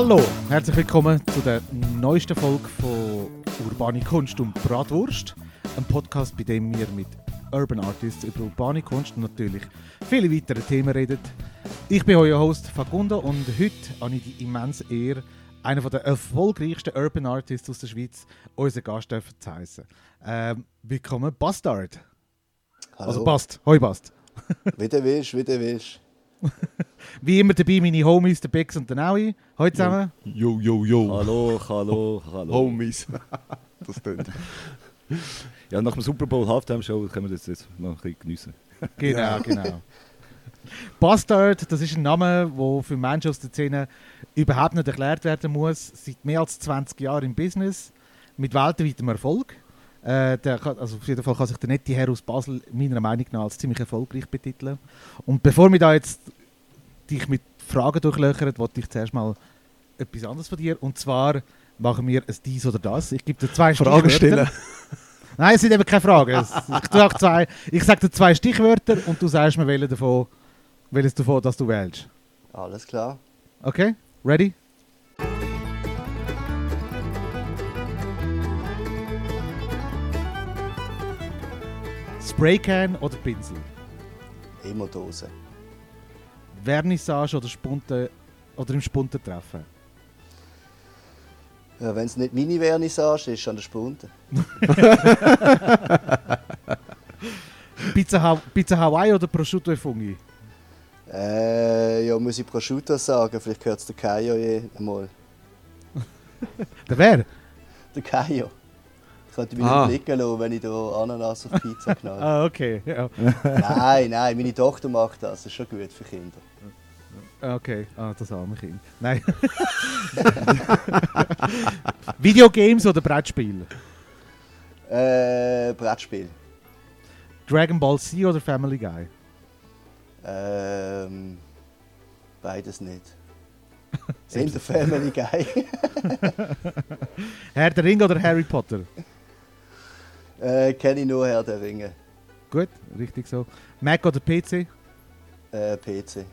Hallo, herzlich willkommen zu der neuesten Folge von Urbane Kunst und Bratwurst. Ein Podcast, bei dem wir mit Urban Artists über urbane Kunst und natürlich viele weitere Themen reden. Ich bin euer Host Facundo und heute habe ich die immense Ehre, einen der erfolgreichsten Urban Artists aus der Schweiz, unseren Gast zu heißen. Ähm, willkommen, Bastard. Hallo. Also Bast, hoi Bast. wie du willst, wie du willst. Wie immer dabei meine Homies, der Bex und der Naui. Heute zusammen. Jo, jo, jo. Hallo, hallo, hallo. Homies. das tönt. Ja, nach dem Super Bowl Halftime Show können wir das jetzt noch ein bisschen geniessen. Genau, Ja. genau. Bastard, das ist ein Name, der für Menschen aus der Szene überhaupt nicht erklärt werden muss. Seit mehr als 20 Jahren im Business, mit weltweitem Erfolg. Äh, der kann, also auf jeden Fall kann sich der nette Herr aus Basel meiner Meinung nach als ziemlich erfolgreich betiteln. Und bevor wir da jetzt dich mit Fragen durchlöchern, wollte ich zuerst mal etwas anderes von dir. Und zwar machen wir ein dies oder das. Ich gebe dir zwei Fragen Stichwörter. stellen. Nein, es sind eben keine Fragen. Ich, tue auch zwei, ich sage dir zwei Stichwörter und du sagst mir, welche davon, welches davon das du wählst. Alles klar. Okay? Ready? Spraycan oder Pinsel? Immer Dose. Vernissage oder Spunte oder im Spunten treffen? Ja, Wenn es nicht meine Vernissage ist, an der Spunte. Pizza, Ha- Pizza Hawaii oder Prosciutto e Fungi? Äh, ja, muss ich Prosciutto sagen, vielleicht gehört es der Kaio je einmal. Der wer? Der Kaio. Könnte mich Ah. nicht blicken lassen, wenn ich da Ananas auf Pizza knall. Ah, okay. Ja. nein, nein, meine Tochter macht das. Das ist schon gut für Kinder. Okay, ah, das arme Kind. Nein. Videogames oder Brettspiel? Äh, Brettspiel. Dragon Ball Z oder Family Guy? Ähm, beides nicht. In der Family Guy. Herr der Ring oder Harry Potter? Äh, Kenne ich nur Herr der Ringe. Gut, richtig so. Mac oder PC? Äh, PC.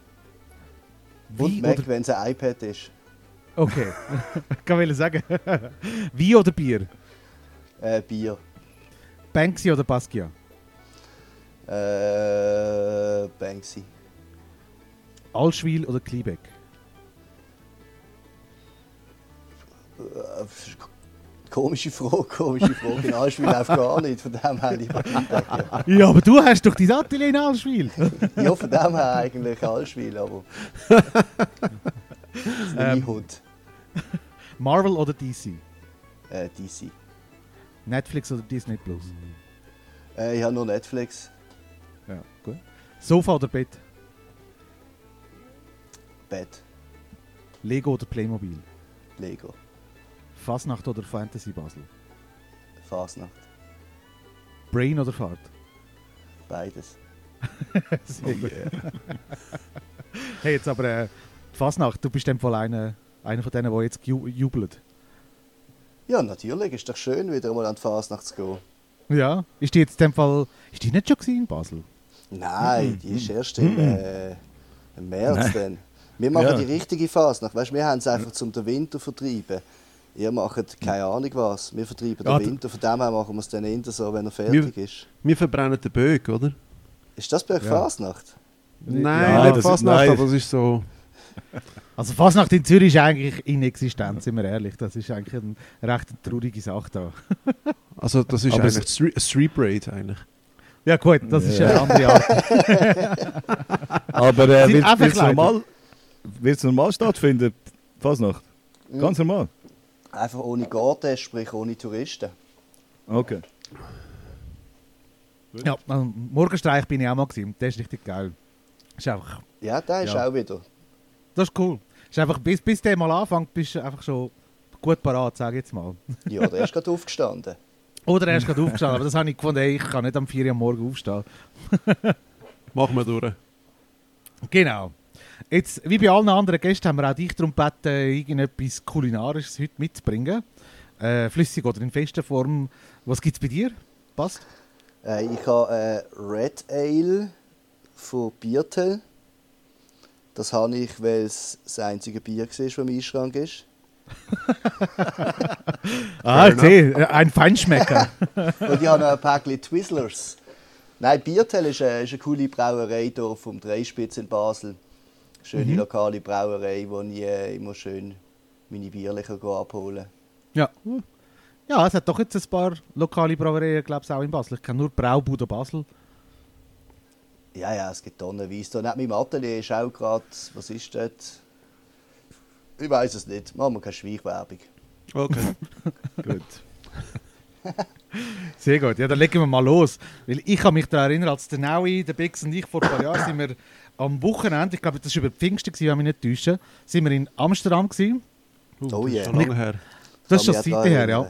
Wie Und Mac, wenn es ein iPad ist. Okay, kann ich sagen. Wie oder Bier? Äh, Bier. Banksy oder Basquiat? Äh, Banksy. Allschwil oder Klebeck? Komische Frage, komische Frage. In Allschwil läuft gar nicht, von dem her lieber ja. Ja, aber du hast doch dein Atelier in Allschwil. ja, von dem her eigentlich Allschwil, aber... Das ist Ähm. Marvel oder DC? Äh, DC. Netflix oder Disney Plus? Äh, ich habe nur Netflix. Ja, gut. Sofa oder Bett? Bett. Lego oder Playmobil? Lego. Fasnacht oder Fantasy Basel? Fasnacht. Brain oder Fahrt? Beides. Gut. Hey, jetzt aber äh, die Fasnacht, du bist in dem Fall einer, einer von denen, der jetzt ju jubelt. Ja, natürlich. Ist doch schön, wieder mal an die Fasnacht zu gehen. Ja. Ist die jetzt in dem Fall, ist die nicht schon in Basel? Nein, die ist erst im, äh, im März Nein. dann. Wir machen Ja. die richtige Fasnacht. Weißt, wir haben es einfach zum den Winter vertreiben. Ihr macht keine Ahnung was. Wir vertreiben Ja, den d- Winter. Von dem her machen wir es dann eher so, wenn er fertig ist. Wir verbrennen den Böck, oder? Ist das bei euch Ja. Fasnacht? Nein, Ja, nicht das- Fasnacht, nein. aber es ist so... Also Fasnacht in Zürich ist eigentlich inexistent, sind wir ehrlich. Das ist eigentlich eine recht traurige Sache da. Also das ist Aber eigentlich Street, Street Parade eigentlich. Ja gut, das ist eine Ja. andere Art. Aber äh, wird es normal, wird's normal stattfinden? Fasnacht? Mhm. Ganz normal? Einfach ohne Garten, sprich ohne Touristen. Okay. ja, also, Morgenstreich bin ich auch mal gewesen. Der ist richtig geil. Ist einfach, Ja, der ist Ja. auch wieder. das ist cool. Ist einfach, bis, bis der mal anfängt, bist du einfach schon gut parat, sage ich jetzt mal. Ja, der ist gerade aufgestanden. Oder er ist gerade aufgestanden, aber das habe ich gefunden, ey, ich kann nicht am 4 Uhr am Morgen aufstehen. Machen wir durch. Genau. Jetzt, wie bei allen anderen Gästen, haben wir auch dich darum gebeten, irgendetwas Kulinarisches heute mitzubringen. Äh, flüssig oder in fester Form. Was gibt es bei dir? Passt? Äh, ich habe äh, Red Ale von Biertel. Das habe ich, weil es das einzige Bier war, das im Einschrank ist. Ah, sehe, ein Feinschmecker. Und ich habe noch ein Päckchen Twizzlers. Nein, Biertel ist eine, ist eine coole Brauerei hier vom Dreispitz in Basel. Schöne Mhm. lokale Brauerei, wo ich äh, immer schön meine Bierchen kann abholen ja. Ja, es hat doch jetzt ein paar lokale Brauereien, glaube ich, auch in Basel. Ich kenne nur Braubude Basel. Ja, ja, es gibt tonnenweise. Da neben meinem Atelier ist auch gerade, was ist das? Ich weiß es nicht. Machen wir keine Schweichwerbung. Okay. Gut. Sehr gut, ja, dann legen wir mal los. Weil ich kann mich daran erinnern, als der Naui, der Bix und ich vor ein paar Jahren sind wir am Wochenende, ich glaube, das war über Pfingsten, gewesen, wenn ich mich nicht täusche, sind wir in Amsterdam gewesen. Uh, Oh das ist yeah. schon lange her. Das ist schon auch her, ja.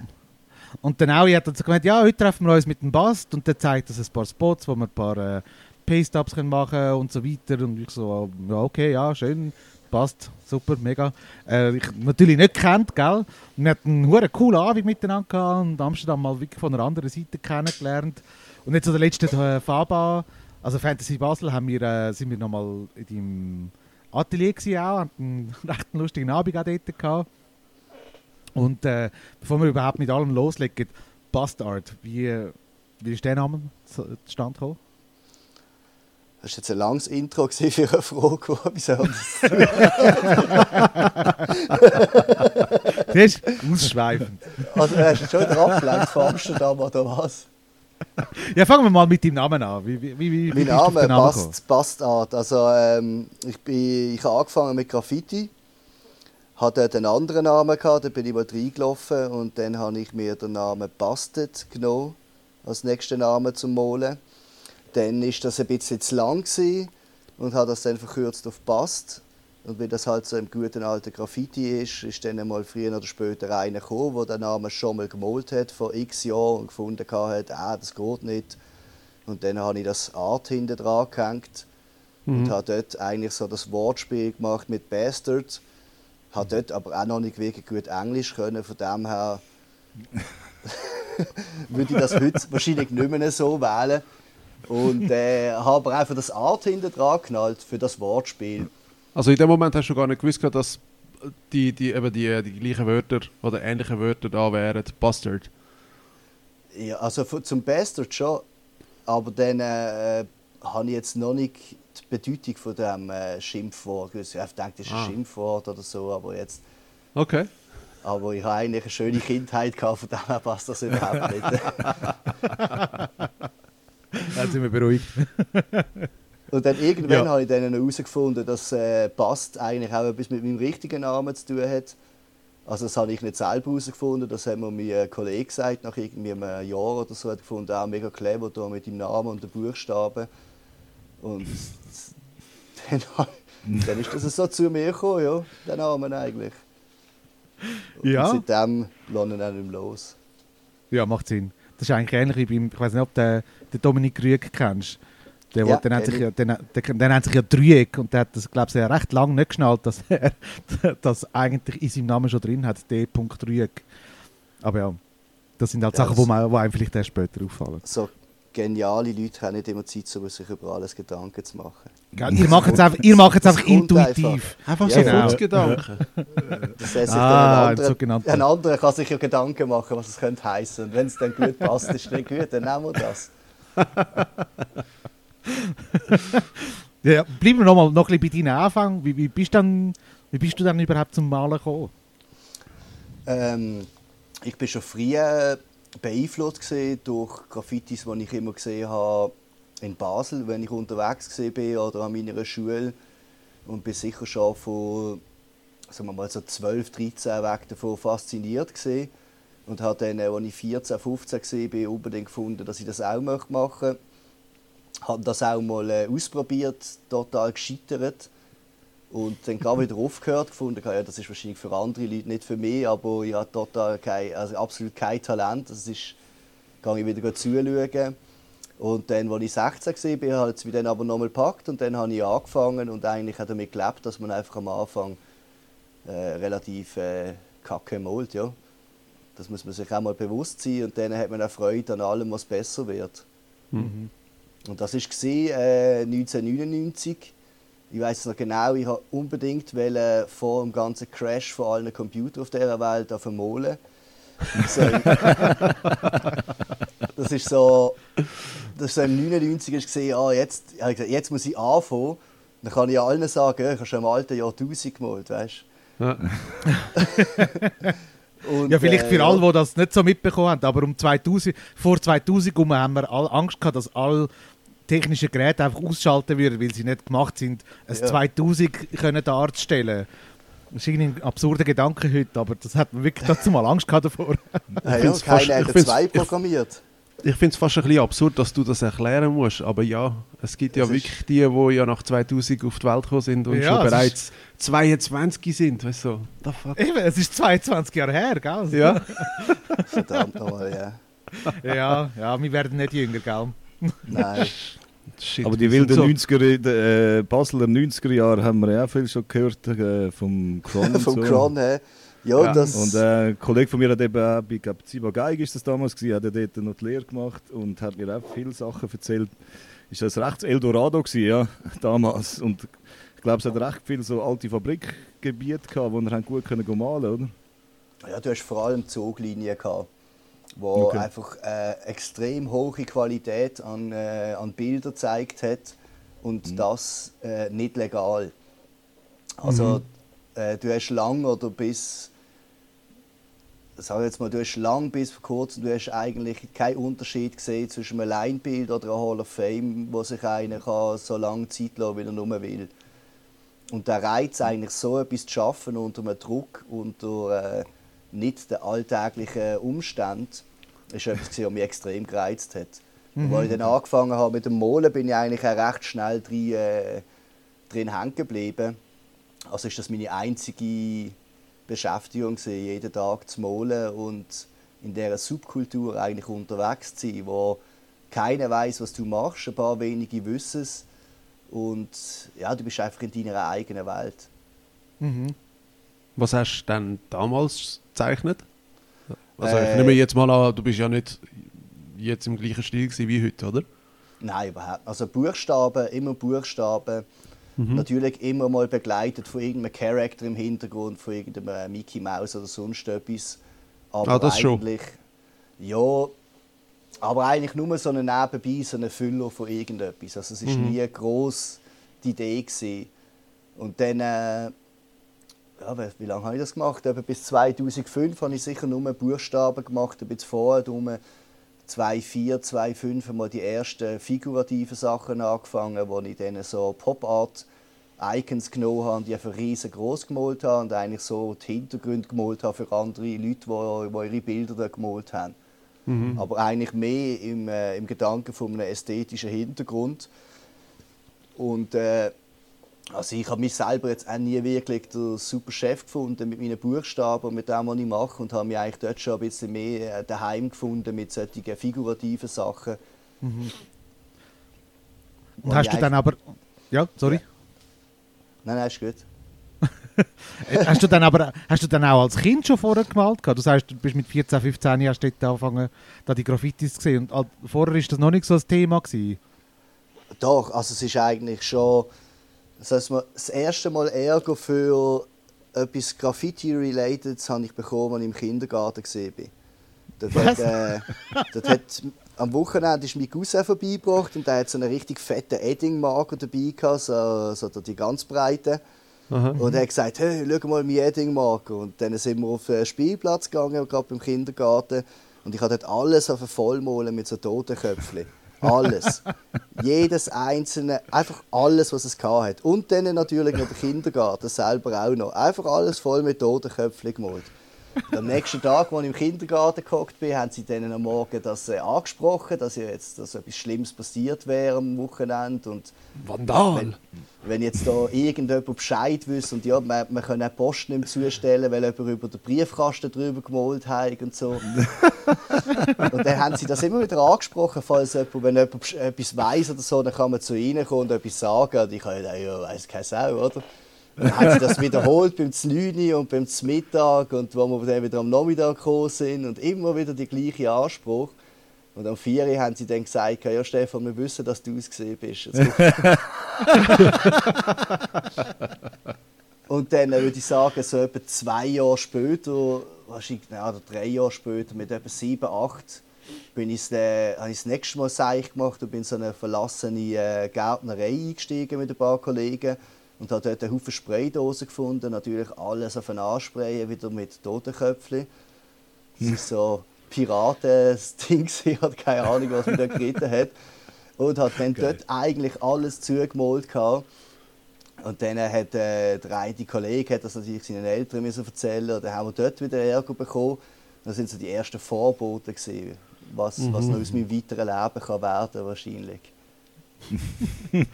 Und der Naui hat dann so gemeint, ja, heute treffen wir uns mit dem Bast und der zeigt uns ein paar Spots, wo wir ein paar äh, Paste-Ups können machen und so weiter. Und ich so, ja, okay, ja, schön, passt, super, mega. Äh, ich natürlich nicht kennt, gell? Wir hatten einen coolen Abend miteinander gehabt und Amsterdam mal wirklich von einer anderen Seite kennengelernt. Und jetzt an der letzten äh, Faba, also Fantasy Basel, haben wir, äh, sind wir nochmal in deinem Atelier gewesen auch, haben einen recht lustigen Abend auch dort gehabt. Und äh, bevor wir überhaupt mit allem loslegen, Bastard, wie, wie ist der Name zu- zustande gekommen? Das war jetzt ein langes Intro für eine Frage, die anderes Siehst du? Ausschweifend. Also, hast du schon wieder abgelenkt von Amsterdam oder was? Ja, fangen wir mal mit deinem Namen an. Wie, wie, wie, Mein Name passt, passt Art. Also, ähm, ich, bin, ich habe angefangen mit Graffiti, hatte einen anderen Namen gehabt, dann bin ich mal reingelaufen und dann habe ich mir den Namen Bastet genommen als nächsten Namen zum Malen. Dann ist das ein bisschen zu lang gewesen und habe das dann verkürzt auf Bast. Und wie das halt so im guten alten Graffiti ist, ist dann einmal früher oder später einer gekommen, der den Namen schon mal gemalt hat vor x Jahren und gefunden hat, ah, das geht nicht. Und dann habe ich das Art hinten dran gehängt und habe dort eigentlich so das Wortspiel gemacht mit Bastard. Habe dort aber auch noch nicht wirklich gut Englisch können, von dem her würde ich das heute wahrscheinlich nicht mehr so wählen. Und äh, habe aber einfach das Art hinten dran geknallt für das Wortspiel. Also in dem Moment hast du gar nicht gewusst, dass die, die, eben die, die gleichen Wörter oder ähnliche Wörter da wären. Bastard. Ja, also zum Bastard schon, aber dann äh, habe ich jetzt noch nicht die Bedeutung von dem äh, Schimpfwort gewusst. Ich habe gedacht, das ist ein Ah. Schimpfwort oder so, aber jetzt Okay. Aber ich habe eigentlich eine schöne Kindheit gehabt, von dem her passt das überhaupt nicht. Dann sind wir beruhigt. Und dann irgendwann Ja. habe ich dann herausgefunden, dass äh, Bast eigentlich auch etwas mit meinem richtigen Namen zu tun hat. Also das habe ich nicht selber herausgefunden, das hat mir mein Kollege gesagt, nach irgendwie einem Jahr oder so, hat gefunden, auch mega clever da mit dem Namen und den Buchstaben. Und dann, dann ist das so zu mir gekommen, ja, der Name eigentlich. Ja. Und seitdem lasse ich ihn auch nicht mehr los. Ja, macht Sinn. Das ist eigentlich ähnlich wie beim, ich weiß nicht, ob du den Dominik Rüegg kennst. Der, Ja, der, nennt sich kenn ja, der, der, der nennt sich ja Dreieck und der hat das, glaube ich, ja recht lange nicht geschnallt, dass er das eigentlich in seinem Namen schon drin hat, D. Rüegg. Aber ja, das sind halt Ja, Sachen, wo, das- man, wo einem vielleicht erst später auffallen. So geniale Leute haben nicht immer Zeit, um sich über alles Gedanken zu machen. Gell? Ihr macht es einfach, ihr macht es einfach intuitiv. Einfach Ja, so genau. Furzgedanken. Das heißt, Ah, ein, ein anderer, sogenannter- ein anderer kann sich ja Gedanken machen, was es könnte heißen. Und wenn es dann gut passt, ist es nicht gut, dann nehmen wir das. Ja, bleiben wir noch, mal, noch ein bisschen bei deinen Anfang. Wie, wie, bist dann, wie bist du dann überhaupt zum Malen gekommen? Ähm, ich bin schon früh beeinflusst gewesen durch Graffitis, die ich immer gesehen habe in Basel, wenn ich unterwegs bin oder an meiner Schule. Und bin sicher schon von sagen wir mal so 12, 13 weg davon fasziniert gewesen. Und habe dann, als ich 14, 15 war, unbedingt gefunden, dass ich das auch machen möchte. Habe das auch mal äh, ausprobiert, total gescheitert. Und dann gerade wieder aufgehört, gefunden, ja, das ist wahrscheinlich für andere Leute nicht für mich, aber ich habe total kein, also absolut kein Talent. Das ist, gehe ich wieder zuschauen. Und dann, als ich 16 war, habe ich es dann aber nochmal gepackt und dann habe ich angefangen und eigentlich hat damit gelebt, dass man einfach am Anfang äh, relativ äh, kacke malt. Ja. Das muss man sich auch mal bewusst sein und dann hat man auch Freude an allem, was besser wird. Und das war äh, 1999. Ich weiß noch genau, ich wollte unbedingt vor dem ganzen Crash von allen Computern auf dieser Welt auf vermolen. So, das ist so, das ist so im 99 ist gesehen, ah, jetzt, ich gesagt, jetzt muss ich anfangen. Dann kann ich allen sagen, ich habe schon im alten Jahr 1000 gemalt, weißt Ja. Und, Ja, vielleicht äh, für ja. alle, die das nicht so mitbekommen haben, aber um 2000, vor 2000 herum haben wir alle Angst gehabt, dass alle technischen Geräte einfach ausschalten würden, weil sie nicht gemacht sind, ein Ja. 2000 können darzustellen. Das ist irgendwie ein absurder Gedanke heute, aber das hat man wirklich dazu mal Angst gehabt davor. Ja, ja, ich hat zwei programmiert. Ich finde es fast ein bisschen absurd, dass du das erklären musst. Aber ja, es gibt ja Es ist- wirklich die, die ja nach 2000 auf die Welt gekommen sind und Ja, schon bereits 22 sind. Weißt du, the fuck? Eben, es ist 22 Jahre her, gell? Ja. Verdammt nochmal, ja. ja, ja, wir werden nicht jünger, gell? Nein. Shit, Aber die wilden so- 90er, äh, Basler 90er Jahre haben wir ja auch viel schon gehört äh, vom Cron. und Vom so. Cron her. Ja, Ja, das. Und äh, ein Kollege von mir hat eben auch, bei glaub, Ziba Geig ist das damals gewesen, hat er dort noch die Lehre gemacht und hat mir auch viele Sachen erzählt. Ist das rechts Eldorado gewesen, ja, damals. Und ich glaube, es hat recht viele so alte Fabrikgebiete gehabt, wo wir gut können go malen, oder? Ja, du hast vor allem Zuglinien gehabt, wo Okay. einfach äh, extrem hohe Qualität an, äh, an Bildern gezeigt hat und das äh, nicht legal. Also äh, du hast lang oder bis sag jetzt mal, du hast lang bis vor kurzem, du hast eigentlich keinen Unterschied gesehen zwischen einem Linebild oder einem Hall of Fame, wo sich einer kann so lange Zeit lassen, wie er nur will. Und der Reiz, eigentlich so etwas zu schaffen unter einem Druck, unter äh, nicht den alltäglichen Umständen, ist etwas, was mich extrem gereizt hat. Und als ich dann angefangen habe mit dem Molen, bin ich eigentlich auch recht schnell drin, äh, drin hängen geblieben. Also ist das meine einzige Beschäftigung gewesen, jeden Tag zu malen und in dieser Subkultur eigentlich unterwegs zu sein, wo keiner weiß, was du machst, ein paar wenige wissen es und ja, du bist einfach in deiner eigenen Welt. Mhm. Was hast du denn damals gezeichnet? Also Äh, ich nehme jetzt mal an, du bist ja nicht jetzt im gleichen Stil wie heute, oder? Nein, überhaupt nicht. Also Buchstaben, immer Buchstaben. Natürlich immer mal begleitet von irgendeinem Charakter im Hintergrund, von irgendeinem äh, Mickey Mouse oder sonst etwas. Aber Ah, das schon. eigentlich, ja, aber eigentlich nur so ein Nebenbei, so ein Füller von irgendetwas. Also es war Mhm. nie gross die Idee. Gewesen. Und dann, äh, ja, wie, lange habe ich das gemacht? Etwa bis 2005 habe ich sicher nur Buchstaben gemacht, ein bisschen vorher drum. 2004, 2005 mal die ersten figurativen Sachen angefangen, wo ich dann so Pop-Art-Icons genommen habe, die einfach riesengroß gemalt habe und eigentlich so die Hintergründe gemalt habe für andere Leute, die, ihre Bilder da gemalt haben. Aber eigentlich mehr im, äh, im Gedanken von einem ästhetischen Hintergrund. Und äh, also ich habe mich selber jetzt auch nie wirklich der super Chef gefunden mit meinen Buchstaben und mit dem, was ich mache und habe mich eigentlich dort schon ein bisschen mehr äh, daheim gefunden mit solchen figurativen Sachen. Und Wo hast du dann aber. Ja, sorry. Nein, nein, ist gut. Hast, du dann aber, hast du dann auch als Kind schon vorher gemalt? gehabt? Du sagst, du bist mit 14, 15 Jahren dort angefangen, da die Graffitis zu sehen. Und vorher war das noch nicht so ein Thema. Gewesen. Doch, also es ist eigentlich schon das, heißt, das erste Mal Ärger für etwas Graffiti-related habe ich bekommen, als ich im Kindergarten gesehen bin. Dort hat, äh, dort hat, am Wochenende ist mein Cousin vorbeigebracht und der hat so einen richtig fetten Edding-Marker dabei gehabt, so, so die ganz breite. Aha. Und er hat gesagt, hey, schau mal meinen Edding-Marker. Und dann sind wir auf den Spielplatz gegangen, gerade beim Kindergarten. Und ich habe dort alles auf vollmalen mit so Totenköpfchen. Alles. Jedes einzelne, einfach alles, was es hat. Und dann natürlich noch der Kindergarten selber auch noch. Einfach alles voll mit Totenköpfchen gemalt. Und am nächsten Tag, als ich im Kindergarten gehockt bin, haben sie dann am Morgen das äh, angesprochen, dass ja jetzt dass etwas Schlimmes passiert wäre am Wochenende. Und Vandal! wenn, wenn jetzt da irgendjemand Bescheid wüsste und ja, man, man kann auch Posten ihm zustellen, weil jemand über den Briefkasten drüber gemalt hat und so. und dann haben sie das immer wieder angesprochen, falls jemand, wenn jemand etwas weiss oder so, dann kann man zu ihnen kommen und etwas sagen. Und ich habe gedacht, ja, weiss keine Sau, oder? Dann haben sie das wiederholt beim Zlüni und beim Mittag und wo wir dann wieder am Nachmittag gekommen sind und immer wieder die gleiche Anspruch. Und am 4 Uhr haben sie dann gesagt, ja Stefan, wir wissen, dass du ausgesehen bist. Jetzt Und dann würde ich sagen, so etwa zwei Jahre später, wahrscheinlich oder drei Jahre später, mit etwa sieben, acht, bin ich äh, habe ich das nächste Mal Seich gemacht und bin in so eine verlassene äh, Gärtnerei eingestiegen mit ein paar Kollegen und habe dort einen Haufen Spraydosen gefunden. Natürlich alles auf ein Ansprayen, wieder mit Totenköpfchen. Das ist so Piraten-Ding, ich hatte keine Ahnung, was mich da geritten hat. Und hat dann Geil. dort eigentlich alles zugemalt. Gehabt. Und dann hat äh, der eine Kollege hat das natürlich seinen Eltern müssen erzählen und dann haben wir dort wieder Ärger bekommen. Das sind so die ersten Vorboten gewesen, was, mhm. was noch aus meinem weiteren Leben kann werden wahrscheinlich.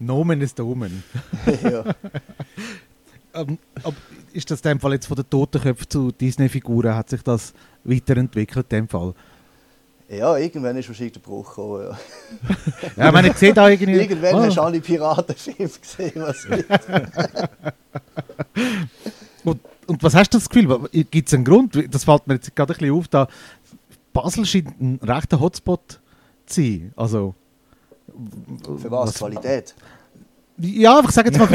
Nomen ist Omen. ja. ähm, ist das in dem Fall jetzt von den Totenköpfen zu Disney-Figuren, hat sich das weiterentwickelt in dem Fall? Ja, irgendwann ist wahrscheinlich der Bruch gekommen, ja. ja, ich meine, ich sehe da irgendwie... Irgendwann oh. hast du alle Piratenfilme gesehen, was und, und was hast du das Gefühl? Gibt es einen Grund? Das fällt mir jetzt gerade ein bisschen auf, da Basel scheint ein rechter Hotspot zu sein. Also, Für was? was Qualität? Ja, ich sage jetzt mal.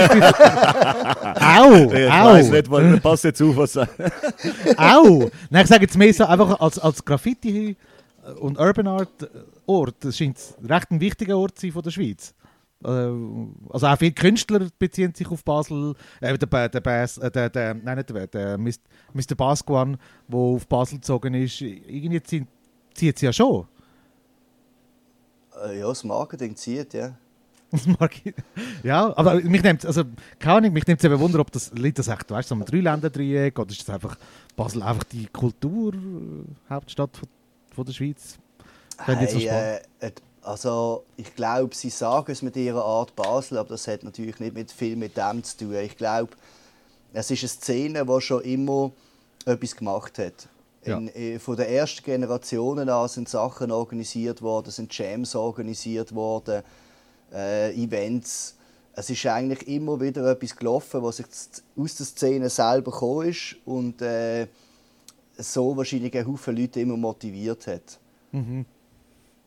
au! Ich au. weiß nicht, was, passt jetzt auf, was Au! Nein, ich sage jetzt mehr so einfach als, als Graffiti und Urban Art Ort. Das scheint recht ein wichtiger Ort zu sein von der Schweiz. Äh, also auch viele Künstler beziehen sich auf Basel. Äh, der, der, Bas, äh, der, der, nein, nicht der, der Mr. Basquan, der auf Basel gezogen ist, irgendwie zieht, zieht es ja schon. Äh, ja, das Marketing zieht, ja. Ja, aber mich nimmt also keine Ahnung, mich nimmt es eben Wunder, ob das liegt das echt, weißt du, so ein Drei-Länder-Dreieck oder ist das einfach Basel einfach die Kulturhauptstadt von, von der Schweiz? Hey, so äh, also ich glaube, sie sagen es mit ihrer Art Basel, aber das hat natürlich nicht mit viel mit dem zu tun. Ich glaube, es ist eine Szene, die schon immer etwas gemacht hat. Ja. In, äh, von der ersten Generationen an sind Sachen organisiert worden, sind Jams organisiert worden äh, Events. Es ist eigentlich immer wieder etwas gelaufen, was sich aus der Szene selber gekommen ist und äh, so wahrscheinlich einen Haufen Leute immer motiviert hat. Mhm.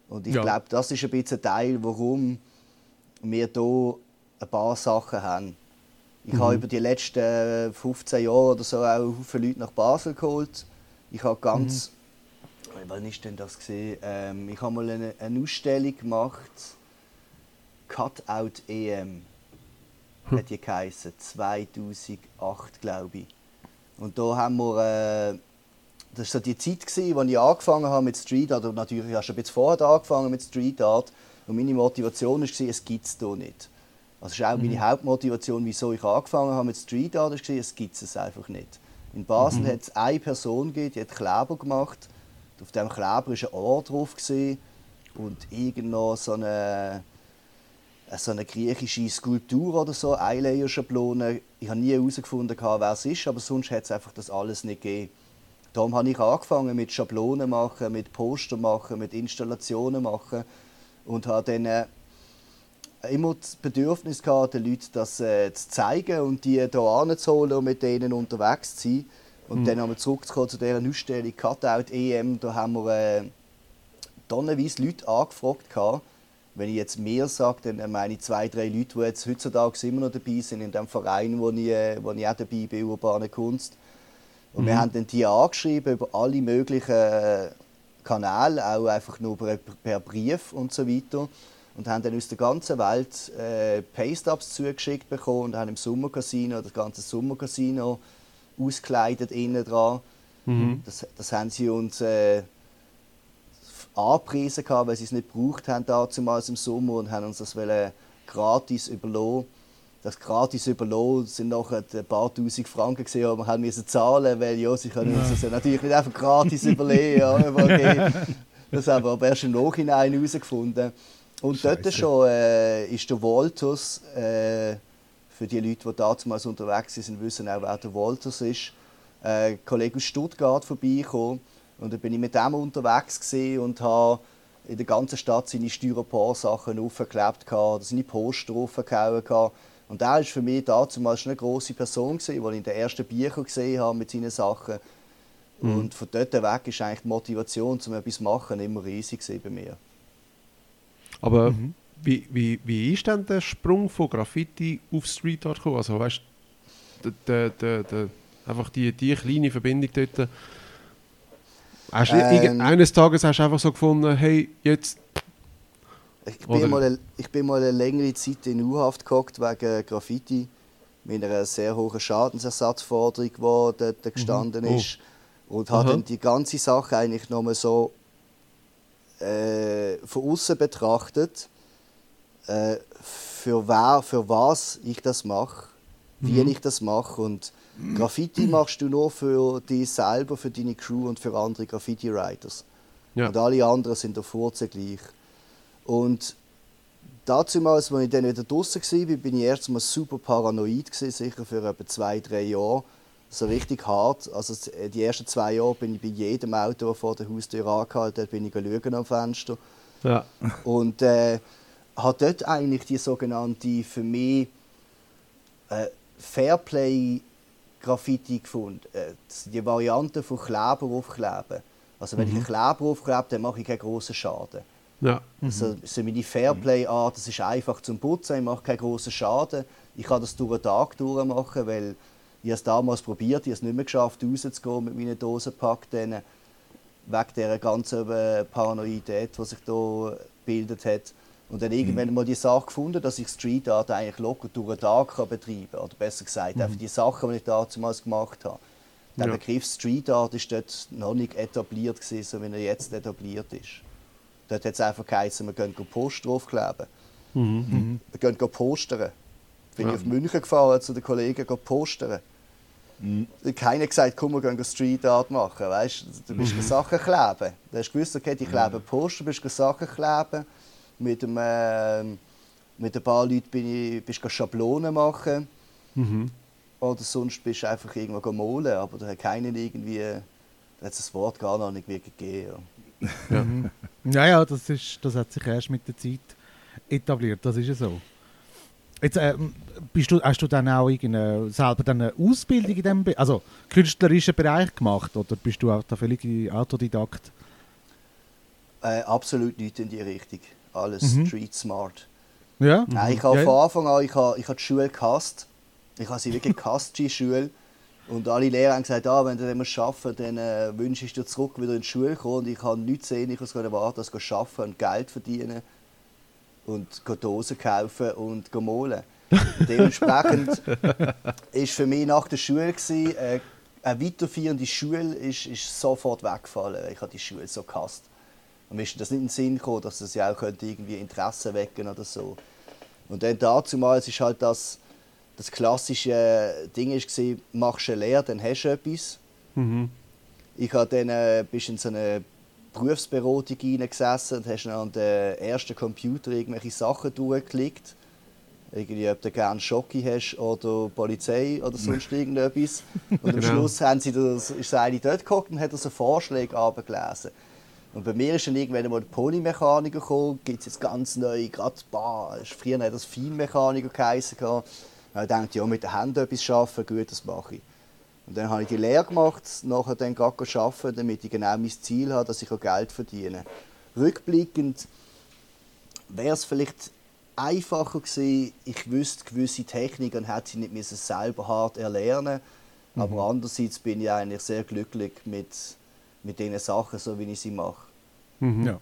Und ich ja. glaube, das ist ein bisschen ein Teil, warum wir hier ein paar Sachen haben. Ich mhm. habe über die letzten 15 Jahre oder so auch viele Leute nach Basel geholt. Ich habe ganz. Mhm. Wann ist denn das gesehen? Ähm, ich habe mal eine, eine Ausstellung gemacht Cutout EM hm. hat die geheißen, 2008 glaube ich. Und da haben wir, äh, das war so die Zeit, gewesen, als ich angefangen habe mit Street Art, und natürlich habe ich schon ein bisschen vorher angefangen mit Street Art, und meine Motivation war, es gibt es hier nicht. Also das ist auch mhm. meine Hauptmotivation, wieso ich angefangen habe mit Street Art, war, es gibt es einfach nicht. In Basel mhm. hat es eine Person gegeben, die hat Kleber gemacht. Auf diesem Kleber war ein Ohr drauf gewesen, und irgendwo so eine so eine griechische Skulptur oder so, Eyelayer-Schablone. Ich habe nie herausgefunden, wer es ist, aber sonst hat es einfach das alles nicht gegeben. Darum habe ich angefangen mit Schablonen machen, mit Poster machen, mit Installationen machen und habe dann äh, immer das Bedürfnis gehabt, den Leuten das äh, zu zeigen und die hier anzuholen und mit denen unterwegs zu sein. Und mhm. dann haben wir zurückgekommen zu dieser Ausstellung Cutout EM. Da haben wir äh, tonnenweise Leute angefragt. Gehabt wenn ich jetzt mehr sage, dann meine ich zwei, drei Leute, die jetzt heutzutage immer noch dabei sind in dem Verein, wo ich, äh, wo ich auch dabei bin, Urbane Kunst. Und mhm. wir haben dann die angeschrieben über alle möglichen Kanäle, auch einfach nur per Brief und so weiter. Und haben dann aus der ganzen Welt äh, Paystubs zugeschickt bekommen und haben im Sommercasino, das ganze Sommercasino, ausgekleidet innen dran. Mhm. Das, das haben sie uns äh, angepriesen, weil sie es nicht gebraucht haben damals im Sommer und haben uns das gratis überlassen. Das gratis überlassen sind nachher ein paar tausend Franken gesehen, aber wir haben müssen zahlen, weil ja, sie können uns das ja natürlich nicht einfach gratis überlegen. Ja, okay. Das haben wir aber erst im Nachhinein herausgefunden. Und Scheiße. dort schon äh, ist der Walters, äh, für die Leute, die damals unterwegs sind, wissen auch, wer der Walters ist, äh, ein Kollege aus Stuttgart vorbeigekommen und dann bin ich mit dem unterwegs und habe in der ganzen Stadt seine Styropor-Sachen aufgeklebt, seine Poster aufgehauen. Und er war für mich damals schon eine grosse Person, die ich in den ersten Büchern gesehen habe mit seinen Sachen. Mhm. Und von dort weg ist eigentlich die Motivation, um etwas zu machen, immer riesig bei mir. Aber Mhm. wie, wie, wie ist denn der Sprung von Graffiti auf Street Art gekommen? Also weißt du, einfach die, die kleine Verbindung dort. Hast du Ähm. eines Tages hast du einfach so gefunden, hey, jetzt. Ich Oder- bin, mal eine, ich bin mal eine längere Zeit in U-Haft gehockt wegen Graffiti. Mit einer sehr hohen Schadensersatzforderung, die dort gestanden Oh. ist. Und habe dann die ganze Sache eigentlich nochmal so äh, von außen betrachtet, äh, für, wer, für was ich das mache, wie ich das mache. Und Graffiti machst du nur für dich selber, für deine Crew und für andere Graffiti-Writers. Ja. Und alle anderen sind auf Wurzeln gleich. Und damals, als ich dann wieder draußen war, bin ich erst mal super paranoid, gewesen, sicher für etwa zwei, drei Jahre. So richtig hart. Also die ersten zwei Jahre bin ich bei jedem Auto, das vor der Haustür angehalten hat, bin ich schauen am Fenster. Ja. Und äh, hat dort eigentlich die sogenannte für mich äh, Fairplay-Graffiti gefunden. Äh, die Variante von Kleber aufkleben. Also wenn ich einen Kleber aufklebe, dann mache ich keinen grossen Schaden. Ja. Also, so meine Fairplay-Art, das ist einfach zum Putzen, ich mache keinen grossen Schaden. Ich kann das durch den Tag durchmachen, weil ich es damals probiert, ich habe es nicht mehr geschafft, rauszugehen mit meinen Dosenpack, dann, wegen dieser ganzen Paranoidität, die sich da gebildet hat. Und dann irgendwann mal die Sache gefunden, dass ich Street Art eigentlich locker durch den Tag kann betreiben kann. Oder besser gesagt, einfach die Sachen, die ich damals gemacht habe. Der Ja. Begriff Street Art ist dort noch nicht etabliert, gewesen, so wie er jetzt etabliert ist. Dort hat es einfach geheißen, wir gehen Poster draufkleben. Mhm. Wir gehen postern. Bin Ja. ich auf München gefahren zu den Kollegen gehen postern. Da hat Keiner gesagt, komm, wir gehen Street Art machen. Weißt? Du bist mhm. Sachen kleben. Du hast gewusst, okay, die kleben Poster, bist du Sachen kleben. Mit, dem, ähm, mit ein paar Leuten bin ich, bist du Schablonen machen. Mhm. Oder sonst bist du einfach irgendwo malen. Aber da hat keiner irgendwie, da hat es das Wort gar noch nicht wirklich gegeben. Ja. Ja, ja, das, ist, das hat sich erst mit der Zeit etabliert, das ist ja so. Jetzt, ähm, bist du, hast du dann auch irgendeine, selber dann eine Ausbildung in dem also künstlerischen Bereich gemacht oder bist du auch da völlig Autodidakt? Äh, absolut nicht in die Richtung. Alles Mhm. Street Smart. Ja? Nein, ich habe Ja, von Anfang an ich habe, ich habe die Schule gehasst. Ich habe sie wirklich gehasst, die Schule. Und alle Lehrer haben gesagt, ah, wenn du das schaffen dann äh, wünsche ich dir zurück wieder in die Schule kommen. Und ich habe nichts sehen, ich konnte warten, als arbeiten und Geld verdienen. Und Dosen kaufen und malen. Dementsprechend ist für mich nach der Schule gewesen, äh, eine weiterführende Schule ist, ist sofort weggefallen. Ich habe die Schule so gehasst. Und mir ist das nicht in den Sinn gekommen, dass das ja auch könnte irgendwie Interesse wecken oder so. Und dann dazumals ist halt das, das klassische Ding ist gewesen, machst eine Lehre, dann hast du etwas. Mhm. Ich habe dann äh, bist in so eine Berufsberatung hineingesessen und hast an den ersten Computer irgendwelche Sachen durchgeklickt. Irgendwie, ob du gerne Schocki hast oder Polizei oder sonst irgendetwas. Und am Genau. Schluss haben sie das, ist eine dort geguckt und hat so Vorschläge abgelesen. Und bei mir ist dann irgendwann mal der Polymechaniker gekommen, gibt es jetzt ganz neu, gerade bah, früher hat das Feinmechaniker gehabt. Und ich dachte, ja, mit den Händen etwas arbeiten, gut, das mache ich. Und dann habe ich die Lehre gemacht, nachher dann gerade arbeiten, damit ich genau mein Ziel habe, dass ich auch Geld verdiene. Rückblickend wäre es vielleicht einfacher gewesen, ich wüsste gewisse Techniken und hätte sie nicht müssen selber hart erlernen Aber andererseits bin ich eigentlich sehr glücklich mit, mit den Sachen, so wie ich sie mache. Mhm. Ja.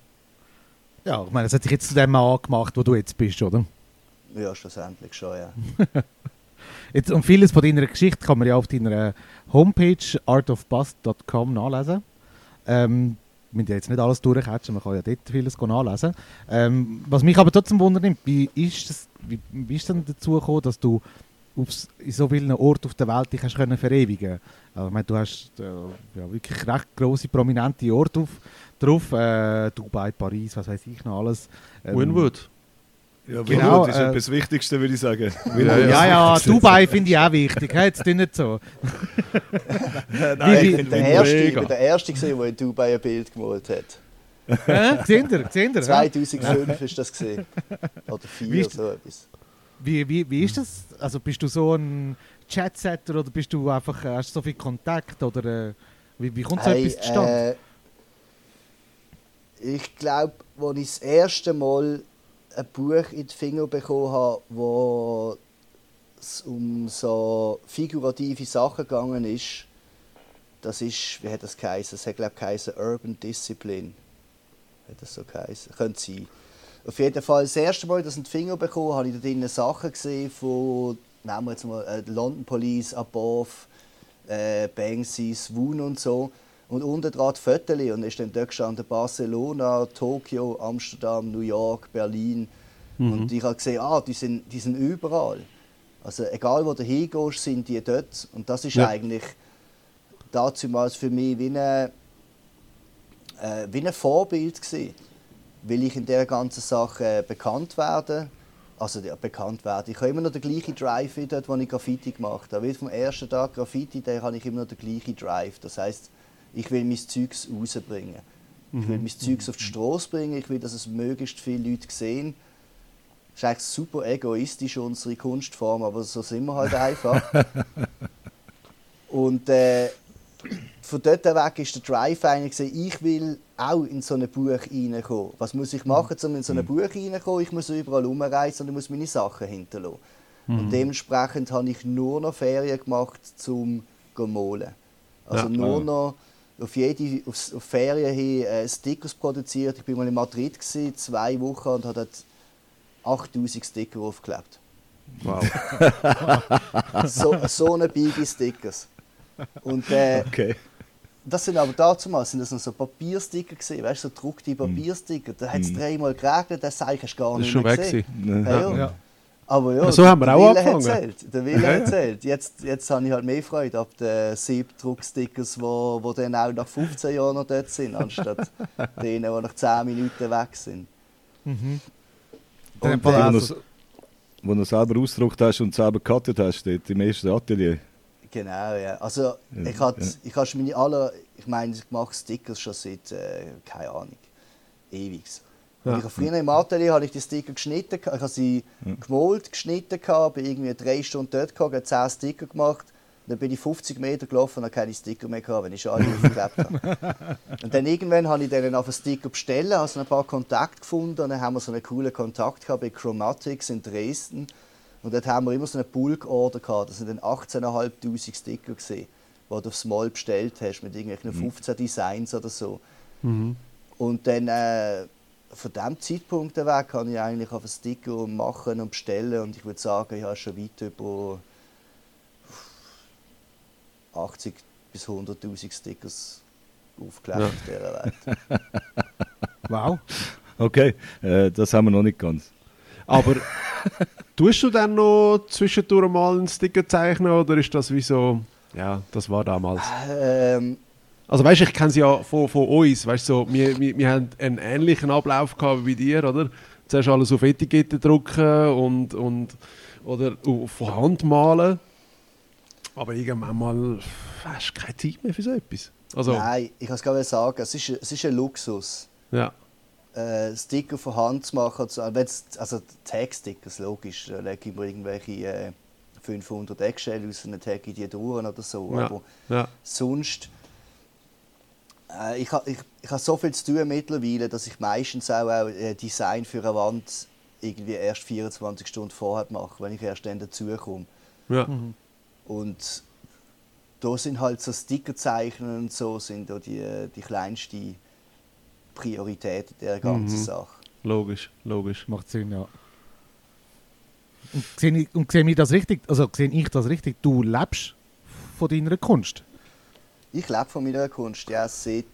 Ja, ich meine, das hat dich jetzt zu dem Mann gemacht, wo du jetzt bist, oder? Ja, schlussendlich schon, ja. Jetzt, und vieles von deiner Geschichte kann man ja auf deiner Homepage artofbust.com nachlesen. Ähm, wir müssen ja jetzt nicht alles durchhatchen, man kann ja dort vieles nachlesen. Ähm, was mich aber trotzdem wundert, wie ist es wie, wie denn dazu gekommen, dass du aufs, in so vielen Orten auf der Welt dich hast können verewigen also, Du hast äh, ja, wirklich recht grosse, prominente Orte auf, drauf, äh, Dubai, Paris, was weiß ich noch alles. Ähm, Winwood. Ja, Genau, genau, ist äh, etwas das Wichtigste, würde ich sagen. Ja, ja. Ja, ja, Dubai finde ich auch wichtig. Hey, jetzt nicht so. Nein, ich bin der Erste, ich mega. bin der Erste gewesen, der in Dubai ein Bild gemalt hat. Äh, Seht ihr? Seht ihr? 2005 ist das gesehen. Oder Wie 4 ist- so etwas. Wie, wie, wie ist das? Also bist du so ein Chatsetter oder bist du einfach, äh, hast du so viel Kontakt oder äh, Wie, wie kommt so Hey, etwas zustande? äh, ich glaube, als ich das erste Mal ein Buch in die Finger bekommen habe, wo es um so figurative Sachen gegangen ist, das ist, wie hat das geheißen? Das hat, glaube ich, Urban Discipline. Hat das so geheißen? Könnte sein. Auf jeden Fall, das erste Mal, dass ich in die Finger bekommen habe, habe ich da drinnen Sachen gesehen von, nehmen wir jetzt mal, äh, London Police, Above, äh, Banksy, Swoon und so. Und unten dran die Fotos und ist dann dort gestanden Barcelona, Tokio, Amsterdam, New York, Berlin. Und ich habe gesehen, ah, die sind, die sind überall. Also egal wo du hingehst, sind die dort. Und das ist Ja. eigentlich damals für mich wie ein, äh, wie ein Vorbild gewesen. Weil ich in dieser ganzen Sache äh, bekannt werde. Also ja, bekannt werde. Ich habe immer noch den gleichen Drive wie dort, wo ich Graffiti gemacht habe. Wie vom ersten Tag Graffiti, da habe ich immer noch den gleichen Drive. Das heißt, ich will mein Zeugs rausbringen. Ich will mein Zeugs auf die Straße bringen. Ich will, dass es möglichst viele Leute sehen. Das ist eigentlich super egoistisch, unsere Kunstform, aber so sind wir halt einfach. Und äh, von dort weg ist der Drive eigentlich, ich will auch in so ein Buch reinkommen. Was muss ich machen, um in so ein Buch reinkommen? Ich muss überall rumreisen und ich muss meine Sachen hinterlassen. Und dementsprechend habe ich nur noch Ferien gemacht, um zu malen. Also Ja. nur Ah. noch auf jede auf, auf Ferien hin äh, Stickers produziert. Ich war mal in Madrid, gewesen, zwei Wochen, und habe dort 8000 Sticker aufgeklebt. Wow. So, so eine Biggie Stickers. Und äh, Okay. das sind aber dazu mal sind das noch so Papiersticker gesehen, weißt du, so gedruckte Papiersticker. Da hat es dreimal geregnet, das Seich hast du gar Das nicht ist schon mehr weg. gesehen. Ja, ja. Ja. Aber ja, so haben wir der auch Wille angefangen. zählt. Der Wille hat zählt. Jetzt, jetzt habe ich halt mehr Freude ab den Siebdruckstickers, wo, wo dann auch nach 15 Jahren noch dort sind, anstatt denen, die nach 10 Minuten weg sind. Mhm. Und, Fall äh, Wo du also- es- wo du selber ausgedruckt hast und selber gecuttet hast, dort im ersten Atelier. Genau, ja. Also Ja, ich hatte ja. ich hatte meine aller, ich meine, ich mache Stickers schon seit, äh, keine Ahnung, ewig. Ja. Ich früher im Atelier habe ich die Sticker geschnitten, ich habe sie gemalt, geschnitten, bin irgendwie drei Stunden dort gehabt, habe 10 Sticker gemacht. Dann bin ich 50 Meter gelaufen und habe keine Sticker mehr gehabt, wenn ich schon alle aufgeklebt habe. Und dann irgendwann habe ich dann auf einen Sticker bestellen, habe so ein paar Kontakte gefunden und dann haben wir so einen coolen Kontakt gehabt bei Chromatics in Dresden. Und dort haben wir immer so eine Bulk-Order gehabt. Das sind dann 18'500 Sticker gesehen, die du aufs Mal bestellt hast mit irgendwelchen 15 Designs oder so. Und dann äh, von diesem Zeitpunkt weg kann ich eigentlich auf einen Sticker machen und bestellen und ich würde sagen, ich habe schon weit über 80 bis 100'000 Stickers aufgeklebt Ja. auf dieser Welt. Wow. Okay, äh, das haben wir noch nicht ganz. Aber tust du dann noch zwischendurch mal einen Sticker zeichnen oder ist das wie so, ja, das war damals? ähm, Also weißt du, ich kenne es ja von, von uns, weißt so, wir, wir, wir haben einen ähnlichen Ablauf gehabt wie bei dir, oder? Zuerst alles auf Etiketten drucken und, und oder von Hand malen. Aber irgendwann mal hast du keine Zeit mehr für so etwas. Also, Nein, ich kann es gerade sagen, es ist, es ist ein Luxus. ja. äh, Sticker von Hand zu machen. Also Tag-Stickers, logisch, da lege ich mir irgendwelche äh, 500 Eggshell aus dann tagge ich die durch oder so. Ja. Aber ja. sonst, ich habe ich, ich ha so viel zu tun mittlerweile, dass ich meistens auch, auch äh, Design für eine Wand irgendwie erst 24 Stunden vorher mache, wenn ich erst dann dazukomme. ja. Und da sind halt so Stickerzeichnen und so sind da die, die kleinste Priorität der ganzen Mhm. Sache. Logisch, logisch. Macht Sinn, ja. Und sehe ich, und sehe ich das richtig, also sehe ich das richtig, du lebst von deiner Kunst? Ich lebe von meiner Kunst, ja, seit,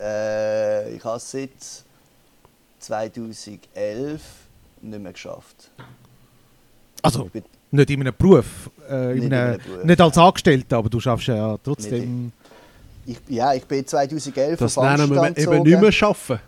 äh, ich habe es seit 2011 nicht mehr geschafft. Also bin, nicht in einem Beruf, äh, Nicht in in einem, einem Beruf, nicht als Angestellter, aber du schaffst ja trotzdem... ich, ja, ich bin 2011 Das auf nennen wir eben nicht mehr schaffen.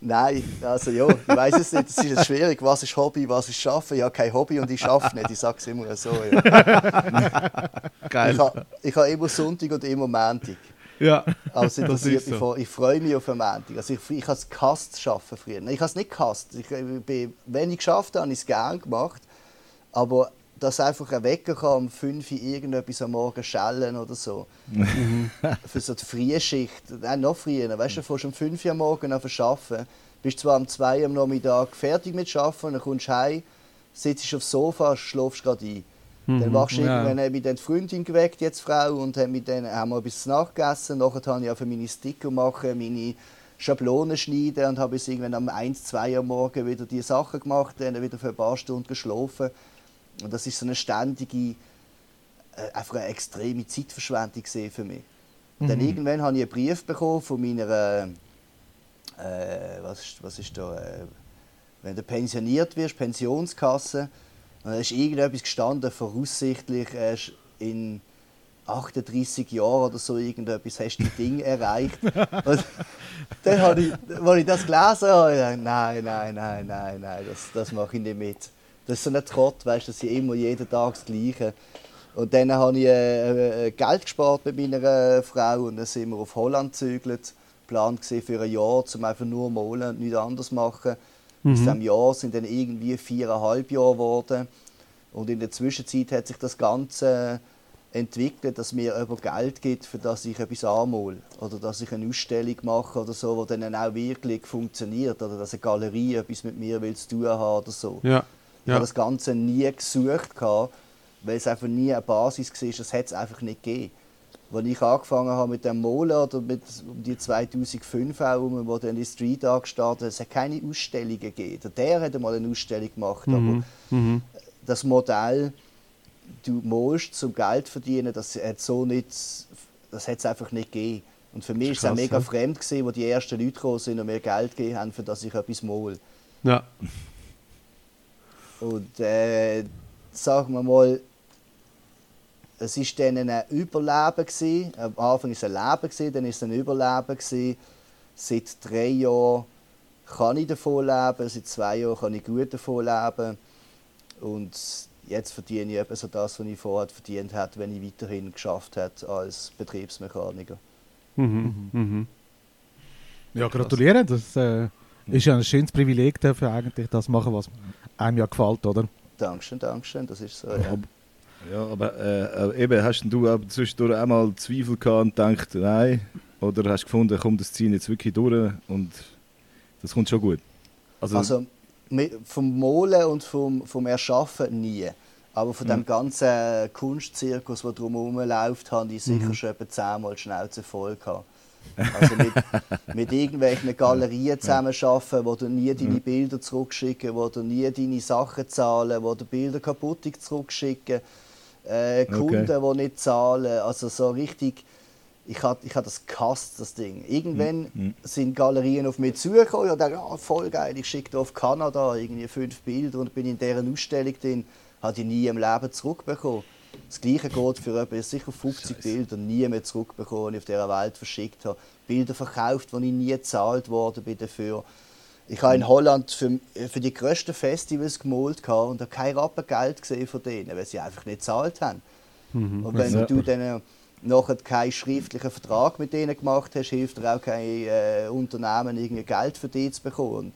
Nein, also ja, ich weiß es nicht. Es ist jetzt schwierig. Was ist Hobby, was ist Schaffen? Ich habe kein Hobby und ich schaffe nicht. Ich sage es immer so. Ja. Ich habe ich habe immer Sonntag und immer Montag. Ja, es interessiert ist mich so. voll. Ich freue mich auf einen Montag. Also ich, ich habe es gehasst, arbeiten früher. Ich habe es nicht gehasst. Ich, ich bin, wenn ich geschafft habe, habe ich es gerne gemacht. Aber dass einfach ein Wecker kann um 5 Uhr irgendetwas am Morgen schellen oder so. Für so die Frühschicht, nein, noch früher, weißt du, du fährst um 5 Uhr am Morgen an arbeiten, bist zwar um 2 Uhr am Nachmittag fertig mit Arbeiten, dann kommst du heim, sitzt aufs Sofa, schläfst gerade ein. Dann wachst du Ja. irgendwann, habe ich dann die Freundin geweckt, jetzt Frau, und haben, mit denen, haben wir etwas zu Nacht gegessen. Nachher habe ich auch für meine Sticker machen, meine Schablonen schneiden und habe bis irgendwann um 1, 2 Uhr am Morgen wieder die Sachen gemacht, dann wieder für ein paar Stunden geschlafen. Und das ist so eine ständige, äh, einfach eine extreme Zeitverschwendung für mich. Und Dann irgendwann habe ich einen Brief bekommen von meiner, äh, was, ist- was ist da, äh, wenn du pensioniert wirst, Pensionskasse, und da ist irgendetwas gestanden, voraussichtlich erst in 38 Jahren oder so irgendetwas hast du die Dinge erreicht. Und dann habe ich, als ich das gelesen habe, habe ich gedacht, nein, nein, nein, nein, nein, das, das mache ich nicht mit. Das ist so ein Trott, weißt du, das ist immer jeden Tag das Gleiche. Und dann habe ich äh, äh, Geld gespart mit meiner äh, Frau und dann sind wir auf Holland gezügelt. Plan für ein Jahr, um einfach nur malen und nichts anderes machen. Aus diesem Jahr sind dann irgendwie viereinhalb Jahre geworden. Und in der Zwischenzeit hat sich das Ganze entwickelt, dass mir jemand Geld gibt, für das ich etwas anmale. Oder dass ich eine Ausstellung mache oder so, die dann auch wirklich funktioniert. Oder dass eine Galerie etwas mit mir will zu tun haben oder so. Ja. Ich Ja. habe das Ganze nie gesucht, weil es einfach nie eine Basis war. Das hat es einfach nicht gegeben. Als ich angefangen habe mit dem Malen oder mit um die 2005 auch, wo dann die Street Art gestartet hat, es hat keine Ausstellungen gegeben. Der hat einmal eine Ausstellung gemacht, aber Mhm. das Modell, du malst zum Geld verdienen, das hat so nicht, das hat es einfach nicht gegeben. Und für mich war es auch mega ja. fremd, gewesen, wo die ersten Leute gekommen sind und mir Geld gegeben haben, für das ich etwas male. Ja. Und äh, sagen wir mal, es war dann ein Überleben. Gewesen. Am Anfang war es ein Leben, gewesen, dann war es ein Überleben. Gewesen. Seit drei Jahren kann ich davon leben, seit zwei Jahren kann ich gut davon leben. Und jetzt verdiene ich etwa so das, was ich vorher verdient hätte, wenn ich weiterhin geschafft hätte als Betriebsmechaniker. Mhm. Mhm. Ja, gratuliere. Das äh, ist ja ein schönes Privileg, dafür eigentlich das machen, was einem ja gefällt, oder? Dankeschön, Dankeschön, das ist so. Ja. Aber, ja, aber äh, äh, eben, hast du auch zwischendurch einmal Zweifel gehabt und gedacht, nein? Oder hast du gefunden, komm, das ziehen jetzt wirklich durch und das kommt schon gut? Also, Also vom Malen und vom, vom Erschaffen nie. Aber von dem ganzen Kunstzirkus, der drumherum läuft, habe ich sicher schon etwa zehnmal die Schnauze voll gehabt. Also mit, mit irgendwelchen Galerien zusammenarbeiten, wo du nie deine Bilder zurückschicken, wo du nie deine Sachen zahlen, wo du Bilder kaputt zurückschicken, äh, Kunden, die nicht zahlen. Also so richtig, ich habe ich das gehasst, das Ding. Irgendwann sind Galerien auf mich zugekommen und dachte, ah, voll geil, ich schicke auf Kanada irgendwie fünf Bilder und bin in deren Ausstellung drin. Habe ich nie im Leben zurückbekommen. Das Gleiche geht für etwa sicher 50 Bilder nie mehr zurückbekommen, die ich auf dieser Welt verschickt habe. Bilder verkauft, wo ich nie gezahlt worden bin dafür. Ich habe in Holland für, für die grössten Festivals gemalt und habe kein Rappen Geld gesehen von denen, weil sie einfach nicht gezahlt haben. Und wenn Ja. du dann nachher keinen schriftlichen Vertrag mit denen gemacht hast, hilft dir auch kein äh, Unternehmen, irgendwie Geld für dich zu bekommen. Und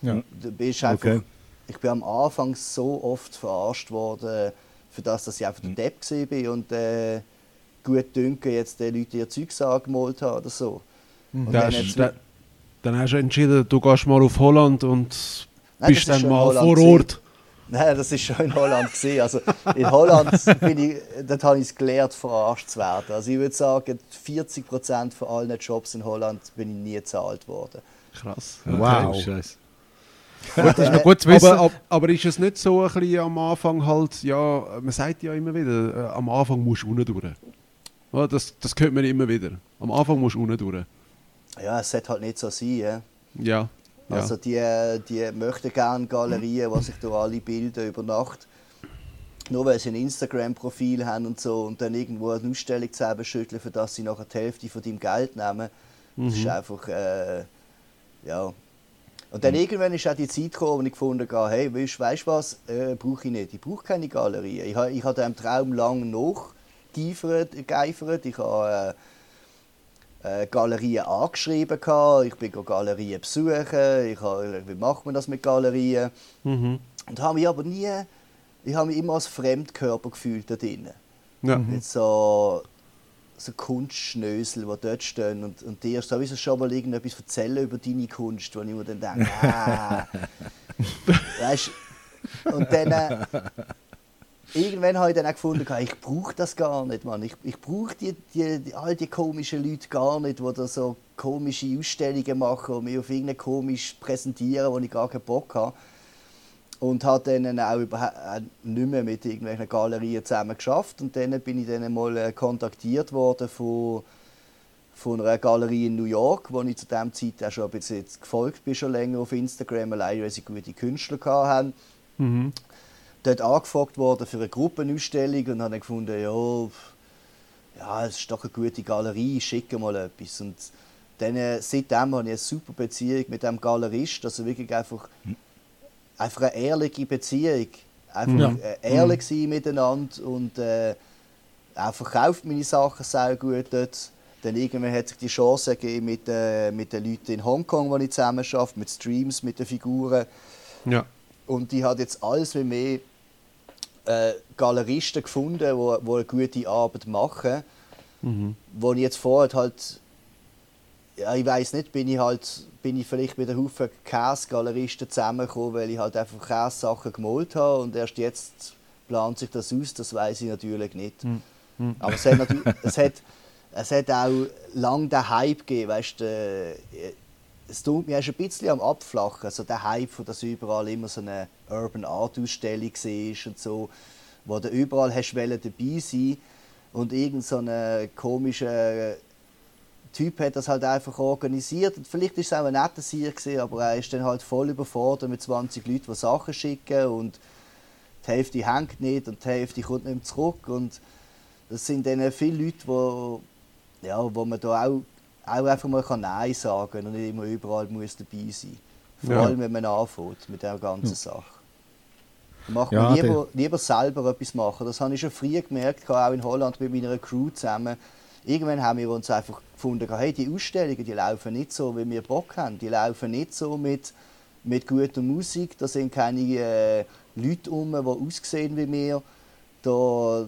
Ja. Du bist einfach, Okay. Ich bin am Anfang so oft verarscht worden, für das, dass ich einfach der Depp war und äh, gut dünken jetzt den Leuten ihr Zeug angemalt habe oder so. Und Dann, dann hast, dann, dann hast du entschieden, du gehst mal auf Holland und Nein, bist dann mal vor gewesen. Ort. Nein, das ist schon in Holland gesehen. Also in Holland bin ich, dort habe ich es gelernt, verarscht zu werden. Also ich würde sagen, 40 Prozent von allen Jobs in Holland bin ich nie gezahlt worden. Krass. Wow. Scheiße. Gut, ist noch gut zu wissen. Aber, ab, aber ist es nicht so ein bisschen am Anfang halt, ja, man sagt ja immer wieder, äh, am Anfang musst du unten durch. Ja, das, das hört man immer wieder. Am Anfang musst du unten durch. Ja, es sollte halt nicht so sein. Ja. Ja. ja. Also die, die möchten gerne Galerien, die sich durch alle bilden über Nacht. Nur weil sie ein Instagram-Profil haben und so und dann irgendwo eine Ausstellung zusammenschütteln, für das sie nachher die Hälfte von deinem Geld nehmen. Das ist einfach, äh, ja. Und dann irgendwann ist auch die Zeit gekommen, wo ich gefunden habe, hey, weißt du was, äh, brauche ich nicht. Ich brauche keine Galerie. Ich habe ich habe diesem Traum lang nachgeeifert. geeifert. Ich habe äh, äh, Galerien angeschrieben. gehabt. Ich bin Galerien besuchen. Ich habe, wie macht man das mit Galerien? Mhm. Und habe mich aber nie ich habe mich immer als Fremdkörper gefühlt da drinnen. Ja. Mit so, so Kunstschnösel, die dort stehen und, und dir sowieso schon mal irgendetwas erzählen über deine Kunst, wo ich mir dann denke, ah. weißt Und dann, äh, irgendwann habe ich dann auch gefunden, ich brauche das gar nicht, Mann. Ich, ich brauche die, die, all die komischen Leute gar nicht, die da so komische Ausstellungen machen und mich auf irgendeine komisch präsentieren, wo ich gar keinen Bock habe. Und habe dann auch überhaupt nicht mehr mit irgendwelchen Galerien zusammen geschafft. Und dann bin ich dann mal äh, kontaktiert worden von, von einer Galerie in New York, wo ich zu dem Zeit auch schon ein bisschen gefolgt bin, schon länger auf Instagram, allein weil sie gute Künstler hatten. Mhm. Dort angefragt worden für eine Gruppenausstellung und habe gefunden, ja, ja, es ist doch eine gute Galerie, schicke mal etwas. Und dann, äh, seitdem habe ich eine super Beziehung mit dem Galerist, also wirklich einfach einfach eine ehrliche Beziehung. Einfach Ja. äh, ehrlich sein miteinander und äh, er verkauft meine Sachen sehr gut dort. Dann irgendwann hat sich die Chance ergeben mit, äh, mit den Leuten in Hongkong, wo ich zusammen arbeite, mit Streams, mit den Figuren. Ja. Und die hat jetzt alles wie mehr äh, Galeristen gefunden, die wo, wo eine gute Arbeit machen. Mhm. Wo ich jetzt vorher halt, ja, ich weiß nicht, bin ich halt, bin ich vielleicht mit einem Haufen Käsegaleristen zusammengekommen, weil ich halt einfach Käse-Sachen gemalt habe und erst jetzt plant sich das aus, das weiß ich natürlich nicht. Mhm. Aber es hat, natürlich, es, hat, es hat auch lange den Hype gegeben, weißt du, äh, es tut mir ein bisschen am Abflachen, so der Hype, dass überall immer so eine Urban Art Ausstellung war und so, wo du überall hast dabei sein und irgend so ein komischer Typ hat das halt einfach organisiert und vielleicht ist es auch ein netter Sieg aber er ist dann halt voll überfordert mit 20 Leuten, die Sachen schicken und die Hälfte hängt nicht und die Hälfte kommt nicht mehr zurück und das sind dann viele Leute, wo, ja, wo man da auch, auch einfach mal Nein sagen kann und nicht immer überall muss dabei sein Vor Ja. allem, wenn man anfängt mit der ganzen Sache. Da macht Ja, man lieber, lieber selber etwas machen. Das habe ich schon früher gemerkt, auch in Holland mit meiner Crew zusammen. Irgendwann haben wir uns einfach gefunden, hey, die Ausstellungen die laufen nicht so, wie wir Bock haben. Die laufen nicht so mit, mit guter Musik. Da sind keine äh, Leute um, die aussehen wie wir. Da,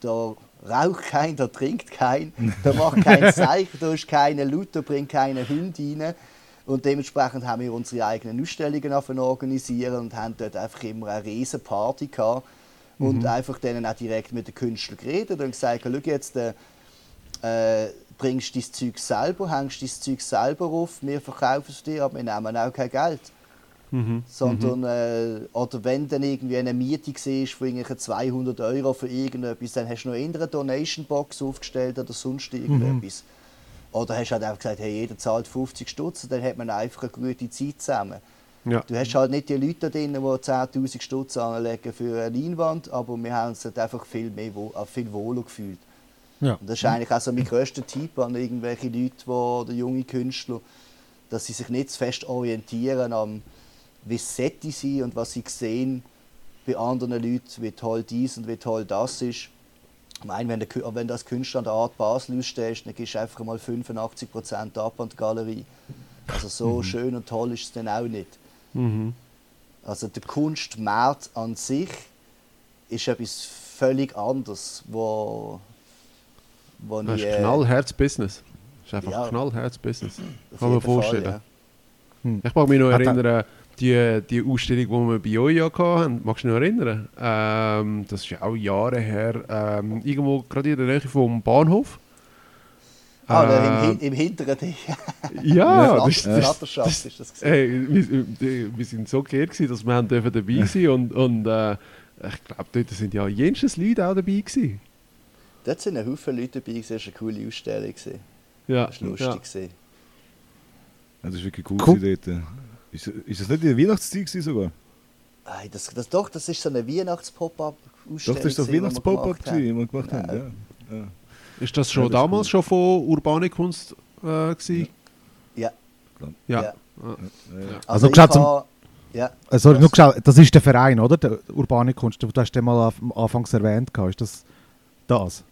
da raucht kein, da trinkt kein, da macht kein Zeichen, da ist keine laut, da bringt keine Hunde rein. Und dementsprechend haben wir unsere eigenen Ausstellungen organisieren und haben dort einfach immer eine riesen Party gehabt. Und einfach denen auch direkt mit den Künstlern geredet und gesagt, schau jetzt, äh, bringst dein Zeug selber, hängst dein Zeug selber auf, wir verkaufen es dir, aber wir nehmen auch kein Geld. Mhm. Sondern, äh, oder wenn dann irgendwie eine Miete war von irgendwelchen 200 Euro für irgendetwas, dann hast du noch in eine Donation Box aufgestellt oder sonst irgendetwas. Oder hast halt einfach gesagt, hey, jeder zahlt 50 Stutz, dann hat man einfach eine gute Zeit zusammen. Ja. Du hast halt nicht die Leute drin, die 10'000 Stutz anlegen für eine Leinwand, aber wir haben uns halt einfach viel, mehr, wo- äh, viel wohler gefühlt. Ja. Und das ist eigentlich auch so mein grösster Tipp an irgendwelche Leute, die, oder junge Künstler, dass sie sich nicht zu fest orientieren an wie sollte sie und was sie sehen bei anderen Leuten, wie toll dies und wie toll das ist. Ich meine, wenn, Kü- wenn das Künstler an der Art Basel ausstellst, dann gibst du einfach mal 85% ab an die Galerie. Also so schön und toll ist es dann auch nicht. Mhm. Also der Kunstmarkt an sich ist etwas völlig anderes, wo, wo Das ich, ist äh, Knallherz-Business. Das ist einfach Ja. Knallherz-Business. auf Kann man Fall, vorstellen. ja. Ich mag mich noch er- erinnern, die, die Ausstellung, die wir bei euch ja hatten, magst du dich noch erinnern? Ähm, das ist ja auch Jahre her. Ähm, irgendwo gerade in der Nähe vom Bahnhof. Ah, da im, Ähm, im hinteren ja, das, ist- das, Flatterschaft ist das. Hey, wir, wir sind so geehrt, gewesen, dass wir haben dürfen dabei sein und, und äh, ich glaube, dort sind ja jenseits Leute auch dabei gewesen. Dort sind ein Haufen Leute dabei, das war eine coole Ausstellung. Ja, Das war lustig. ja. Ja, das ist wirklich cool, Cool. dort. Ist, ist das nicht in der Weihnachtszeit sogar? Ei, das, das, doch, das ist so eine Weihnachts-Pop-Up-Ausstellung. Doch, das ist doch gewesen, die wir Weihnachts-Pop-Up, gemacht haben. gewesen, den wir gemacht haben. Ja. Ja. Ja. Ist das schon Ja, das damals cool. schon von urbane Kunst äh, gewesen? Ja. Ja. Ja. Ja. Ja. Also, ich geschätzt zum- Ja. Äh, Was? nur schnell, das ist der Verein, oder? Der urbane Kunst. Du hast den mal am Anfangs erwähnt. Ist das das?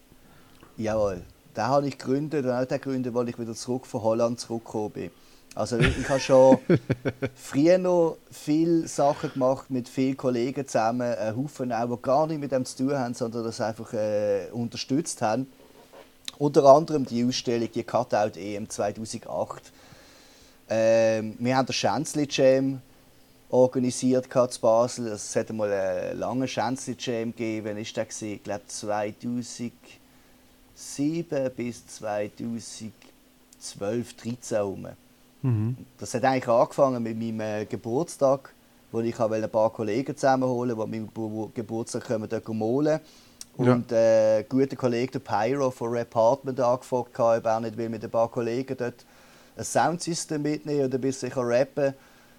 Jawohl. Den habe ich gegründet und auch den gegründet, weil ich wieder zurück von Holland zurückgekommen bin. Also ich, habe schon früher noch viele Sachen gemacht mit vielen Kollegen zusammen, einen Haufen auch, die gar nicht mit dem zu tun haben, sondern das einfach äh, unterstützt haben. Unter anderem die Ausstellung, die Cutout EM 2008. Ähm, wir haben den Schänzli Jam organisiert in Basel. Es hat einmal einen langen Schänzli Jam gegeben. Wann war der? Ich glaube 2007 bis 2012, 2013 herum. Mhm. Das hat eigentlich angefangen mit meinem äh, Geburtstag, wo ich wollte ein paar Kollegen zusammenholen, die an meinem Bu- Geburtstag kommen, dort malen. Ja. Und äh, ein guter Kollege, der Pyro von Repartment, angefragt, hat, ob er nicht will mit ein paar Kollegen dort ein Soundsystem mitnehmen und ein bisschen rappen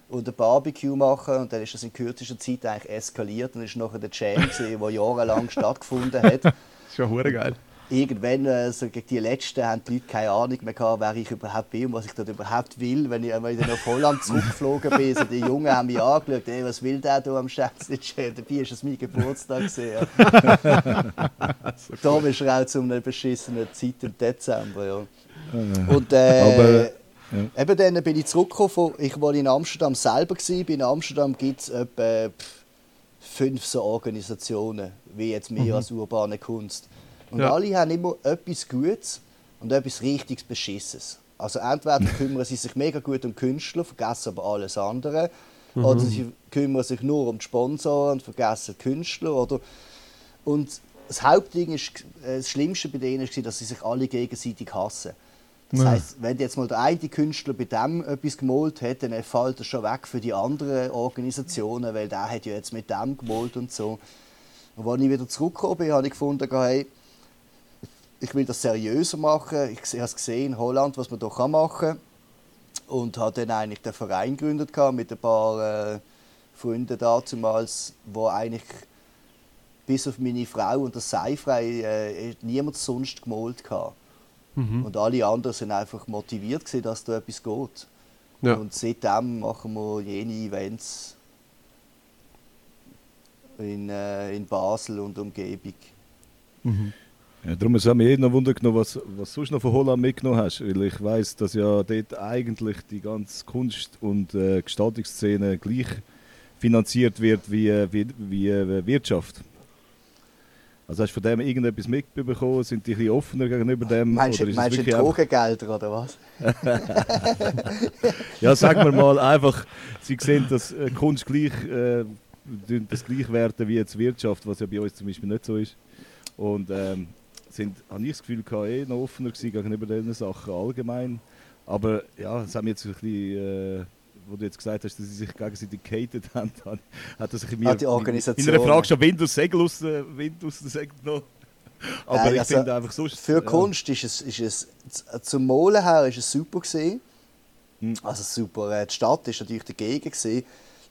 und ein Barbecue machen. Und dann ist das in kürzester Zeit eigentlich eskaliert und ist nachher der Jam, der jahrelang stattgefunden hat. Das ist ja geil. Irgendwann, äh, so gegen die Letzten, haben die Leute keine Ahnung mehr gehabt, wer ich überhaupt bin und was ich dort überhaupt will. Wenn ich, dann nach Holland zurückgeflogen bin, so die Jungen haben mich angeschaut, ey, was will der da am Schätzchen? Dabei ist es mein Geburtstag. Gewesen, ja. da ist er auch zu einer beschissenen Zeit im Dezember. Ja. Und äh, Aber, eben dann bin ich zurückgekommen, von, ich war in Amsterdam selber. Gewesen. In Amsterdam gibt es etwa fünf so Organisationen, wie jetzt wir als urbane Kunst. Und Ja. alle haben immer etwas Gutes und etwas richtig Beschisses. Also entweder kümmern sie sich mega gut um Künstler, vergessen aber alles andere. Oder sie kümmern sich nur um die Sponsoren und vergessen die Künstler. Oder und das Hauptding ist, äh, das Schlimmste bei denen war, dass sie sich alle gegenseitig hassen. Das heisst, wenn jetzt mal der eine Künstler bei dem etwas gemalt hat, dann fällt er schon weg für die anderen Organisationen, weil der hat ja jetzt mit dem gemalt und so. Und als ich wieder zurückgekommen bin, habe ich gefunden, hey, ich will das seriöser machen. Ich habe es gesehen in Holland, was man da machen kann. Und habe dann eigentlich den Verein gegründet mit ein paar äh, Freunden damals, wo eigentlich bis auf meine Frau und das Seifrei äh, niemand sonst gemalt hatte. Mhm. Und alle anderen sind einfach motiviert gewesen, dass da etwas geht. Ja. Und seitdem machen wir jene Events in, äh, in Basel und Umgebung. Ja, darum ist es mich eh noch Wunder genommen, was, was du sonst noch von Holland mitgenommen hast. Weil ich weiß, dass ja dort eigentlich die ganze Kunst- und äh, Gestaltungsszene gleich finanziert wird wie, wie, wie äh, Wirtschaft. Also hast du von dem irgendetwas mitbekommen? Sind die ein bisschen offener gegenüber dem? Meinst du, oder meinst du Drogengelder oder was? Ja, sagen wir mal einfach, sie sehen, dass äh, Kunst gleich, äh, das gleich werten wie jetzt Wirtschaft, was ja bei uns zum Beispiel nicht so ist. Und ähm, sind, habe ich das Gefühl, gehabt, eh noch offener gewesen gegenüber diesen Sachen allgemein. Aber ja, es haben jetzt ein bisschen, äh, wo du jetzt gesagt hast, dass sie sich gegenseitig gehatet haben, hat, hat das sich mir Ah, die Organisation. in einer Frage schon Wind aus Segel aus, äh, Wind aus Segel genommen. Aber Nein, ich also finde einfach so... Für Kunst ist es, ist es zum Malen her ist es super gewesen. Hm. Also super. Äh, Die Stadt ist natürlich dagegen gewesen.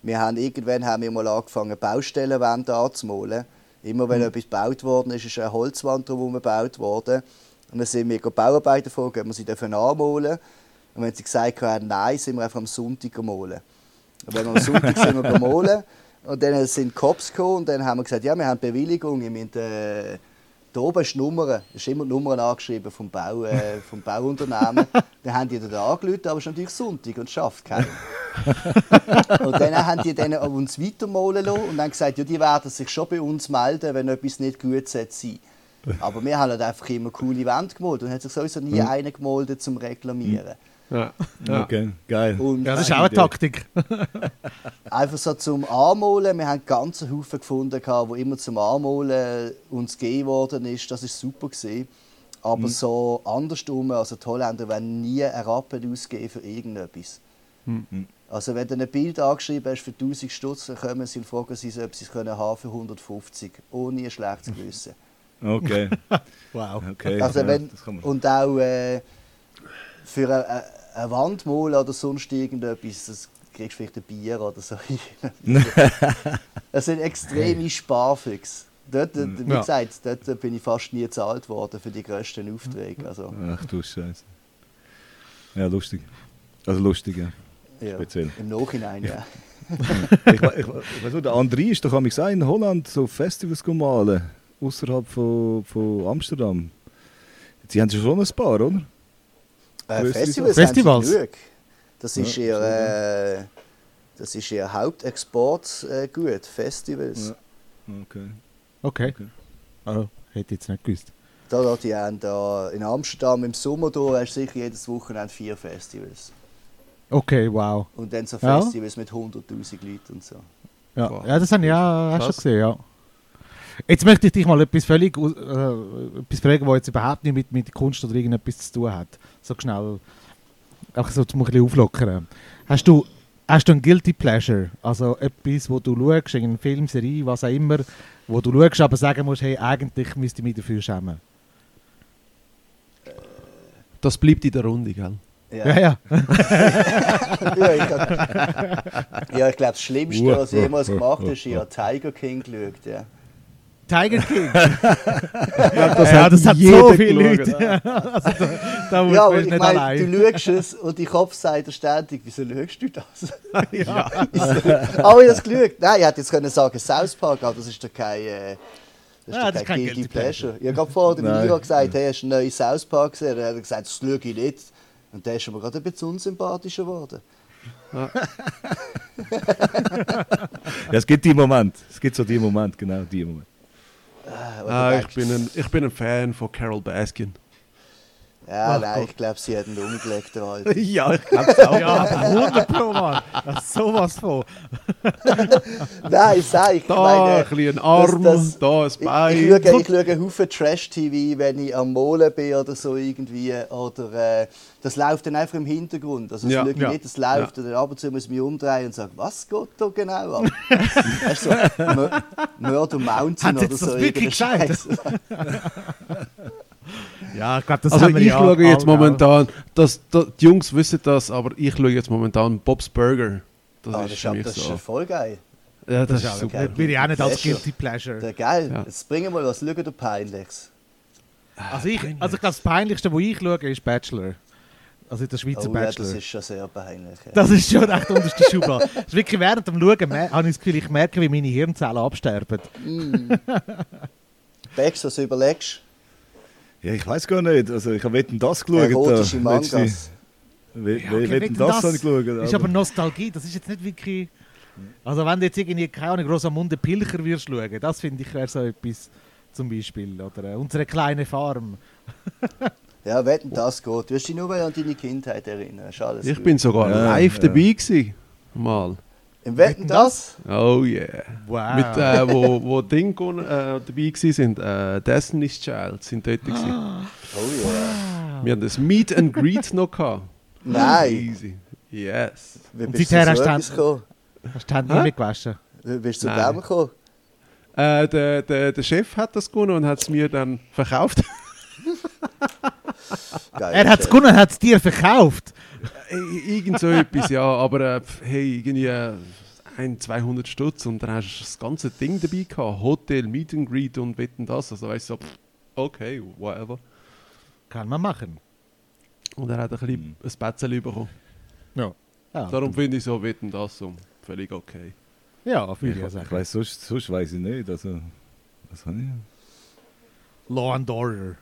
Wir haben irgendwann haben wir mal angefangen Baustellenwände anzumalen. Immer wenn etwas gebaut worden ist, ist eine Holzwand drumherum gebaut worden. Und dann sind wir Bauarbeiter ob wir sie dürfen anmalen. Und wenn sie gesagt haben, nein, sind wir einfach am Sonntag gemalt. Und wenn wir am Sonntag sind wir gemalt und dann sind die Cops gekommen und dann haben wir gesagt, ja, wir haben Bewilligung, wir müssen, äh, da oben ist die Nummer, ist immer die Nummer angeschrieben vom, Bau, äh, vom Bauunternehmen. dann haben die dann angerufen, aber es ist natürlich Sonntag und es schafft keiner. und dann haben die dann uns weitermalen lassen und dann gesagt, ja, die werden sich schon bei uns melden, wenn etwas nicht gut sein sollte. Aber wir haben halt einfach immer coole Wände gemalt und hat sich sowieso nie einer gemalt zum Reklamieren. Ja. Ja. Okay, geil. Und Ja, das ist auch eine Taktik. einfach so zum Anmalen. Wir haben ganz Haufen gefunden, gehabt, wo immer zum Anmalen uns gegeben worden ist. Das ist super gesehen. Aber so andersrum, also die Holländer werden nie einen Rappen ausgeben für irgendetwas. Also wenn du ein Bild angeschrieben hast für 1000 Stutz, dann kommen sie und fragen sie, ob sie es können haben für 150, ohne ein schlechtes Gewissen. Okay, Wow. okay. Also wenn, und auch äh, für eine, eine- Wand malen oder sonst irgendetwas, das kriegst du vielleicht ein Bier oder so. Es sind extreme Sparfüchse. Dort, äh, wie Ja. gesagt, dort bin ich fast nie gezahlt worden für die grössten Aufträge. Also, Ach du Scheiße. Ja, lustig. Also lustig, ja. ja, Speziell. Im Nachhinein, ja. ich, we- ich, we- ich weiß nicht, der André ist doch am gesagt, in Holland so Festivals malen, außerhalb von, von Amsterdam. Sie haben schon ein paar, oder? Äh, Festivals, Festivals? Haben sie genug. Das ist Ja, ihr, schon, äh, das ist ihr Hauptexportgut, äh, gut, Festivals. Ja. Okay. Okay. Okay. Oh, hätte ich jetzt nicht gewusst. Da, da, die haben da in Amsterdam im Sommer da hast du sicher jedes Wochenende vier Festivals. Okay, wow. Und dann so Ja. Festivals mit 100'000 Leuten und so. Ja, Wow. ja das habe ich ja auch schon Krass. gesehen, ja. Jetzt möchte ich dich mal etwas völlig äh, etwas fragen, was jetzt überhaupt nicht mit, mit Kunst oder irgendetwas zu tun hat. So schnell, einfach so zum ein bisschen auflockern. Hast du, hast du ein Guilty Pleasure? Also etwas, wo du schaust, in Film, Serie, was auch immer, wo du schaust, aber sagen musst, hey, eigentlich müsste ich mich dafür schämen. Das bleibt in der Runde, gell? Ja, Ja, ja. ja ich, glaub- ja, ich glaube, das Schlimmste, was ich jemals gemacht habe, ist, ich habe Tiger King geschaut. Ja. Tiger King. Das ja, hat das hat so viele geschaut. Leute. also, da, da Ja, aber ich nicht meine, allein. du schaust es und dein Kopf sagt dir ständig, wieso schaust du das? ja. Aber ich habe das geschaut. Nein, ich hätte jetzt können sagen South Park, aber das ist doch kein, äh, das ist Ja, doch das ist kein kein Guilty Pleasure. Ich habe gerade vorher dem. Mira gesagt, hey, hast du einen neuen South Park gesehen? Und er hat gesagt, das schaue ich nicht. Und der ist mir gerade ein bisschen unsympathischer geworden. Ja, es gibt die Moment. Es gibt so die Moment, genau die Moment. Oder Ah, ich, bin ein, ich bin ein Fan von Carol Baskin. Ja, Ach nein, Gott. ich glaube, sie hat ihn umgelegt, der Alte. ja, ich glaube es auch. Ja, aber 100 Pro, Mann. Das ist sowas von. Nein, ich sage, ich Da meine, ein bisschen Arm, das- da ein Ich, Bein. ich, schaue, ich schaue einen Haufen Trash-TV, wenn ich am Molen bin oder so irgendwie. Oder, äh, das läuft dann einfach im Hintergrund. Also das Ja, schaue ich ja. nicht, das läuft. Und dann ab und zu muss ich mich umdrehen und sagen, was geht da genau ab? weißt du, so, Mur- Murder Mountain Hat oder jetzt so. das wirklich? Scheiß. Ja, ich glaube, das Also haben wir ich ja schaue jetzt momentan, das, das, die Jungs wissen das, aber ich schaue jetzt momentan Bob's Burger. Das Ah, ist das, für ist, mich das ist so. voll geil. Ja, das, Das ist ist super. bin ich auch nicht als. Guilty Pleasure. Der geil. Ja. Jetzt bringen wir was, schau dir Peinliches. Also ich, also ich glaube, das Peinlichste, was ich schaue, ist Bachelor. Also der Schweizer Oh ja, Bachelor. das ist schon sehr peinlich. Ja. Das ist schon recht unterste Schublade. Das ist wirklich während dem Schauen habe ich das Gefühl, ich merke, wie meine Hirnzellen absterben. Bex, was überlegst Ja, ich weiß gar nicht. Also ich habe Wetten das geschaut. Erotische da, Mangas. letzte- We Ja, okay, Wetten das, habe ich geschaut. ist aber Nostalgie, das ist jetzt nicht wirklich... Also wenn du jetzt irgendwie, keine Ahnung, Rosamunde Pilcher würdest schauen, das finde ich wäre so etwas zum Beispiel. Oder äh, unsere kleine Farm. Ja, wetten, das geht. Du wirst dich nur an deine Kindheit erinnern. Alles Ich gut. bin sogar Ja, live ja. dabei gewesen. Mal. Im Wetten, das? Oh yeah. Wow. Mit, äh, wo, wo Ding äh, dabei sind, äh, Destiny's Child sind dort gewesen. Oh ja. Wir haben das Meet and Greet noch gehabt. Nein. Easy. Yes. Wie Und seither hast du die Hände mehr gewaschen? Wie bist du zu dem gekommen? Äh, der, der, der Chef hat das gewonnen und hat es mir dann verkauft. Geil. Er hat es gewonnen, hat es dir verkauft. Äh, Irgend so etwas, ja. Aber äh, hey, irgendwie äh, ein, 200 Stutz und dann hast du das ganze Ding dabei gehabt. Hotel, Meet and Greet und wetten das. Also weißt du, so, okay, whatever. Kann man machen. Und er hat ein bisschen ein Spätzle bekommen. Ja. Ja, Darum finde ich so wetten das so völlig okay. ja würde ich ja ich weiß, sonst, sonst weiß ich nicht. Also, was habe ich? Law and Order.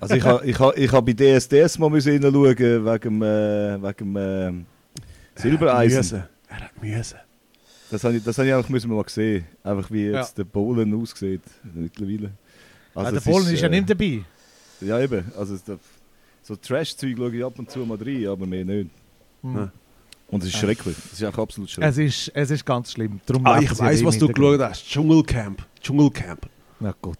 Also ich habe ich ha, ich ha bei DSDS mal müssen reinschauen wegen äh, wegen dem äh, Silbereisen. Er hat Müsse. Das habe ich, das hab ich einfach müssen mal gesehen. Einfach wie Ja. jetzt der Polen aussieht mittlerweile. Also es der Polen ist, ja äh, nicht dabei. Ja eben, also es- so Trash-Zeug schaue ich ab und zu mal rein, aber mehr nicht. Hm. Ja. Und es ist schrecklich. Es ist auch absolut Es schrecklich. ist, es ist ganz schlimm. Darum Ah, ich ja weiß, was du geschaut hast. Dschungelcamp. Dschungelcamp. Na gut.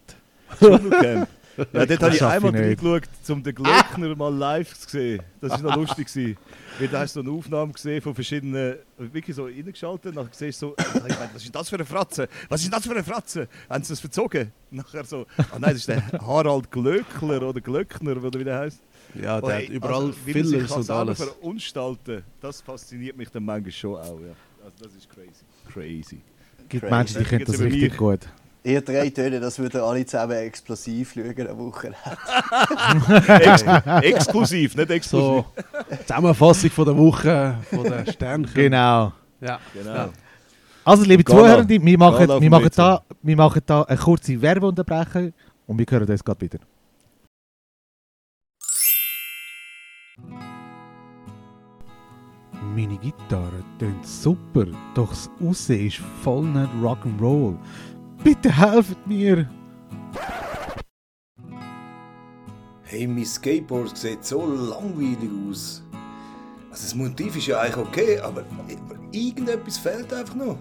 Dschungelcamp. Ja, dort habe ich einmal reingeschaut, um den Glöckner mal live zu sehen. Das war noch lustig. gewesen. Weil da hast du so eine Aufnahme gesehen von verschiedenen, wirklich so reingeschaltet. Nachher siehst du so, ich meine, was ist das für eine Fratze? Was ist das für eine Fratze? Haben sie das verzogen? Nachher so, ah nein, das ist der Harald Glöckler oder Glöckner, oder wie der heißt. Ja, der Oh, hat hey, überall also, der sich Fillers und alles. verunstalten, das fasziniert mich dann manchmal schon auch. Ja. Also das ist crazy. Crazy. gibt Crazy. Menschen, die können das richtig mich. gut. Ihr drei Töne, das würden alle zusammen explosiv schauen am Wochenende. Ex exklusiv, nicht exklusiv. So, Zusammenfassung von der Woche, von der Sternchen. Genau. Ja. Genau. Also, liebe. Zuhörende, wir machen, wir, machen da, wir machen da eine kurze Werbeunterbrechung und wir hören uns gerade wieder. Meine Gitarre tönt super, doch das Aussehen ist voll nicht Rock'n'Roll. Bitte helft mir! Hey, mein Skateboard sieht so langweilig aus. Also das Motiv ist ja eigentlich okay, aber irgendetwas fehlt einfach noch.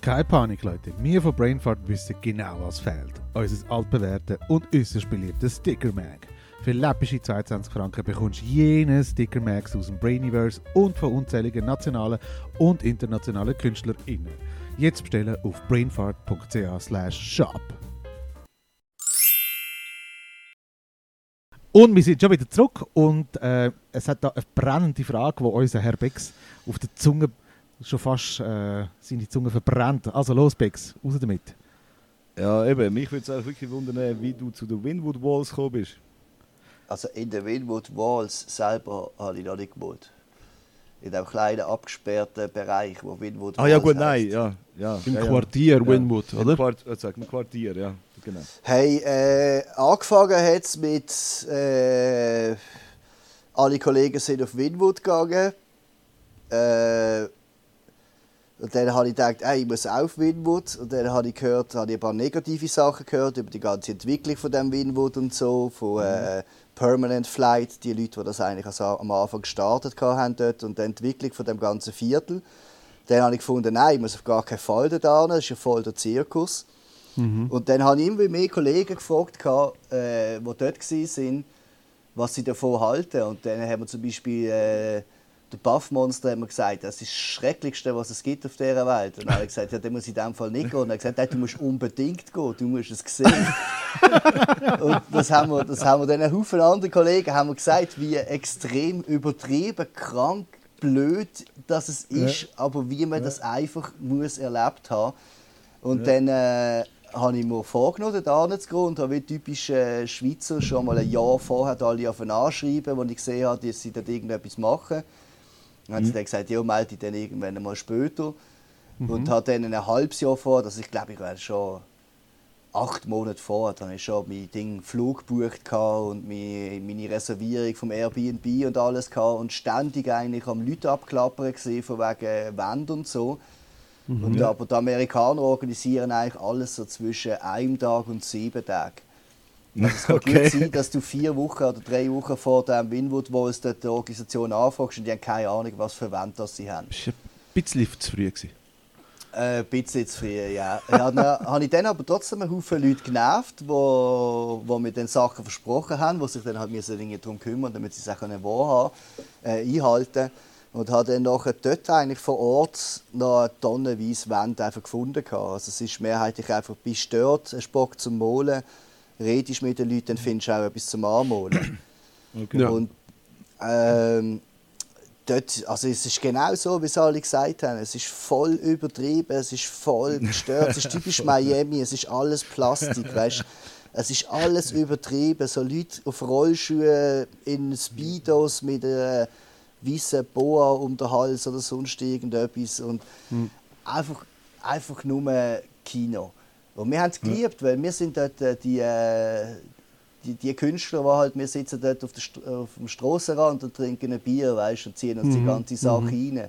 Keine Panik, Leute. Wir von Brainfart wissen genau, was fehlt. Unser altbewährte und äußerst beliebte Sticker Mag. Für läppische 22 Franken bekommst du jene Sticker Mags aus dem Brainiverse und von unzähligen nationalen und internationalen KünstlerInnen. Jetzt bestellen auf brainfart.ch/shop. Und wir sind schon wieder zurück und äh, es hat da eine brennende Frage, die unser Herr Bex auf der Zunge schon fast äh, seine Zunge verbrennt. Also los Bex, raus damit. Ja, eben, mich würde es auch wirklich wundern, wie du zu den Winwood Walls gekommen bist. Also in den Winwood Walls selber habe ich noch nicht gemalt. In dem kleinen abgesperrten Bereich, wo Winwood Ah ja Walls gut, nein, ja. ja Im ja. Quartier Ja. Winwood, Im oder? Quart äh, sag, im Quartier, ja. Genau. Hey, äh, angefangen hat es mit. Äh, alle Kollegen sind auf Winwood gegangen. Äh, und dann habe ich gedacht, ey, ich muss auch auf Winwood. Und dann habe ich gehört, habe ich ein paar negative Sachen gehört über die ganze Entwicklung von dem Winwood und so, von äh, Permanent Flight, die Leute, die das eigentlich also am Anfang gestartet haben dort und die Entwicklung von dem ganzen Viertel. Dann habe ich gefunden, nein, ich muss auf gar keinen Fall da das ist ja voll der Zirkus. Und dann habe ich immer mehr Kollegen gefragt, äh, die dort waren, was sie davon halten. Und dann haben wir zum Beispiel äh, der Buffmonster haben wir gesagt, das ist das Schrecklichste, was es gibt auf dieser Welt. Und habe ich gesagt, ja, dann muss ich in dem Fall nicht gehen. Und er hat gesagt, du musst unbedingt gehen, du musst es sehen. Und das haben wir, das haben wir dann einen Haufen anderen Kollegen haben wir gesagt, wie extrem übertrieben, krank, blöd dass es ist, aber wie man das einfach muss erlebt haben. Und dann äh, habe ich mir vorgenommen, da hinzugehen und habe wie typische äh, Schweizer schon mal ein Jahr vorher alle auf anschreiben, wo ich gesehen habe, dass sie dort irgendetwas machen. Dann haben sie dann gesagt, ja, melde dich dann irgendwann mal später. Und habe dann ein halbes Jahr vor, dass ich glaube, ich war schon acht Monate vor, dann habe ich schon mein Ding Flug gebucht und meine, Reservierung vom Airbnb und alles gehabt und ständig eigentlich am Leute abklappern gesehen von wegen Wand und so. Und, aber die Amerikaner organisieren eigentlich alles so zwischen einem Tag und sieben Tagen. Es kann Okay. gut sein, dass du vier Wochen oder drei Wochen vor dem Winwood Walls dort die Organisation anfragst und die haben keine Ahnung, was für Wände das sie haben. Das war ein bisschen zu früh. Gewesen. Äh, ein bisschen zu früh, ja. ja dann habe ich dann aber trotzdem einen Haufen Leute genervt, wo, wo mir dann Sachen versprochen haben, die sich dann halt müssen darum kümmern, damit sie es auch wahrhaben, äh, einhalten und habe dann nachher dort eigentlich vor Ort noch eine tonnenweise Wände einfach gefunden. Also es ist mehrheitlich einfach, bist dort, ein Bock zum Malen, redest mit den Leuten, dann findest du auch etwas zum Anmalen. Okay. Ja. Und ähm, dort, also es ist genau so, wie es alle gesagt haben. Es ist voll übertrieben, es ist voll gestört, es ist typisch Miami, es ist alles Plastik, weißt Es ist alles übertrieben. So Leute auf Rollschuhen in Speedos mit einer weißen Boa um den Hals oder sonst irgendetwas. Und einfach, einfach nur Kino. Und wir haben es geliebt, weil wir sind dort äh, die, äh, die, die Künstler, die halt, wir sitzen dort auf, der auf dem Strassenrand und trinken ein Bier, weißt, und ziehen uns die ganze Sache rein.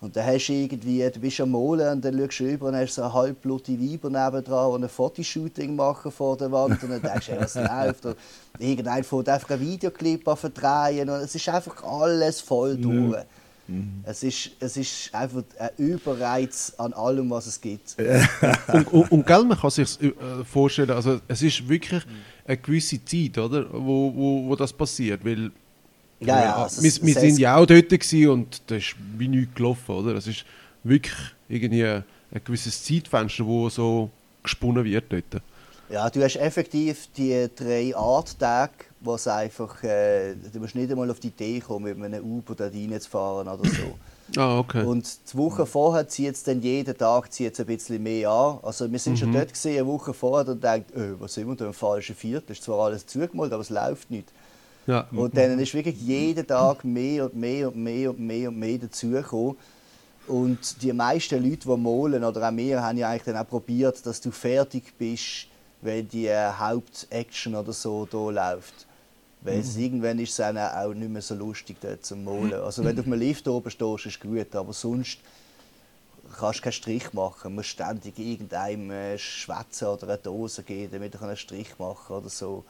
Und dann hast du irgendwie, du bist am Malen und dann schaust du über und hast so eine halbblutige Weiber nebendran, die ein Fotoshooting machen vor der Wand und dann denkst du, hey, was läuft? Oder irgendein fängt einfach einen Videoclip an verdrehen und es ist einfach alles voll durch. Es, ist, es ist einfach ein Überreiz an allem, was es gibt. und, und, und gell, man kann sich äh, vorstellen, also es ist wirklich eine gewisse Zeit, oder, wo, wo, wo das passiert, weil Ja, ja, also wir, es- wir es- sind ja auch dort gewesen und da ist wie nichts gelaufen, oder? Es ist wirklich irgendwie ein gewisses Zeitfenster, wo so gesponnen wird dort. Ja, du hast effektiv die drei Art-Tage, wo es einfach, äh, du musst nicht einmal auf die Idee kommen, mit einem Uber dort reinzufahren oder so. Ah, okay. Und die Woche vorher zieht es dann jeden Tag zieht's ein bisschen mehr an. Also wir sind schon dort gesehen, eine Woche vorher und denkt, öh, was sind wir da im falschen Viertel? Ist zwar alles zugemalt, aber es läuft nicht. ja. Und dann ist wirklich jeden Tag mehr und mehr und mehr und mehr und mehr dazugekommen. Und die meisten Leute, die malen, oder auch wir, haben ja eigentlich dann auch probiert, dass du fertig bist, wenn die äh, Hauptaction oder so da läuft. Weil es, irgendwann ist es dann auch nicht mehr so lustig dort zum Malen. Also wenn du auf einem Lift oben stehst, ist gut, aber sonst kannst du keinen Strich machen. Du musst ständig irgendeinem äh, schwätzen oder eine Dose geben, damit er einen Strich machen kann oder so.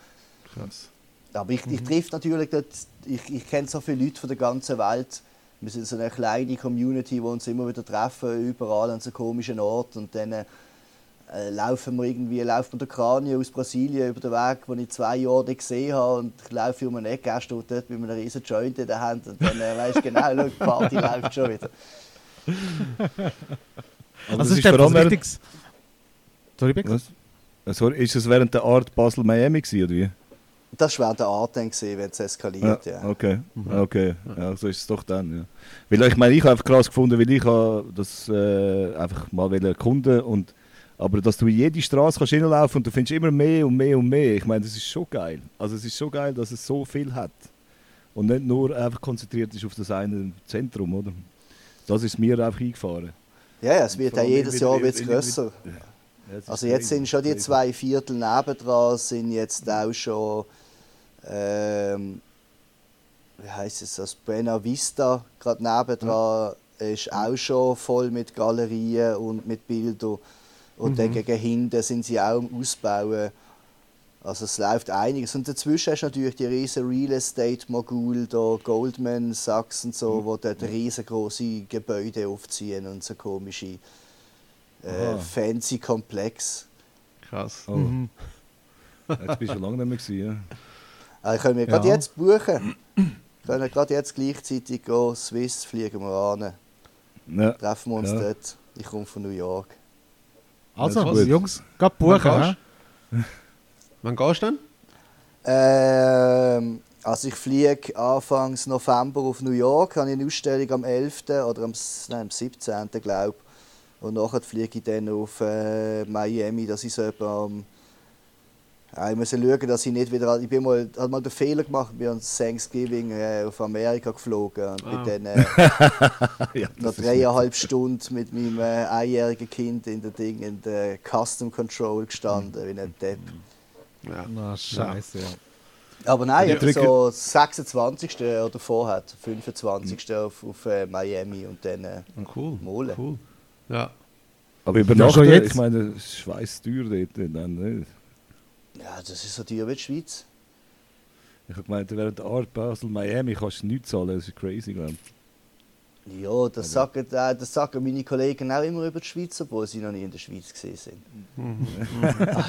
Krass. Aber ich, ich treffe natürlich dort, ich, ich kenne so viele Leute von der ganzen Welt. Wir sind so eine kleine Community, wo uns immer wieder treffen, überall an so komischen Ort und dann äh, laufen wir irgendwie, laufen wir der Kranio aus Brasilien über den Weg, den ich zwei Jahre nicht gesehen habe und ich laufe um eine Ecke, er steht dort mit einem riesen Joint in der Hand und dann äh, weisst du genau, schau, die Party läuft schon wieder. Also das ist, ist vor allem. Sorry, Beck? Äh, Sorry, ist es während der Art Basel-Miami gewesen, oder wie? Das war der Art dann gesehen, wenn es eskaliert. Ja. Okay, okay. Ja, so ist es doch dann, ja. Weil ich meine, ich habe einfach krass gefunden, weil ich habe das äh, einfach mal erkunden und aber dass du in jede Straße kannst hinlaufen und du findest immer mehr und mehr und mehr. Ich meine, das ist schon geil. Also es ist schon geil, dass es so viel hat und nicht nur einfach konzentriert ist auf das eine Zentrum, oder? Das ist mir einfach eingefahren. Ja, ja, es wird auch jedes Jahr wird's mit- grösser. Ja, Also jetzt sind schon die zwei Viertel nebendran, sind jetzt auch schon, ähm, wie heisst es, das Buena Vista, gerade nebendran, ist auch schon voll mit Galerien und mit Bildern. Und dann gegen hinten sind sie auch am Ausbauen. Also es läuft einiges. Und dazwischen hast du natürlich die riesen Real Estate Mogul, da Goldman Sachs und so, wo dort riesengroße Gebäude aufziehen und so komische äh, fancy Komplex. Krass. Oh, Mhm. jetzt bist du schon lange nicht mehr gewesen, Also können wir gerade Ja. jetzt buchen. können gerade jetzt gleichzeitig gehen. Swiss fliegen wir an. ja. ja. Treffen wir uns Ja. dort. Ich komme von New York. Also, gut. Jungs, geht buchen. Wann gehst du denn? Ähm, also ich fliege Anfangs November auf New York. Habe ich eine Ausstellung am 11. oder am, nein, am 17. glaube ich. Und nachher fliege ich dann auf äh, Miami. Das ist so etwa am... Ja, ich muss schauen, dass ich nicht wieder... Ich bin mal, habe mal den Fehler gemacht, ich bin an Thanksgiving äh, auf Amerika geflogen und Ah. bin dann äh, ja ist dreieinhalb Stunden mit meinem äh, einjährigen Kind in der Ding in der Custom Control gestanden, wie ein Depp. Ja. Na, scheiße, ja. Aber nein, Die etwa drücken- so 26. oder vorher, 25. auf, auf äh, Miami und dann äh, Cool. Mole. Cool. Ja. Aber übernachten, schon jetzt? ich meine, das ist schweißteuer dort. Dann, nicht? Ja, das ist so teuer wie die Schweiz. Ich habe gemeint, während der Art Basel, Miami kannst du nichts zahlen, das ist crazy, glaube ich. Ja, das sagen, äh, das sagen meine Kollegen auch immer über die Schweiz, obwohl sie noch nie in der Schweiz gesehen sind.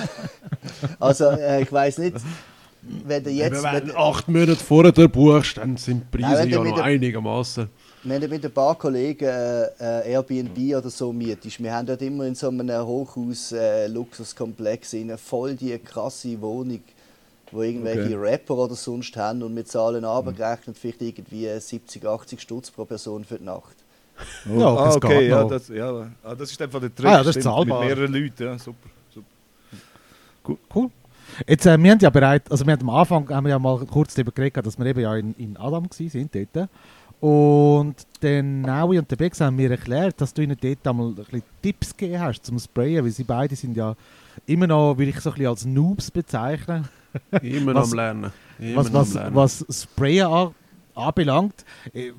also, äh, ich weiß nicht, wenn du jetzt. wenn du acht Monate vorher der buchst, dann sind die Preise ja noch einigermaßen. Wenn du mit ein paar Kollegen äh, äh, Airbnb oder so mietest, wir haben dort immer in so einem Hochhaus äh, voll die krasse Wohnung, wo irgendwelche Okay. Rapper oder sonst haben und wir zahlen abgerechnet vielleicht irgendwie 70, 80 Stutz pro Person für die Nacht. Oh, Ja, ah, das okay, geht ja noch. das, ja, ah, das ist einfach der Trick. Ah, ja, das ist zahlbar. Mit mehreren Leuten, ja, super. super. Cool. Jetzt, äh, wir haben ja bereit, also wir haben am Anfang haben wir ja mal kurz darüber geredet, dass wir eben ja in, in Adam waren, sind dort. Und dann Naui und der Bex haben mir erklärt, dass du ihnen dort einmal ein bisschen Tipps gegeben hast zum Sprayen, weil sie beide sind ja immer noch, würde ich so ein bisschen als Noobs bezeichnen, Immer Was- noch am Lernen. Immer was, was, Lernen. was Sprayen an, anbelangt. Äh,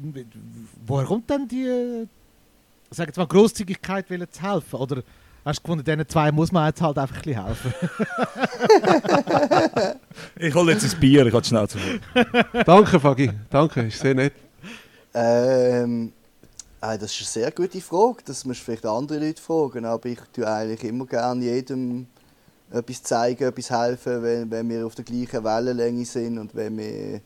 woher kommt denn die, äh, sag jetzt mal, Grosszügigkeit wollen zu helfen? Oder hast du gefunden, diesen zwei muss man jetzt halt einfach ein bisschen helfen? Ich hole jetzt ein Bier, ich habe die Schnauze voll. Danke, Fagi. Danke, ist sehr nett. Ähm, äh, das ist eine sehr gute Frage. Das musst du vielleicht andere Leute fragen. Aber ich tue eigentlich immer gerne jedem etwas zeigen, etwas helfen, wenn, wenn wir auf der gleichen Wellenlänge sind und wenn wir,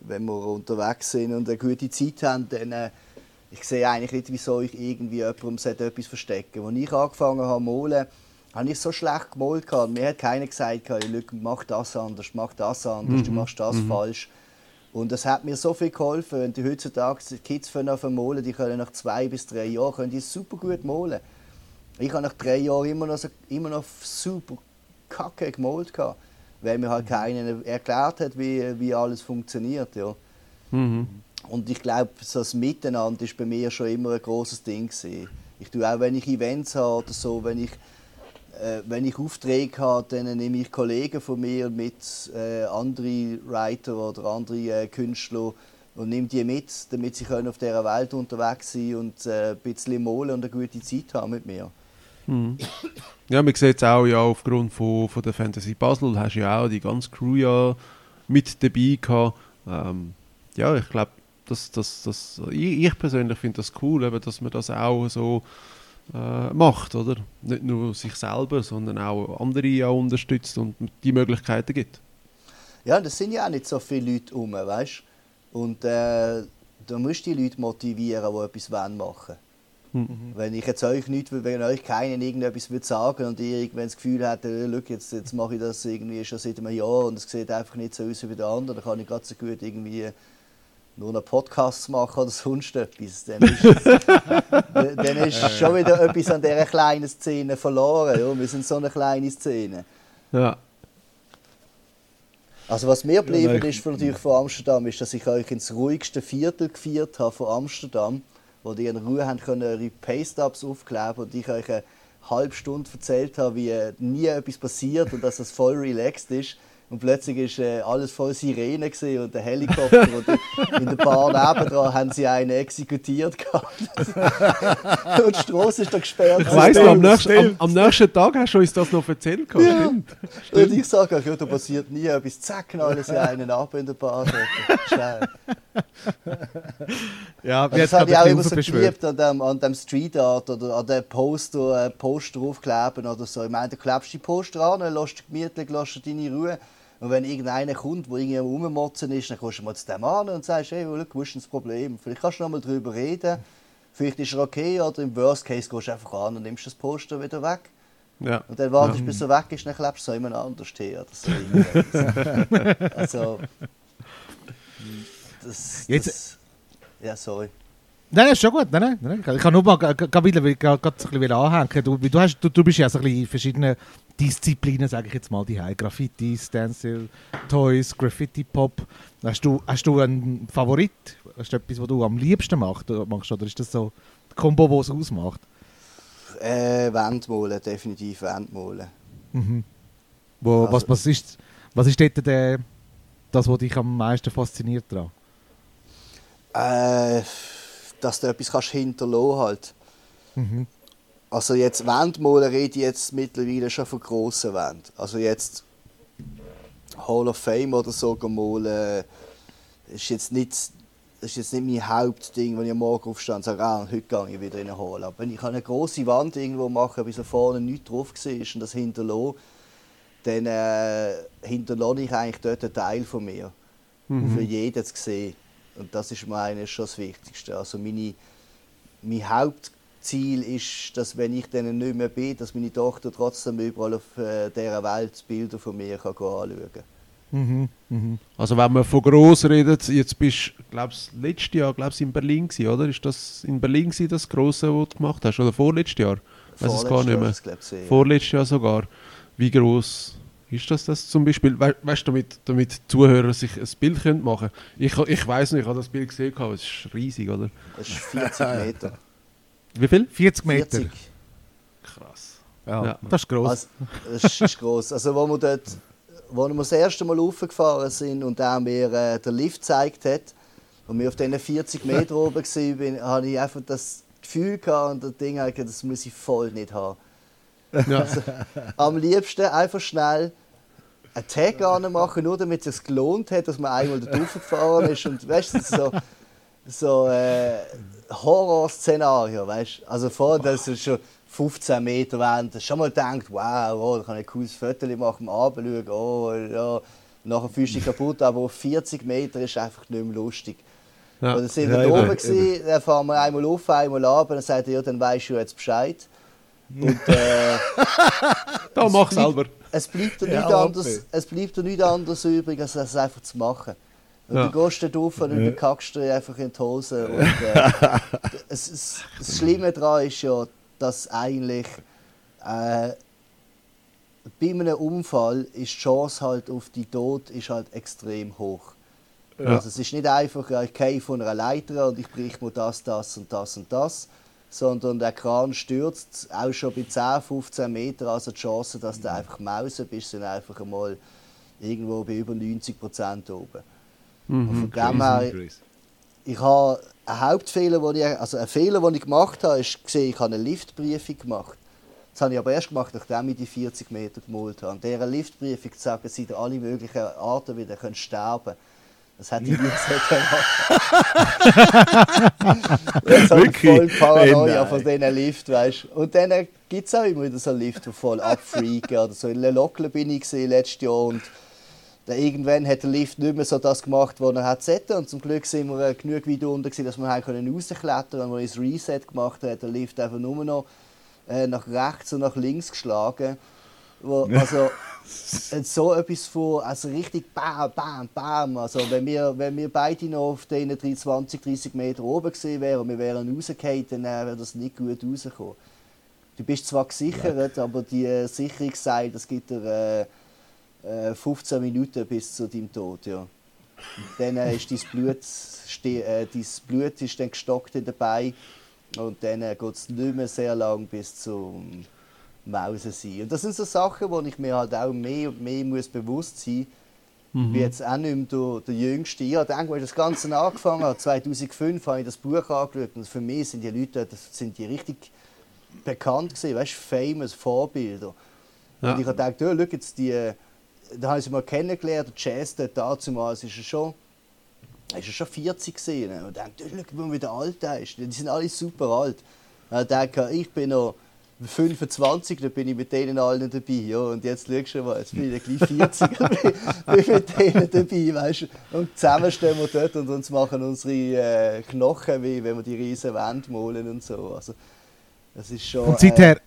wenn wir unterwegs sind und eine gute Zeit haben. Dann, äh, ich sehe eigentlich nicht, wieso ich irgendwie jemandem sollte etwas verstecken Als ich angefangen habe zu malen, habe ich so schlecht gemalt. Mir hat keiner gesagt, hey, mach das anders, mach das anders, du machst das falsch. Und das hat mir so viel geholfen. Wenn die heutzutage die Kids fangen an zu malen, die können nach zwei bis drei Jahren können die super gut malen. Ich habe nach drei Jahren immer noch, so, immer noch super kacke gemalt, gehabt, weil mir halt keiner erklärt hat, wie, wie alles funktioniert. Ja. Mhm. Und ich glaube, so das Miteinander ist bei mir schon immer ein großes Ding gewesen. Ich tue auch, wenn ich Events habe oder so, wenn ich äh, wenn ich Aufträge habe, dann nehme ich Kollegen von mir mit, äh, andere Writer oder andere äh, Künstler und nehme die mit, damit sie können auf dieser Welt unterwegs sein und äh, ein bisschen malen und eine gute Zeit haben mit mir. Mhm. Ja, man sieht es auch ja aufgrund von, von der Fantasy Puzzle, hast du ja auch die ganze Crew ja mit dabei gehabt. Ähm, ja, ich glaube, das, das, das, ich, ich persönlich finde das cool, eben, dass man das auch so äh, macht, oder? Nicht nur sich selber, sondern auch andere ja unterstützt und die Möglichkeiten gibt. Ja, das sind ja auch nicht so viele Leute um, weißt Und äh, da musst du die Leute motivieren, die etwas machen wollen. Mhm. Wenn ich jetzt euch nicht, wenn euch keinen irgendetwas will sagen und ihr irgendwann das Gefühl habt, äh, jetzt, jetzt mache ich das irgendwie schon seit einem Jahr und es sieht einfach nicht so aus wie der andere, dann kann ich ganz so gut irgendwie nur einen Podcast machen oder sonst etwas, dann ist, es, dann ist schon wieder etwas an dieser kleinen Szene verloren. Ja? Wir sind so eine kleine Szene. Ja. Also was mir geblieben ja, ist von, natürlich von Amsterdam, ist, dass ich euch ins ruhigste Viertel geführt habe von Amsterdam, wo die in Ruhe haben können, ihre Paystubs aufkleben und ich euch eine halbe Stunde erzählt habe, wie nie etwas passiert und dass es voll relaxed ist. Und plötzlich war äh, alles voll Sirene und der Helikopter. und in der Bar nebendran haben sie einen exekutiert gehabt. und die Straße ist da gesperrt. Ich weiss noch, am nächsten, am, am nächsten, Tag hast du uns das noch erzählt. Ja. Stimmt. Stimmt. Und ich sage ja, da passiert nie etwas. Zack, alles in einen ab in der Bar. Schnell. ja, das habe ich auch immer so geliebt an dem, an dem Street Art oder an dem Poster, äh, Poster aufkleben oder so. Ich meine, du klebst die Poster an, lässt gemütlich, lässt deine Ruhe. Und wenn irgendeiner kommt, der irgendwie rummotzen ist, dann kommst du mal zu dem an und sagst, hey, schau, wo ist das Problem? Vielleicht kannst du noch mal darüber reden. Vielleicht ist er okay oder im Worst Case gehst du einfach an und nimmst das Poster wieder weg. Ja. Und dann wartest du, ja. bis er weg ist, dann klebst du so jemand anders her. Oder so. also, das, Jetzt, das, ja, sorry. Nein, ist schon gut. Nein, nein, Ich kann nur mal wieder ein bisschen anhängen. Du, du, hast, du, du bist ja so ein bisschen in verschiedenen Disziplinen, sage ich jetzt mal, die Graffiti, Stencil, Toys, Graffiti Pop. Hast du, hast du einen Favorit? Hast du etwas, was du am liebsten machst, machst oder ist das so die Kombo, die es ausmacht? Äh, Wandmalen, definitiv Wandmalen. Mhm. Wo, also, was, was, ist, was ist dort der, das, was dich am meisten fasziniert daran? Äh, dass du etwas kannst hinterlassen halt. Mhm. Also jetzt Wandmalen rede ich jetzt mittlerweile schon von grossen Wänden. Also jetzt Hall of Fame oder so malen ist jetzt nicht, das ist jetzt nicht mein Hauptding, wenn ich am Morgen aufstehe und sage, ah, heute gehe ich wieder in eine Hall. Aber wenn ich eine grosse Wand irgendwo mache, bis da vorne nichts drauf war und das hinterlasse, dann äh, hinterlasse ich eigentlich dort einen Teil von mir. Mhm. Für jeden zu sehen. Und das ist mir eigentlich schon das Wichtigste. Also meine, mein Hauptziel ist, dass wenn ich dann nicht mehr bin, dass meine Tochter trotzdem überall auf äh, dieser Welt Bilder von mir kann anschauen kann. Mhm, mhm. Also wenn man von gross redet, jetzt bist du, glaubst letztes Jahr glaub's, in Berlin gewesen, oder? Ist das in Berlin gewesen, das Grosse, was du gemacht hast? Oder vorletztes Jahr? Weiß es gar nicht mehr. Jahr, Vorletztes Jahr sogar. Wie groß ist das das zum Beispiel? We weißt du, damit, damit Zuhörer sich ein Bild können machen Ich, ich weiß nicht, ich habe das Bild gesehen, es ist riesig, oder? Es ist 40 Meter. Wie viel? 40 Meter. 40. Krass. Ja, ja. das ist gross. Also, das ist gross. Also, wo wir dort, wo wir das erste Mal raufgefahren sind und er mir äh, den Lift gezeigt hat und wir auf diesen 40 Meter oben waren, habe ich einfach das Gefühl gehabt und das Ding, das muss ich voll nicht haben. Ja. Also, am liebsten einfach schnell einen Tag machen, nur damit es sich gelohnt hat, dass man einmal da gefahren ist. Und weißt du, so, so äh, Horrorszenario, weißt Also vorher, dass es schon 15 Meter während, dass schon mal denkt, wow, oh, da kann ich ein cooles Foto machen, anschauen, oh, ja. Nachher fühlst du dich kaputt, aber auf 40 Meter ist einfach nicht mehr lustig. Ja. Oder sind wir ja, da oben, gewesen, dann fahren wir einmal auf, einmal ab, und dann sagt er, ja, dann weißt du jetzt Bescheid. Und, äh, da mach selber. Es bleibt dir ja, anders, es bleibt dir nichts anderes übrig, als es einfach zu machen. Und ja. du gehst da drauf und ja. kackst dir einfach in die Hose. Und, äh, es, es, das Schlimme daran ist ja, dass eigentlich äh, bei einem Unfall ist die Chance halt auf die Tod ist halt extrem hoch. Ja. Also es ist nicht einfach, ich gehe von einer Leiter und ich brich mir das, das und das und das, sondern der Kran stürzt auch schon bei 10, 15 Metern. Also die Chance, dass du einfach Mausen bist, sind einfach einmal irgendwo bei über 90 Prozent oben. Und von dem her, ich habe einen Hauptfehler, den ich, also einen Fehler, den ich gemacht habe, ist gesehen, ich habe eine Liftbriefung gemacht. Das habe ich aber erst gemacht, nachdem ich die 40 Meter gemalt habe. Und dieser Liftbriefung sagen, sie in alle möglichen Arten wieder können sterben das hätte ich nicht gemacht. Jetzt habe ich voll Paranoia nein. von diesen Lift, weißt du. Und dann gibt es auch immer wieder so Lift, die voll abfreaken. Oder so in Le Locle bin ich gesehen letztes Jahr und dann irgendwann hat der Lift nicht mehr so das gemacht, was er hat sollte. Und zum Glück sind wir genug weit unten, gewesen, dass wir rausklettern Wenn wir ins Reset gemacht haben, hat der Lift einfach nur noch äh, nach rechts und nach links geschlagen. Wo, also, so etwas von, also richtig bam, bam, bam. Also, wenn wir, wenn wir beide noch auf den 20, 30 Meter oben gewesen wären und wir wären rausgefallen, dann äh, wäre das nicht gut rausgekommen. Du bist zwar gesichert, aber die äh, Sicherungsseil, das gibt dir äh, äh, 15 Minuten bis zu deinem Tod. Ja. Dann äh, ist dein Blut, äh, dein Blut ist dann gestockt in den Beinen und dann äh, geht es nicht mehr sehr lang bis zum Mausen sein. Und das sind so Sachen, wo ich mir halt auch mehr und mehr muss bewusst sein muss. Ich bin jetzt auch nicht mehr der, der Jüngste. Ich habe als das Ganze angefangen hat, 2005, habe ich das Buch angeschaut und für mich sind die Leute, das sind die richtig bekannt gewesen, weißt du, famous Vorbilder. Ja. Und ich habe gedacht, oh, schau jetzt die, da habe ich sie mal kennengelernt, der Jazz dort damals ist er schon, ist er schon 40 gesehen. Und ich oh, schau, wie der alt er ist. Die sind alle super alt. Und ich dachte, ich bin noch 25, da bin ich mit denen allen dabei. Ja, und jetzt schaust du mal, jetzt bin ich gleich 40 und bin, bin mit denen dabei. Weißt? Und zusammen stehen wir dort und uns machen unsere äh, Knochen weh, wenn wir die riesen Wände malen und so. Also, das ist schon. Und seither,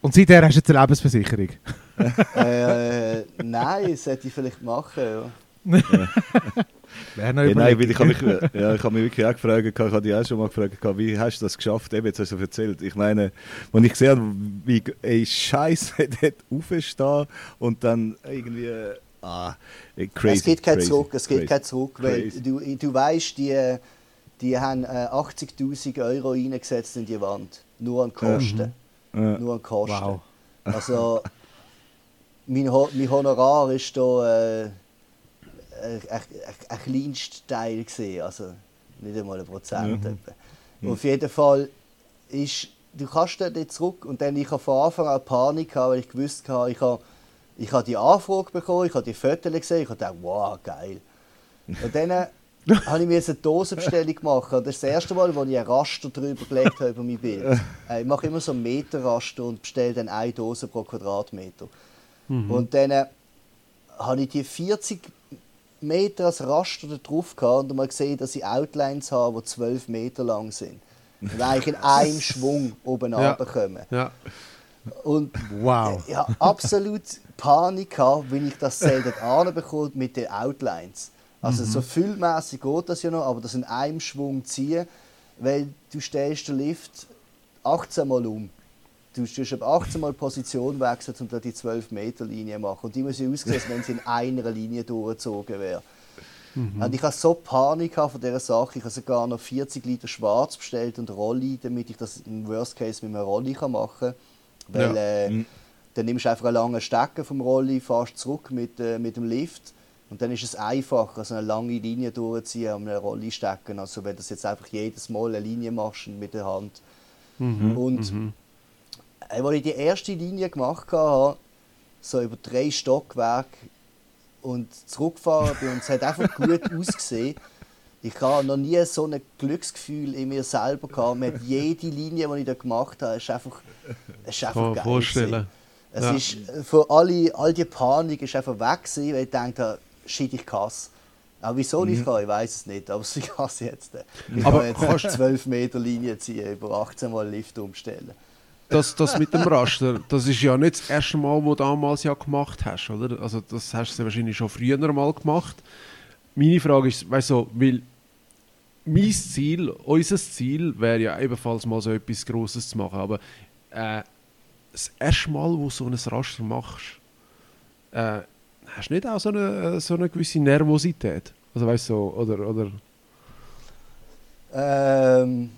und seither hast du jetzt eine Lebensversicherung. Äh, äh, nein, das hätte ich vielleicht machen. Ja. Wäre noch Ja, nein, weil ich habe mich, ja, ich habe mich wirklich auch gefragt, ich habe dich auch schon mal gefragt, wie hast du das geschafft? Eben, jetzt hast du erzählt. Ich meine, als ich gesehen habe, wie ey, Scheiße dort aufstehen und dann irgendwie. Ah, crazy. es geht kein crazy, Zurück, es geht crazy. kein Zurück, weil Crazy. du, du weißt, die, die haben äh, 80.000 Euro reingesetzt in die Wand. Nur an Kosten. Ja. Nur an Kosten. Wow. Also, mein, Ho mein Honorar ist da äh, ein, ein, ein kleinster Teil gesehen, also nicht einmal ein Prozent. etwa. Auf jeden Fall ist, du kannst dort nicht zurück und dann ich habe von Anfang an Panik gehabt, weil ich gewusst habe, ich habe, ich habe die Anfrage bekommen, ich habe die Fotos gesehen, ich habe gedacht, wow, geil. Und dann äh, habe ich mir eine Dosenbestellung gemacht. Das ist das erste Mal, wo ich ein Raster drüber gelegt habe über mein Bild. Äh, Ich mache immer so einen Meterraster und bestelle dann eine Dose pro Quadratmeter. Und dann äh, habe ich die 40 Meter als Raster da drauf gehabt und mal gesehen, dass ich Outlines habe, die 12 Meter lang sind. Und eigentlich in einem Schwung oben Ja. Ja. Und Wow. ich hatte absolut Panik, gehabt, wenn ich das selten anbekomme mit den Outlines. Also so füllmäßig geht das ja noch, aber das in einem Schwung ziehen, weil du stellst den Lift 18 Mal um. Du tust ab 18 Mal Position wechseln, um da die 12 Meter Linie zu machen. Und die muss ja aussehen, als wenn sie in einer Linie durchgezogen wäre. Und ich hatte so Panik von dieser Sache. Ich habe sogar noch 40 Liter Schwarz bestellt und Rolli, damit ich das im Worst Case mit einem Rolli machen kann. Weil Ja. äh, dann nimmst du einfach einen langen Stecker vom Rolli, fährst zurück mit, äh, mit dem Lift und dann ist es einfacher, so eine lange Linie durchzuziehen am Rolli stecken. Also wenn du das jetzt einfach jedes Mal eine Linie machst mit der Hand. Und äh, als ich die erste Linie gemacht habe, so über drei Stockwerke und zurückgefahren bin und es hat einfach gut ausgesehen. Ich habe noch nie so ein Glücksgefühl in mir selber gehabt. Hat jede Linie, die ich da gemacht habe, ist einfach, ist einfach Kann geil vorstellen. Es Ja. ist, äh, für alle, all die Panik ist einfach weg gewesen, weil ich dachte, shit, ich kasse. Aber wieso ich kann, ich weiß es nicht, aber ich kasse jetzt. Ich Aber kann jetzt kannst- 12 Meter Linie ziehen, über 18 Mal Lift umstellen. Das, das mit dem Raster, das ist ja nicht das erste Mal, wo du damals ja gemacht hast, oder? Also das hast du wahrscheinlich schon früher mal gemacht. Meine Frage ist, weißt du, weil mein Ziel, unser Ziel wäre ja ebenfalls mal so etwas Grosses zu machen, aber äh, das erste Mal, wo du so ein Raster machst, äh, hast du nicht auch so eine, so eine gewisse Nervosität? Also weißt du, oder, oder Ähm,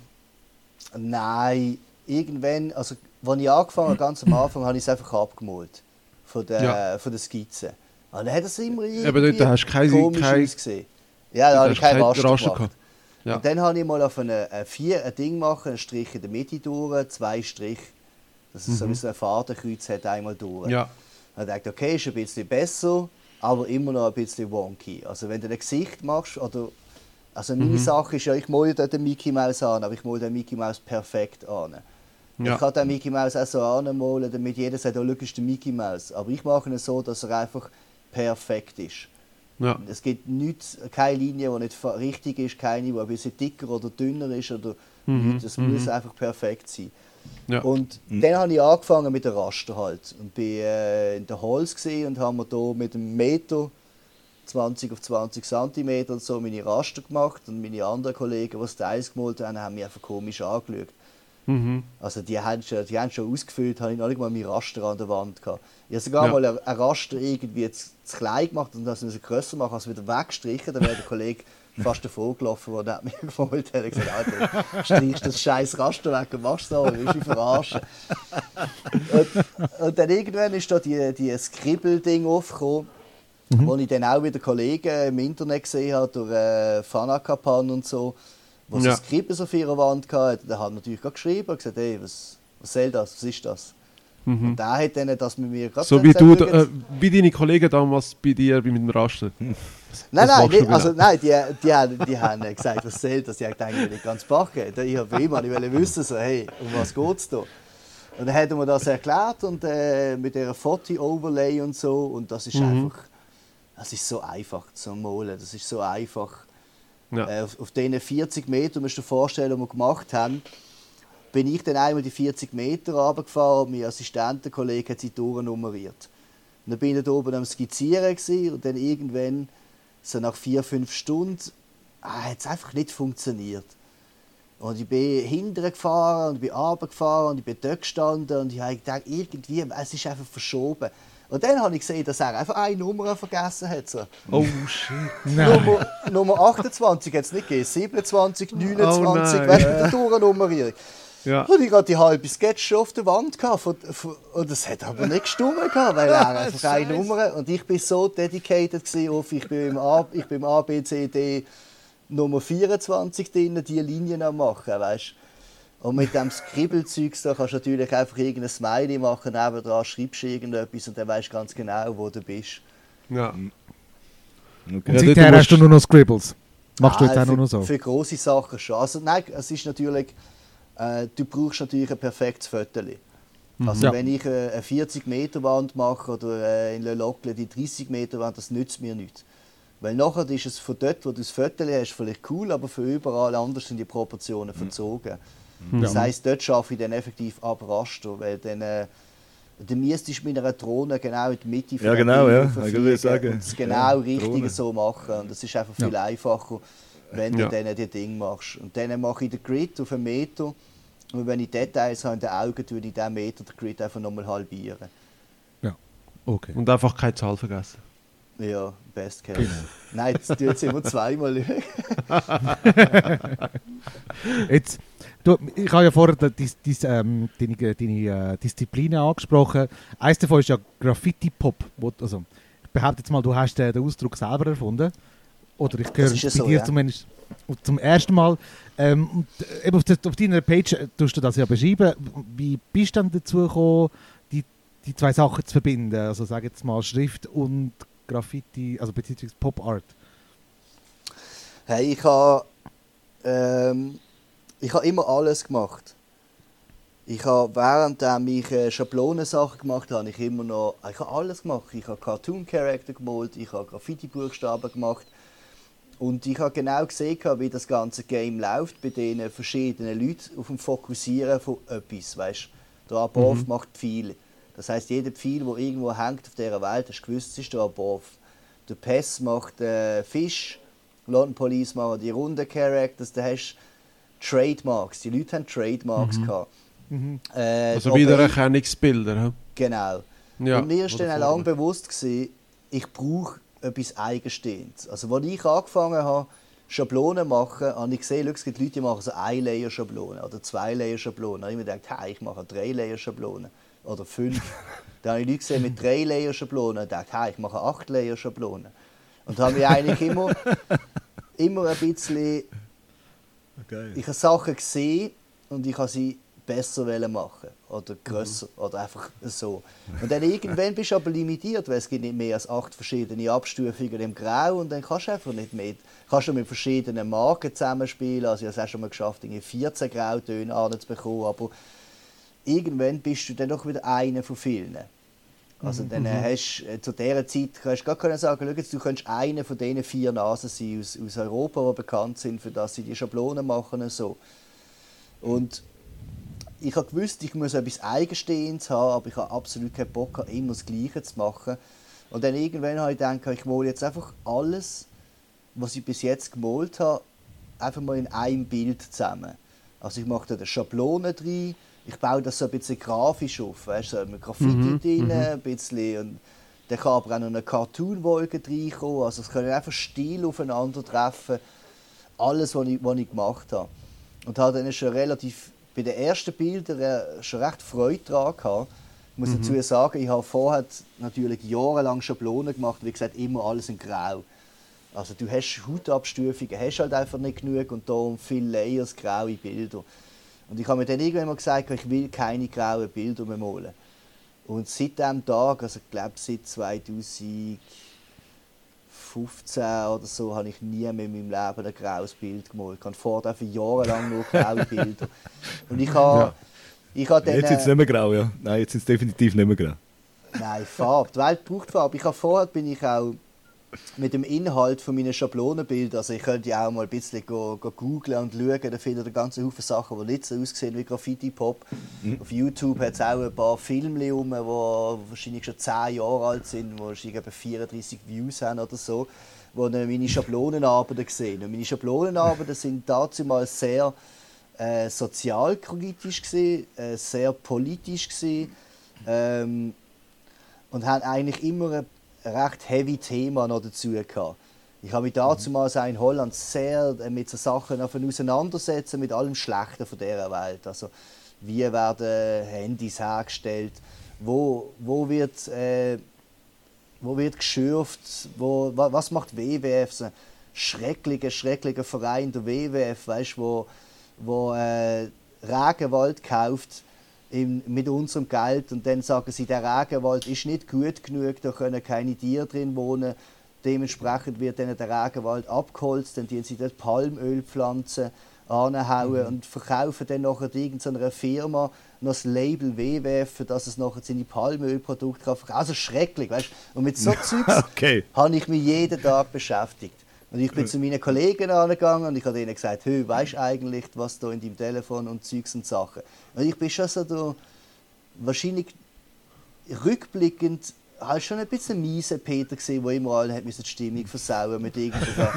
Nein, irgendwann, also als ich angefangen habe, ganz am Anfang, habe ich es einfach abgemalt. Von der, Ja. von der Skizze. Und dann hat es immer irgendwie Aber dort hast keine- komisch keine- ausgesehen. Ja, da habe ich hast kein kein Raster, Raster gemacht. gehabt. Ja. Und dann habe ich mal auf eine, ein, vier, ein Ding machen, einen Strich in der Mitte durch, zwei Strich, dass es so wie so ein Fadenkreuz hat, einmal durch. Mhm. Ja. Dann dachte okay, ist ein bisschen besser, aber immer noch ein bisschen wonky. Also wenn du ein Gesicht machst, oder also meine Mhm. Sache ist ja, ich male den Mickey Mouse an, aber ich male den Mickey Mouse perfekt an. Ja. Ich kann den Mickey Mouse auch so anmalen, damit jeder sagt, oh, ist der Mickey Mouse. Aber ich mache ihn so, dass er einfach perfekt ist. Ja. Es gibt nichts, keine Linie, die nicht richtig ist, keine, die ein bisschen dicker oder dünner ist. Oder nichts. Es muss einfach perfekt sein. Ja. Und dann habe ich angefangen mit der Raster halt. Und bin äh, in der Holz gesehen und haben wir hier mit einem Meter 20 auf 20 cm und so meine Raster gemacht. Und meine anderen Kollegen, die Styles gemalt haben, haben mich einfach komisch angeschaut. Mhm. Also die haben schon, die haben schon ausgefüllt, habe ich noch nicht mal mein Raster an der Wand gehabt. Ich habe sogar Ja. mal ein, ein Raster irgendwie zu, zu klein gemacht und das müssen grösser machen, also wieder weggestrichen. Dann wäre der Kollege fast davor gelaufen, der neben mir gefolgt hat. Er hat gesagt, Alter, streichst das scheiß Raster weg und machst so, willst du verarschen? und, und dann irgendwann ist da die, die Scribble-Ding aufgekommen, wo ich dann auch wieder Kollegen im Internet gesehen habe, durch äh, Fanakapan und so, sie Ja. Skripes auf ihrer Wand hatten. Der hat natürlich geschrieben und gesagt, hey, was, was soll das, was ist das? Und der hat dann das mit mir gerade Mhm. So wie du, schau äh, wie deine Kollegen damals bei dir bei mit dem. Nein, das nein, machst du nicht, genau. also, nein die, die, haben, die haben gesagt, was soll das? Die haben gedacht, ich will ganz backen. Ich habe immer ich wollte wissen, so, hey, um was geht es da? Und dann hat er mir das erklärt und äh, mit dieser Foto-Overlay und so. Und das ist Mhm. einfach, das ist so einfach zu malen. Das ist so einfach. Ja. Äh, auf, auf diesen 40 Metern, musst du dir vorstellen, die wir gemacht haben, bin ich dann einmal die 40 Meter runtergefahren und mein Assistentenkollege hat sie durchnummeriert. Und dann bin ich da oben am Skizzieren und dann irgendwann, so nach vier, fünf Stunden, ah, hat es einfach nicht funktioniert. Und ich bin hinten gefahren und ich bin runtergefahren und ich bin dort gestanden und ich habe gedacht, irgendwie, es ist einfach verschoben. Und dann habe ich gesehen, dass er einfach eine Nummer vergessen hat. So. Oh shit. Nummer, Nummer 28 hat es nicht gegeben, 27, 29, Oh nein. weißt du, mit der Tourennummerierung. Ja. Und ich hatte die halbe Sketch schon auf der Wand gehabt, von, von, und das hat aber nicht gestimmt, gehabt, weil er einfach eine Nummer und ich bin so dedicated gewesen auf, ich bin im A, ich bin im A, B, C, D Nummer 24 drin, die Linien am machen, weißt Und mit dem Skribbelzeug da kannst du natürlich einfach irgendein Smiley machen, nebendran schreibst du irgendetwas und dann weißt du ganz genau, wo du bist. Ja. Okay. Und Ja, seither dort hast du nur noch Scribbles. Machst du Ah, jetzt auch für, nur noch so? Für grosse Sachen schon. Also nein, es ist natürlich, äh, du brauchst natürlich ein perfektes Foto. Also Ja. wenn ich äh, eine 40 Meter Wand mache oder äh, in Le Locle die 30 Meter Wand, das nützt mir nichts. Weil nachher ist es von dort, wo du das Foto hast, vielleicht cool, aber für überall anders sind die Proportionen verzogen. Das heisst, dort schaffe ich dann effektiv ab Raster, weil dann äh, du müsstest mit einer Drohne genau in die Mitte Ja, dem genau, ja. Ich sagen, und es genau ja, richtig Drohne. so machen. Und das ist einfach viel einfacher, wenn Ja. du dann die Ding machst. Und dann mache ich den Grid auf einen Meter. Und wenn ich Details habe in den Augen, würde ich diesen Meter den Grid einfach nochmal halbieren. Ja. Okay. Und einfach keine Zahl vergessen. Ja, best case. Genau. Nein, das tut jetzt immer zweimal. Jetzt, du, ich habe ja vorher die, die, die, ähm, deine, deine äh, Disziplinen angesprochen. Eines davon ist ja Graffiti-Pop. Also, ich behaupte jetzt mal, du hast äh, den Ausdruck selber erfunden. Oder ich höre bei so, dir ja. zumindest zum ersten Mal. Ähm, und, äh, eben auf, der, auf deiner Page äh, tust du das ja beschreiben. Wie bist du dann dazu gekommen, die, die zwei Sachen zu verbinden? Also sage jetzt mal Schrift und Graffiti, also beziehungsweise Pop Art. Hey, ich habe ähm, ich habe immer alles gemacht. Ich habe während ich äh, Schablonensachen gemacht habe, ich immer noch ich habe alles gemacht. Ich habe Cartoon Character gemalt, ich habe Graffiti Buchstaben gemacht und ich habe genau gesehen, wie das ganze Game läuft bei den verschiedenen Leuten auf dem Fokussieren von etwas, weißt? Der Above macht viel. Das heißt, jeder Pfeil, der irgendwo hängt auf dieser Welt, du gewusst, es ist der Above. Der Pest macht äh, Fisch, London Police machen die runden Characters, da hast du Trademarks. Die Leute haben Trademarks gehabt. Äh, Also der Wiedererkennungsbilder. hä? Genau. Ja, und mir ist oder dann auch lange bewusst gewesen, ich brauche etwas Eigenstehendes. Also als ich angefangen habe, Schablonen machen, habe ich gesehen, es gibt Leute, die machen so eine Layer Schablone oder zwei Layer Schablone. Da habe ich mir gedacht, hey, ich mache drei Layer Schablone oder fünf. Dann habe ich Leute gesehen mit drei Layer Schablonen und dachte, hey, ich mache acht Layer Schablonen. Und da habe ich eigentlich immer, immer ein bisschen, Okay. ich habe Sachen gesehen und ich habe sie besser machen oder grösser oder einfach so. Und dann irgendwann bist du aber limitiert, weil es gibt nicht mehr als acht verschiedene Abstufungen im Grau und dann kannst du einfach nicht mehr, kannst du mit verschiedenen Marken zusammenspielen, also ich habe es auch schon mal geschafft, irgendwie 14 Grautöne anzubekommen, aber irgendwann bist du dann doch wieder einer von vielen. Also dann äh, hast äh, zu dieser Zeit kannst du gar sagen, schau du könntest einer von diesen vier Nasen sein aus, aus Europa, die bekannt sind, für dass sie die Schablonen machen und so. Und ich habe gewusst, ich muss etwas Eigenstehendes haben, aber ich habe absolut keinen Bock, immer das Gleiche zu machen. Und dann irgendwann habe ich gedacht, ich male jetzt einfach alles, was ich bis jetzt gemalt habe, einfach mal in einem Bild zusammen. Also ich mache da eine Schablone drin, ich baue das so ein bisschen grafisch auf, weißt du, so mit Graffiti drin, ein bisschen. Und dann kann aber auch noch eine Cartoon-Wolke reinkommen, also es können einfach Stil aufeinandertreffen. Alles, was ich, was ich gemacht habe. Und habe dann schon relativ, bei den ersten Bildern äh, schon recht Freude daran gehabt. Ich muss dazu sagen, ich habe vorher natürlich jahrelang Schablonen gemacht, wie gesagt, immer alles in Grau. Also du hast Hautabstufungen, hast halt einfach nicht genug und darum viele Layers, graue Bilder. Und ich habe mir dann irgendwann mal gesagt, ich will keine grauen Bilder mehr malen. Und seit diesem Tag, also ich glaube seit 2015 oder so, habe ich nie mehr in meinem Leben ein graues Bild gemalt. Ich habe vorher einfach jahrelang nur graue Bilder. Und ich habe, Ja. ich habe dann... Jetzt sind es äh, nicht mehr grau, ja. Nein, jetzt sind es definitiv nicht mehr grau. Nein, Farbe. Die Welt braucht Farbe. Ich habe vorher bin ich auch mit dem Inhalt von meinen Schablonenbildern, also ich könnte ja auch mal ein bisschen go, go googlen und schauen, da findet ihr ganze Haufen Sachen, die nicht so aussehen wie Graffiti-Pop. Auf YouTube hat es auch ein paar Filme rum, die wahrscheinlich schon 10 Jahre alt sind, die wahrscheinlich etwa 34 Views haben oder so, wo dann meine Schablonenarbeiten sehen. Und meine Schablonenarbeiten sind dazu mal sehr äh, sozialkritisch gewesen, äh, sehr politisch gewesen, ähm, und haben eigentlich immer ein recht heavy Thema noch dazu gehabt. Ich habe mich damals auch in Holland sehr äh, mit so Sachen auseinandersetzen, mit allem Schlechten von dieser Welt. Also, wie werden Handys hergestellt? Wo, wo wird, äh, wo wird geschürft? Wo, wa- was macht WWF? So ein schrecklicher, schrecklicher Verein, der WWF, weißt, wo, wo äh, Regenwald kauft im, mit unserem Geld und dann sagen sie, der Regenwald ist nicht gut genug, da können keine Tiere drin wohnen. Dementsprechend wird dann der Regenwald abgeholzt, dann tun sie dort Palmölpflanzen anhauen und verkaufen dann nachher irgendeiner Firma noch das Label WWF, für das es nachher seine Palmölprodukte kann. Also schrecklich, weißt? Und mit so Zeugs Okay. habe ich mich jeden Tag beschäftigt. Und ich bin zu meinen Kollegen angegangen und ich habe ihnen gesagt, hey, weißt du eigentlich, was da in deinem Telefon und Zeugs und Sachen. Und ich bin schon so der, wahrscheinlich rückblickend halt schon ein bisschen miese Peter gesehen, der immer hat müssen die Stimmung versauen mit irgendeinem,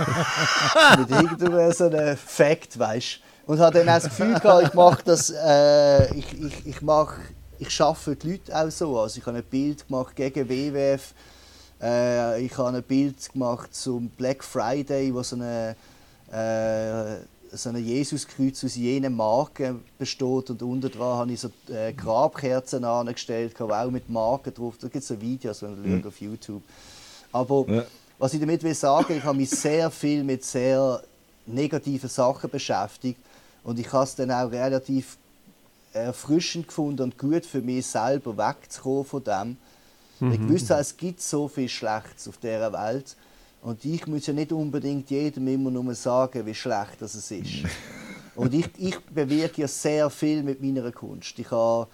mit irgendeinem so einem Fact, weißt Und habe dann auch das Gefühl gehabt, ich mache das, äh, ich, ich, ich mache, ich schaffe die Leute auch so. Also ich habe ein Bild gemacht gegen WWF, äh, ich habe ein Bild gemacht zum Black Friday, wo so eine, äh, so ein Jesuskreuz aus jenen Marken besteht und unten dran habe ich so äh, Grabkerzen angestellt, die auch mit Marken drauf. Da gibt es so Videos, wenn ihr schaut auf YouTube. Aber Ja. was ich damit will sagen, ich habe mich sehr viel mit sehr negativen Sachen beschäftigt und ich habe es dann auch relativ erfrischend gefunden und gut für mich selber wegzukommen von dem. Ich wusste, es gibt so viel Schlechtes auf dieser Welt. Und ich muss ja nicht unbedingt jedem immer nur sagen, wie schlecht das es ist. Und ich, ich bewirke ja sehr viel mit meiner Kunst. Ich habe,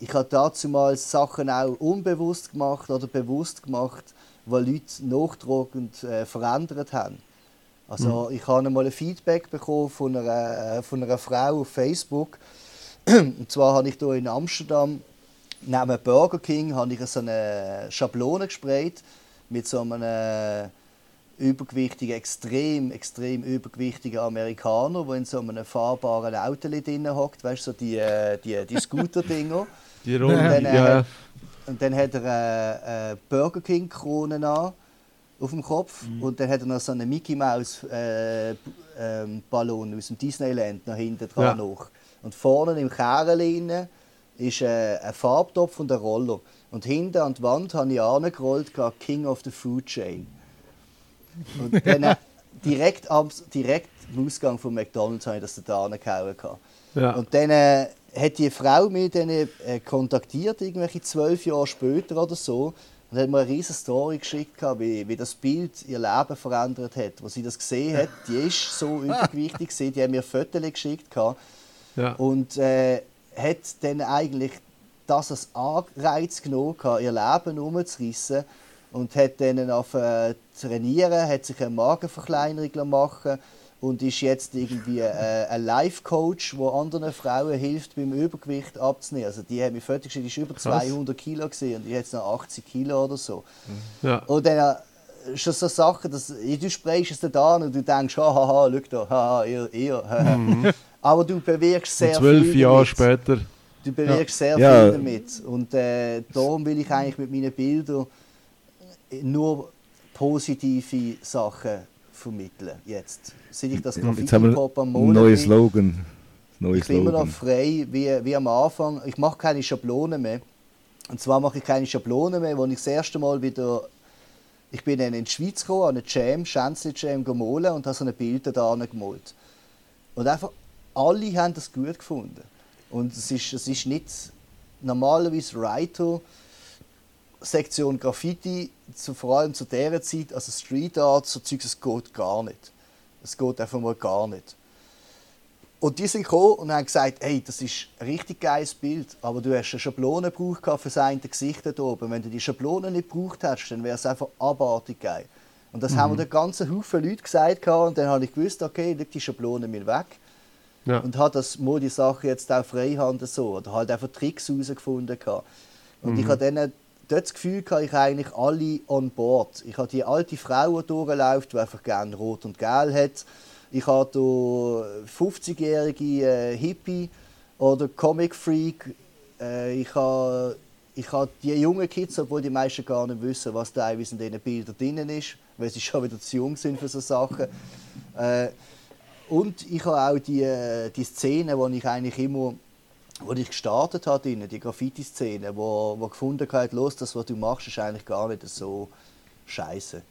ich habe dazu mal Sachen auch unbewusst gemacht oder bewusst gemacht, die Leute nachtragend äh, verändert haben. Also ich habe einmal ein Feedback bekommen von einer, äh, von einer Frau auf Facebook. Und zwar habe ich hier in Amsterdam neben Burger King habe ich so eine Schablone gesprayt mit so einem äh, übergewichtigen, extrem, extrem übergewichtigen Amerikaner, der in so einem fahrbaren Auto drin hockt, weißt du, so die, äh, die, die Scooter-Dinger. Die Und Runde. dann, äh, ja, und dann hat er eine, Burger King-Krone an auf dem Kopf und dann hat er noch so einen Mickey Mouse äh, ähm, Ballon aus dem Disneyland nach hinten dran Ja. noch. Und vorne im Kerl ist äh, ein Farbtopf und ein Roller. Und hinten an die Wand habe ich angerollt, King of the Food Chain. Und dann äh, direkt, am, direkt am Ausgang von McDonalds habe ich das da angehauen. Ja. Und dann äh, hat die Frau mich dann äh, kontaktiert, irgendwelche zwölf Jahre später oder so, und hat mir eine riesige Story geschickt, wie, wie das Bild ihr Leben verändert hat. Wo sie das gesehen hat, die ist so übergewichtig, gewesen, die haben mir Fotos geschickt. Ja. und äh, hat dann eigentlich das als Anreiz genommen, ihr Leben umzureissen und hat dann auf äh, trainieren, hat sich eine Magenverkleinerung machen und ist jetzt irgendwie äh, ein Life-Coach, der anderen Frauen hilft, beim Übergewicht abzunehmen. Also die haben mich fertig die ist über 200 Kilo gesehen und die hat jetzt noch 80 Kilo oder so. ja. Und dann äh, ist das so Sachen, dass du sprichst es dann an und du denkst, haha, schau da, haha, ihr, ihr. Aber du bewirkst sehr Und zwölf viel Jahre damit. später. Du bewirkst sehr Ja. viel damit. Und äh, darum will ich eigentlich mit meinen Bildern nur positive Sachen vermitteln. Jetzt. Seit ich das Graffiti-Pop am Monat neuen bin, Slogan. Neues ich bin immer noch Slogan. frei, wie, wie am Anfang. Ich mache keine Schablonen mehr. Und zwar mache ich keine Schablonen mehr, wo ich das erste Mal wieder. Ich bin dann in die Schweiz gekommen, an eine Jam, Schänzli Jam gemalt und habe so ein Bild da gemalt. Und einfach alle haben das gut gefunden. Und es ist, es ist nicht normalerweise Writer, Sektion Graffiti, zu, vor allem zu dieser Zeit, also Street Art, so Zeugs, es geht gar nicht. Es geht einfach mal gar nicht. Und die sind gekommen und haben gesagt, hey, das ist ein richtig geiles Bild, aber du hast eine Schablone gebraucht für sein Gesicht da oben. Wenn du die Schablone nicht gebraucht hättest, dann wäre es einfach abartig geil. Und das haben mir der ganze Haufen Leute gesagt und dann habe ich gewusst, okay, leg die Schablone mir weg. Ja. Und habe das mal die Sache jetzt auch freihand so oder halt einfach Tricks herausgefunden gehabt. Und ich habe dann dort das Gefühl gehabt, ich eigentlich alle on board. Ich habe die alte Frau, die durchläuft, die einfach gerne rot und gelb hat. Ich habe hier 50-jährige äh, Hippie oder Comic Freak. Äh, ich habe ich habe die jungen Kids, obwohl die meisten gar nicht wissen, was teilweise in diesen Bildern drin ist, weil sie schon wieder zu jung sind für so Sachen. Äh, und ich habe auch die, äh, die Szene, wo ich eigentlich immer, wo ich gestartet habe, die Graffiti-Szene, wo, wo gefunden habe, los, das, was du machst, ist eigentlich gar nicht so scheiße.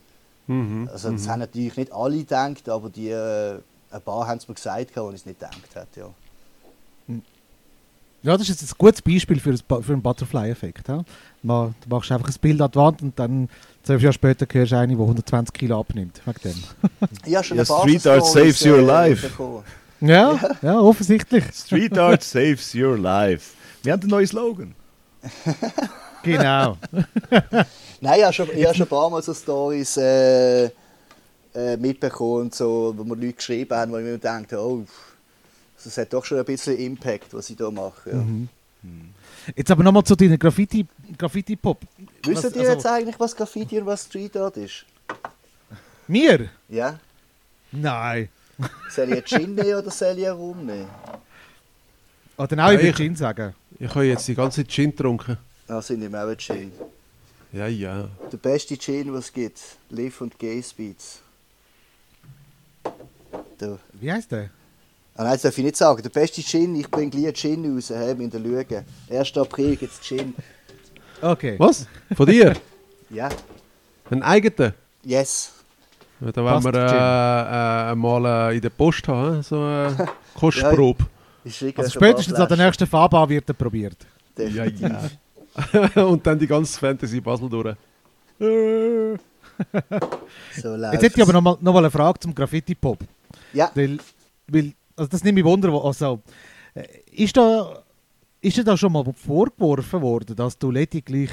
Mhm. Also das haben natürlich nicht alle gedacht, aber die, äh, ein paar haben es mir gesagt, wo ich es nicht gedacht hätte. Ja. Ja, das ist jetzt ein gutes Beispiel für, einen Butterfly-Effekt. Ja? Man- Du machst einfach ein Bild an die Wand und dann zwölf Jahre später hörst du eine, die 120 Kilo abnimmt. Wegen dem. Ich habe schon Ja, ein paar Street Art saves your life. bekommen. Ja, ja, offensichtlich. Street Art saves your life. Wir haben einen neuen Slogan. Genau. Nein, ich habe schon, ich habe schon ein paar Mal so Stories äh, äh, mitbekommen, und so, wo mir Leute geschrieben haben, wo ich mir gedacht habe, oh, das hat doch schon ein bisschen Impact, was ich hier mache. Ja. Mhm. Jetzt aber nochmal zu deiner Graffiti- Graffiti-Pop. Wisst ihr also- jetzt eigentlich, was Graffiti und was Street Art ist? Mir? Ja? Nein. Soll ich einen Gin nehmen oder soll ich einen Rum nehmen? Oder auch, ich Ja, würde ich- Gin sagen. Ich habe jetzt die ganze Zeit Gin getrunken. Also ich nehme auch Gin. Ja, ja. Der beste Gin, was es gibt. Live und Gay Speeds. Da. Wie heißt der? Ah nein, das darf ich nicht sagen. Der beste Gin, ich bringe gleich Gin raus, hey, in der Lüge. 1. April gibt es Gin. Okay. Was? Von dir? Ja, Einen eigenen? yes. Ja, Da wollen wir äh, äh, mal äh, in der Post haben, so eine Kostprobe. Ich schicke Also ein spätestens an der nächsten Farbe wird er probiert. Definitiv. ja. Und dann die ganze Fantasy Basel durch. So Jetzt hätte ich aber nochmal noch mal eine Frage zum Graffiti-Pop. Ja, Weil, weil, also das nimmt mich Wunder, also, äh, ist da, ist dir da schon mal vorgeworfen worden, dass du lediglich,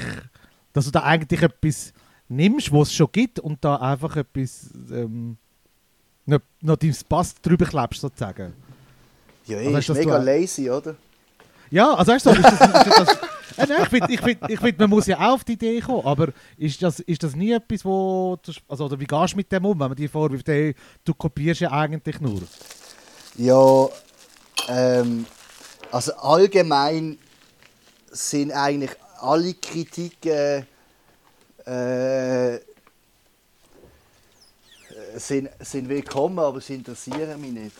dass du da eigentlich etwas nimmst, was es schon gibt und da einfach etwas, ähm, noch, noch dein Pass drüber klebst sozusagen? ja Aber ey, hast ist mega lazy, oder? Ja, also weißt du, ist das, ist das, äh, nein, ich finde, ich find, ich find, man muss ja auch auf die Idee kommen, aber ist das, ist das nie etwas, wo, du, also oder wie gehst du mit dem um, wenn man dir vorwirft, hey, du kopierst ja eigentlich nur? Ja, ähm, also allgemein sind eigentlich alle Kritiken äh, sind, sind willkommen, aber sie interessieren mich nicht.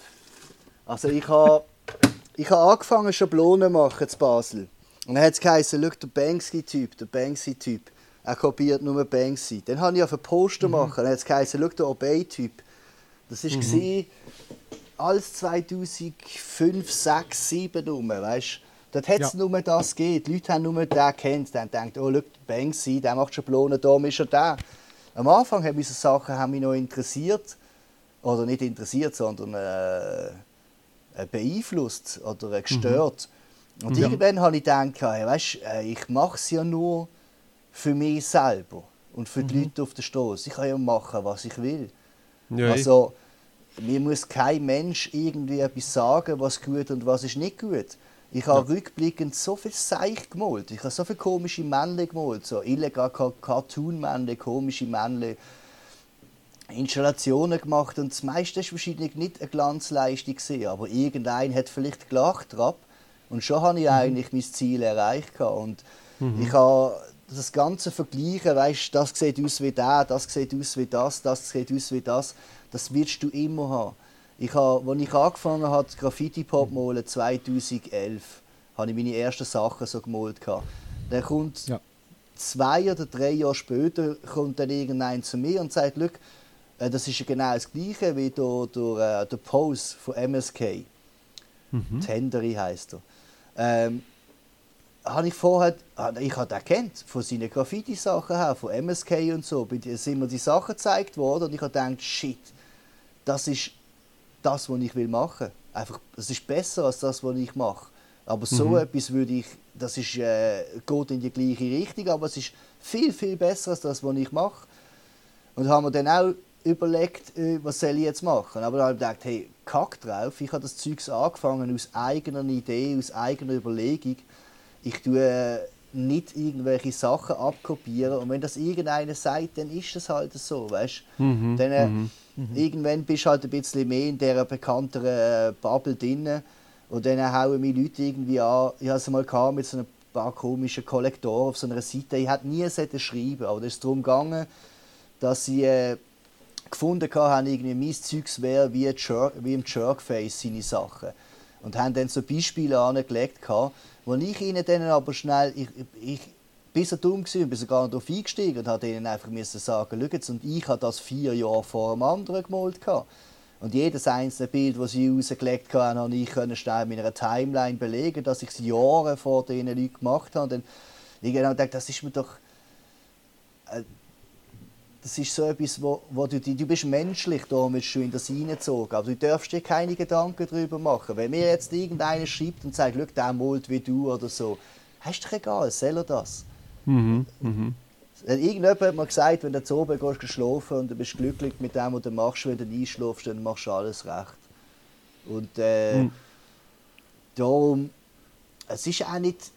Also ich habe ich ha angefangen Schablonen zu machen zu Basel. Und dann hat es geheißen, der Banksy-Typ, der Banksy-Typ, er kopiert nur Banksy. Dann habe ich auf ein Poster machen, dann hat es geheißen, der Obey-Typ. Das war mhm. Alles 2005, 6, 7 rum, weißt Dort hat es ja. nur das gegeben. Die Leute haben nur den kennt. Die haben gedacht, oh, schau, Banksy, der macht Schablonen, da ist er da. Am Anfang haben mich so Sachen haben mich noch interessiert. Oder nicht interessiert, sondern äh, beeinflusst oder äh, gestört. Mhm. Und ja. irgendwann habe ich gedacht, hey, weißt, äh, ich mache es ja nur für mich selber und für die mhm. Leute auf der Straße. Ich kann ja machen, was ich will. Ja, also, mir muss kein Mensch irgendwie etwas sagen, was gut und was ist nicht gut. Ich habe ja. rückblickend so viel Seich gemalt. Ich habe so viele komische Männle gemalt. So illegal Cartoon-Männle, komische Männle. Installationen gemacht und das meiste ist wahrscheinlich nicht eine Glanzleistung aber irgendein hat vielleicht gelacht drauf und schon habe ich mhm. eigentlich mein Ziel erreicht und mhm. ich habe das ganze Vergleichen, weißt, das sieht aus wie der, das sieht aus wie das, das sieht aus wie das, das wirst du immer haben. Ich habe, als ich angefangen habe, Graffiti-Pop malen 2011, habe ich meine ersten Sachen so gemalt. Dann kommt ja. zwei oder drei Jahre später kommt dann irgendein zu mir und sagt, äh, das ist ja genau das Gleiche wie der, der, äh, der Pose von MSK. Mhm. Tendery heisst er. Ähm, habe ich vorher, ich habe den kennt von seinen Graffiti-Sachen her, von MSK und so, sind mir die Sachen gezeigt worden und ich habe gedacht, shit, das ist das, was ich will machen. Einfach, es ist besser als das, was ich mache. Aber so mhm. etwas würde ich, das ist, äh, geht in die gleiche Richtung, aber es ist viel, viel besser als das, was ich mache. Und haben wir dann auch überlegt, äh, was soll ich jetzt machen. Aber dann habe ich gedacht, hey, kack drauf, ich habe das Zeug angefangen aus eigener Idee, aus eigener Überlegung. Ich tue äh, nicht irgendwelche Sachen abkopieren und wenn das irgendeiner sagt, dann ist es halt so, weißt? Mhm. Dann, äh, mhm. Mhm. Irgendwann bist du halt ein bisschen mehr in dieser bekannteren äh, Bubble drin. Und dann hauen mich Leute irgendwie an. Ich hatte es mal mit so einem paar komischen Kollektoren auf so einer Seite. Ich hätte nie schreiben aber es ist darum gegangen, dass sie äh, gefunden haben, irgendwie mein Zeugs wäre wie, wie im Jerkface seine Sachen. Und haben dann so Beispiele angelegt, wo ich ihnen dann aber schnell, ich, ich, bin so dumm gewesen, bin sogar nicht darauf eingestiegen und habe ihnen einfach müssen sagen, schau jetzt, und ich habe das vier Jahre vor dem anderen gemalt. Und jedes einzelne Bild, das sie rausgelegt haben, habe ich schnell in meiner Timeline belegen, dass ich es Jahre vor diesen Leuten gemacht habe. Und dann ich habe gedacht, das ist mir doch... Äh, das ist so etwas, wo, wo du, du bist menschlich, da bist du in das reingezogen, aber du darfst dir keine Gedanken darüber machen. Wenn mir jetzt irgendeiner schreibt und sagt, schau, der malt wie du oder so, ist doch egal, soll er das? Mhm, mhm. Irgendjemand hat mir gesagt, wenn du zu oben gehst, schlafen und du bist glücklich mit dem, was du machst, wenn du einschläfst, dann machst du alles recht. Und äh, mhm. darum, es ist auch nicht,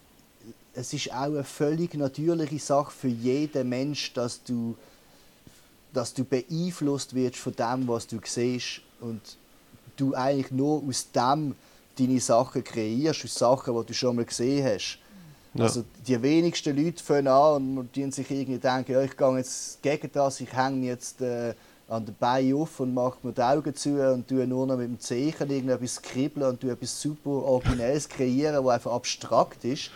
es ist auch eine völlig natürliche Sache für jeden Mensch, dass du, dass du beeinflusst wirst von dem, was du siehst und du eigentlich nur aus dem deine Sachen kreierst, aus Sachen, die du schon mal gesehen hast. Ja. Also die wenigsten Leute fangen an und die sich irgendwie denken, ja, ich gehe jetzt gegen das, ich hänge jetzt äh, an den Beinen auf und mache mir die Augen zu und tue nur noch mit dem Zeichen irgendetwas kribbeln und tue etwas super Originelles kreieren, das einfach abstrakt ist.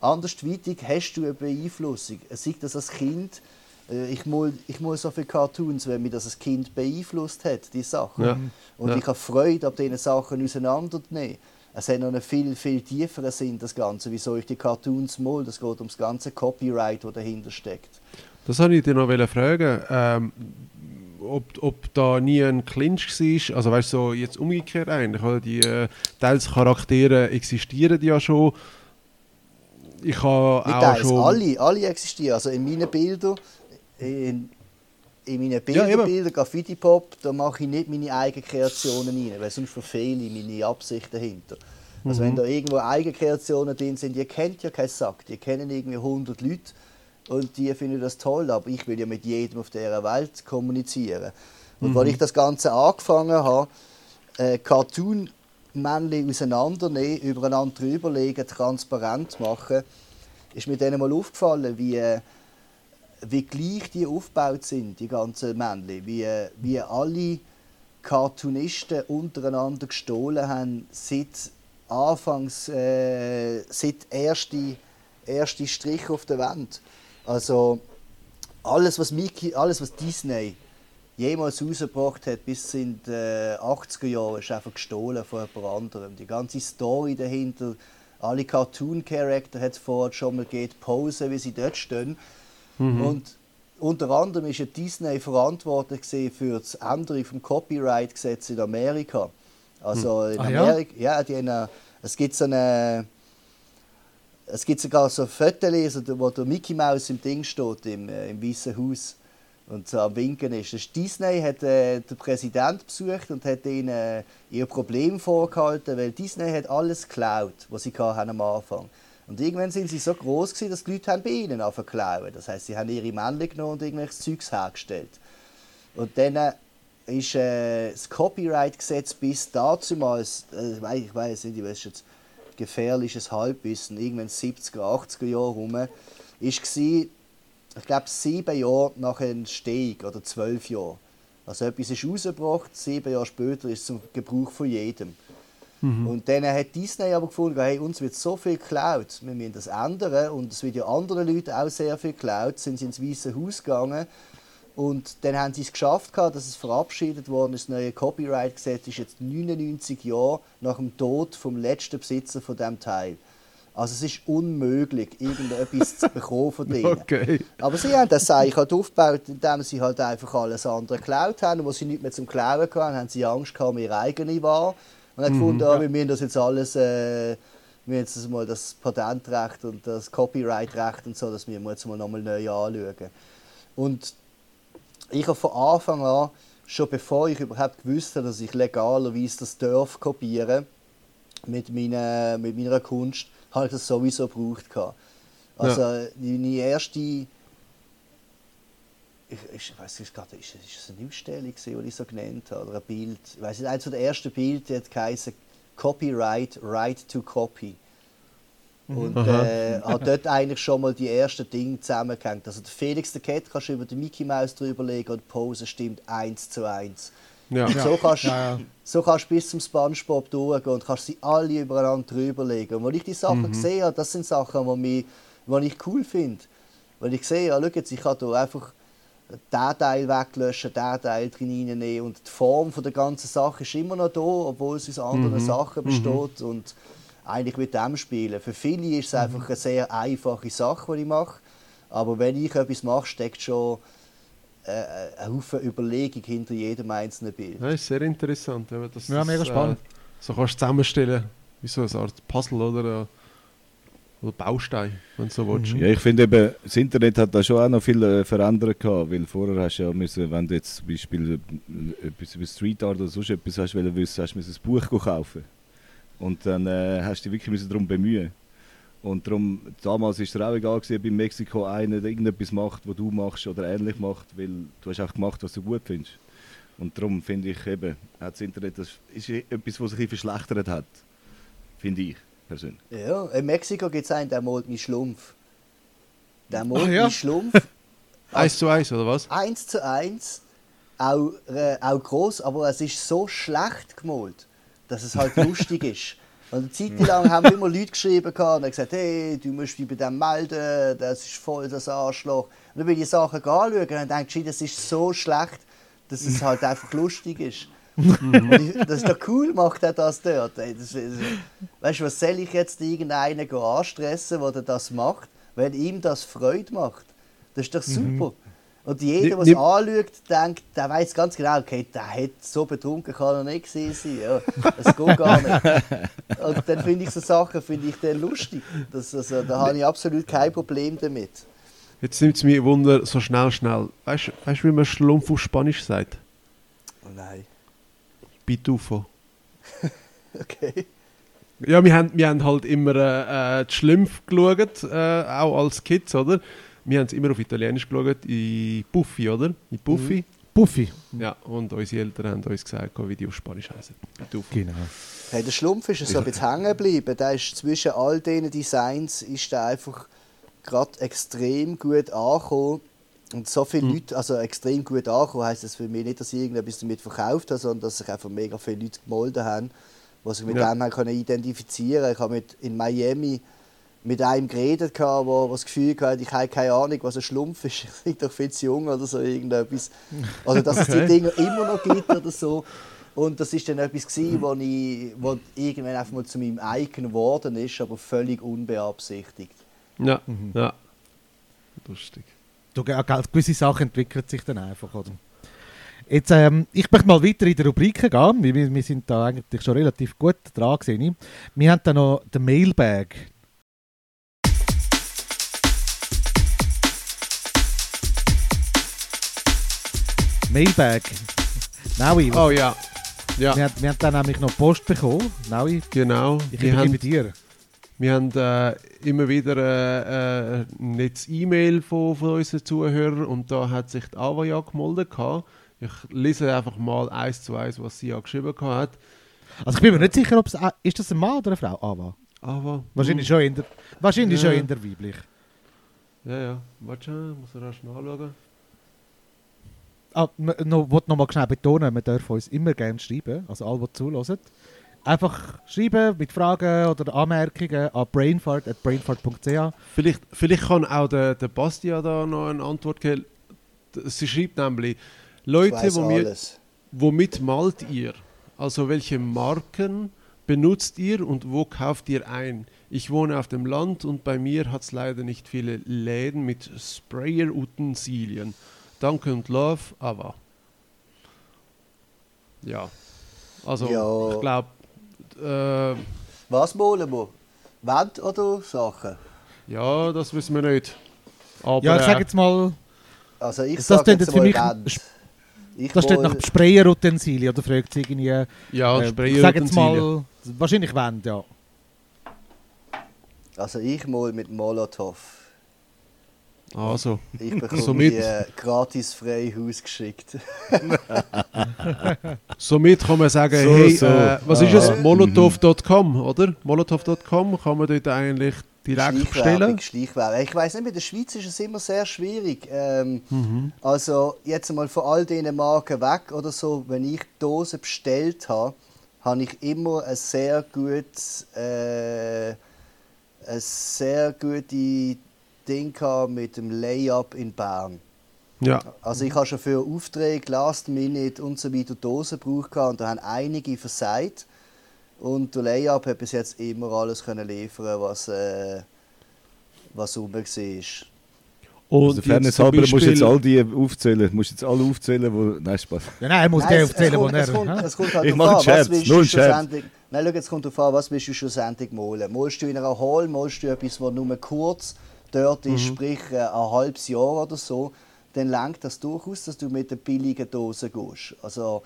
Andersweitig hast du eine Beeinflussung. Sei das als Kind, äh, ich mal, ich mal so viele Cartoons, wenn mich das als Kind beeinflusst hat, die Sachen. Ja. Und ja. ich habe Freude, ab diesen Sachen auseinanderzunehmen es hat noch einen viel, viel tieferen Sinn, das Ganze. Wieso ich die Cartoons mal? Das geht um das ganze Copyright, das dahinter steckt. Das wollte ich dir noch fragen. Ähm, ob, ob da nie ein Clinch war, also weißt du, so jetzt umgekehrt eigentlich, oder? die äh, teils Charaktere existieren ja schon. Ich habe auch teils, schon... alle, alle existieren, also in meinen Bildern, in, in meinen Bilderbildern, ja, Graffiti-Pop, da mache ich nicht meine eigenen Kreationen rein, weil sonst verfehle ich meine Absicht dahinter. Also mhm. wenn da irgendwo Eigenkreationen drin sind, ihr kennt ja keinen Sack, die kennen irgendwie 100 Leute und die finden das toll, aber ich will ja mit jedem auf dieser Welt kommunizieren. Und mhm. als ich das Ganze angefangen habe, äh, Cartoon Männchen auseinandernehmen, übereinander drüberlegen, transparent machen, ist mir dann mal aufgefallen, wie, äh, wie gleich die aufgebaut sind, die ganzen Männchen, wie, wie alle Cartoonisten untereinander gestohlen haben, seit Anfangs, äh, seit erste, erste Strich auf der Wand. Also alles, was Mickey, alles, was Disney jemals rausgebracht hat, bis in die äh, 80er Jahre, ist einfach gestohlen von jemand anderem. Die ganze Story dahinter, alle Cartoon-Charakter hat es vorher schon mal gegeben, Pose, wie sie dort stehen. Und unter anderem ist ja Disney verantwortlich für die Änderung vom Copyright-Gesetz in Amerika. Also in Ah, ja? Amerika, ja, die eine- es gibt so eine es gibt sogar so Fotos, also, wo der Mickey Mouse im Ding steht, im, äh, im Weißen Haus und so am Winken ist. Das Disney hat äh, den Präsident besucht und hat ihnen äh, ihr Problem vorgehalten, weil Disney hat alles geklaut, was sie hatten am Anfang. Und irgendwann sind sie so groß gewesen, dass die Leute haben bei ihnen klauen. Das heißt, sie haben ihre Männchen genommen und irgendwelches Zeugs hergestellt. Und dann äh, ist äh, das Copyright-Gesetz bis dazumals, äh, ich wei- ich weiß nicht, ich weiß jetzt gefährliches Halbwissen, irgendwann 70er, 80er Jahre rum, ist gsi, ich glaube sieben Jahre nach Entstehung oder zwölf Jahre. Also etwas ist rausgebracht, sieben Jahre später ist es zum Gebrauch von jedem. Und dann hat Disney aber gefunden, hey, uns wird so viel geklaut, wir müssen das ändern und es wird ja anderen Leuten auch sehr viel geklaut, sind sie ins Weiße Haus gegangen und dann haben sie es geschafft, gehabt, dass es verabschiedet worden ist. Das neue Copyright-Gesetz ist jetzt 99 Jahre nach dem Tod vom letzten Besitzer von dem Teil. Also es ist unmöglich, irgendetwas zu bekommen von denen. Okay. Aber sie haben das eigentlich halt aufgebaut, indem sie halt einfach alles andere geklaut haben. Und wo sie nicht mehr zum Klauen hatten, haben sie Angst gehabt, um ihre eigene Ware. Und haben gefunden, ah, wir müssen das jetzt alles, äh, wir jetzt das mal das Patentrecht und das Copyright-Recht und so, das müssen wir jetzt mal nochmal neu anschauen. Und ich habe von Anfang an, schon bevor ich überhaupt gewusst habe, dass ich legalerweise das darf kopieren mit meiner, mit meiner Kunst, habe ich das sowieso gebraucht. Also meine erste, ich, ich weiß nicht gerade, ist, ist es eine Ausstellung, die ich so genannt habe, oder ein Bild? Ich weiß nicht, eines der ersten Bilder hat geheißen Copyright, Right to Copy. Und äh, hat dort eigentlich schon mal die ersten Dinge zusammengehängt. Also der Felix der Cat kannst du über den Mickey Mouse drüber legen und die Pose stimmt eins zu eins. Ja. Und so kannst, Ja, ja. so kannst du bis zum Spongebob durchgehen und kannst sie alle übereinander drüber legen. Und wenn ich die Sachen gesehen habe, das sind Sachen, die, mich, die ich cool finde. Weil ich sehe, ja, schau jetzt, ich kann hier einfach diesen Teil weglöschen, diesen Teil drin reinnehmen und die Form von der ganzen Sache ist immer noch da, obwohl es aus anderen Sachen besteht und eigentlich mit dem spielen. Für viele ist es einfach eine sehr einfache Sache, die ich mache, aber wenn ich etwas mache, steckt schon äh, ein Haufen Überlegung hinter jedem einzelnen Bild. Das ist sehr interessant. Ja, das, mega spannend. Äh, so kannst du zusammenstellen, wie so eine Art Puzzle oder, äh, oder Baustein, wenn du so willst. Ja, ich finde eben, das Internet hat da schon auch noch viel äh, verändert gehabt, weil vorher hast du ja müssen, wenn du jetzt zum Beispiel äh, etwas über Street Art oder sonst etwas hast wollen wissen, hast du ein Buch kaufen. Und dann äh, hast du dich wirklich müssen darum bemühen. Und darum, damals war es auch egal, gewesen, ob in Mexiko einer irgendetwas macht, was du machst oder ähnlich macht, weil du hast auch gemacht, was du gut findest. Und darum finde ich eben, hat das Internet, das ist etwas, was sich ein bisschen verschlechtert hat. Finde ich persönlich. Ja, in Mexiko gibt es einen, der malt meinen Schlumpf. Der malt ja? meinen Schlumpf Eins zu eins, oder was? eins zu eins, auch, äh, auch groß, aber es ist so schlecht gemalt, dass es halt lustig ist. Und eine Zeit lang haben immer Leute geschrieben gehabt und gesagt, hey, du musst dich bei dem melden, das ist voll das Arschloch. Und dann bin ich die Sachen anschauen und dann denke ich, das ist so schlecht, dass es halt einfach lustig ist. Ich, das ist doch cool, macht er das dort. Ey, das, das, weißt du, was soll ich jetzt irgendeinen anstressen, der das macht, wenn ihm das Freude macht? Das ist doch super. Und jeder, der es anschaut, denkt, der weiß ganz genau, okay, der hat so betrunken kann er nicht gewesen sein. Ja, das geht gar nicht. Und dann finde ich so Sachen finde ich dann lustig. Das, also, da habe ich absolut kein Problem damit. Jetzt nimmt es mich Wunder, so schnell, schnell. Weißt du, wie man Schlumpf auf Spanisch sagt? Oh nein. Pitufo. Okay. Ja, wir haben, wir haben halt immer äh, äh, die Schlümpfe geschaut, äh, auch als Kids, oder? Wir haben es immer auf Italienisch geschaut, in Buffy, oder? In Buffy. Buffy. Ja, und unsere Eltern haben uns gesagt, wie die auf Spanisch heißen. Pitufo. Genau. Hey, der Schlumpf ist so ein bisschen hängen geblieben. Der ist zwischen all diesen Designs ist der einfach gerade extrem gut angekommen. Und so viele Leute, also extrem gut angekommen, heisst das für mich nicht, dass ich irgendetwas damit verkauft habe, sondern dass sich einfach mega viele Leute gemolden haben, die sich mit Ja. dem haben können identifizieren Ich habe mit, in Miami mit einem geredet, der das Gefühl hatte, ich habe keine Ahnung, was ein Schlumpf ist. Ich bin doch viel zu jung oder so irgendetwas. Oder dass es die Okay. Dinger immer noch gibt oder so. Und das ist dann etwas, gewesen, wo, ich, wo irgendwann einfach mal zu meinem Icon geworden ist, aber völlig unbeabsichtigt. Ja, ja. Lustig. Du, gell, gewisse Sachen entwickeln sich dann einfach, oder? Jetzt, ähm, ich möchte mal weiter in die Rubriken gehen. Wir, wir- wir sind da eigentlich schon relativ gut dran gesehen. Wir haben dann noch den Mailbag. Mailbag. Naui, Oh ja. Ja, wir, haben, wir haben dann nämlich noch Post bekommen. Naui, genau. ich übergebe haben, dir. Wir haben äh, immer wieder äh, äh, nettes E-Mail von, von unseren Zuhörern und da hat sich die Ava ja gemeldet. gehabt. Ich lese einfach mal eins zu eins, was sie ja geschrieben hat. Also ich bin mir nicht sicher, ob es... Ist das ein Mann oder eine Frau? Ava. Aber Wahrscheinlich schon in der, wahrscheinlich Ja. schon in der weiblich. Ja, ja. Warte, schon, muss ich rasch nachschauen. Ah, noch, wollte noch mal schnell betonen, wir dürfen uns immer gerne schreiben, also alle, die zulassen. Einfach schreiben mit Fragen oder Anmerkungen an brainfart at brainfart.ch. Vielleicht, vielleicht kann auch der, der Bastia da noch eine Antwort geben. Sie schreibt nämlich, Ich Leute, weiss wo mir, alles. womit malt ihr? Also welche Marken benutzt ihr und wo kauft ihr ein? Ich wohne auf dem Land und bei mir hat es leider nicht viele Läden mit Sprayer-Utensilien. Danke und Love, aber. Ja. Also, Ja. ich glaube, äh, Was malen wir? Wand oder Sachen? ja, das wissen wir nicht. Aber, Ja, ich sage äh, jetzt mal, Also ich Das sage jetzt jetzt für mal mich- Wand. Ich da steht nach Sprayer-Utensilien oder fragt sie irgendwie. ja, äh, ich Sprayer sage jetzt mal, wahrscheinlich Wand, ja. Also ich mal mit Molotow. Also, Ich bekomme Somit- die äh, gratis frei Haus geschickt. somit kann man sagen, So, hey, so. Äh, was ist Ah. es? Molotov.com, oder? Molotov.com kann man dort eigentlich direkt bestellen. Schleichwerbung. Ich weiß nicht, in der Schweiz ist es immer sehr schwierig. Ähm, Mhm. Also jetzt mal von all diesen Marken weg oder so, wenn ich Dosen bestellt habe, habe ich immer ein sehr gutes, äh, ein sehr gute Ding gehabt mit dem Layup in Bern. Ja, Also ich habe schon für Aufträge, Last Minute und so weiter Dosen gebraucht gehabt und da haben einige versagt. Und der Layup hat bis jetzt immer alles können liefern, was, äh, was rum war. und Also Fairness halber musst du jetzt all die aufzählen. Musst jetzt alle aufzählen, wo... Nein, Spaß. Ja, nein, er muss Nein, es aufzählen, wo er... es kommt, es kommt halt Ich mache einen Scherz, was willst nur du einen Scherz. Nein, schau, jetzt kommt darauf an, was willst du schlussendlich malen. Malst du in einer Hall, malst du etwas, das nur kurz dort ist, sprich äh, ein halbes Jahr oder so, dann lenkt das durchaus, dass du mit der billigen Dose gehst. Also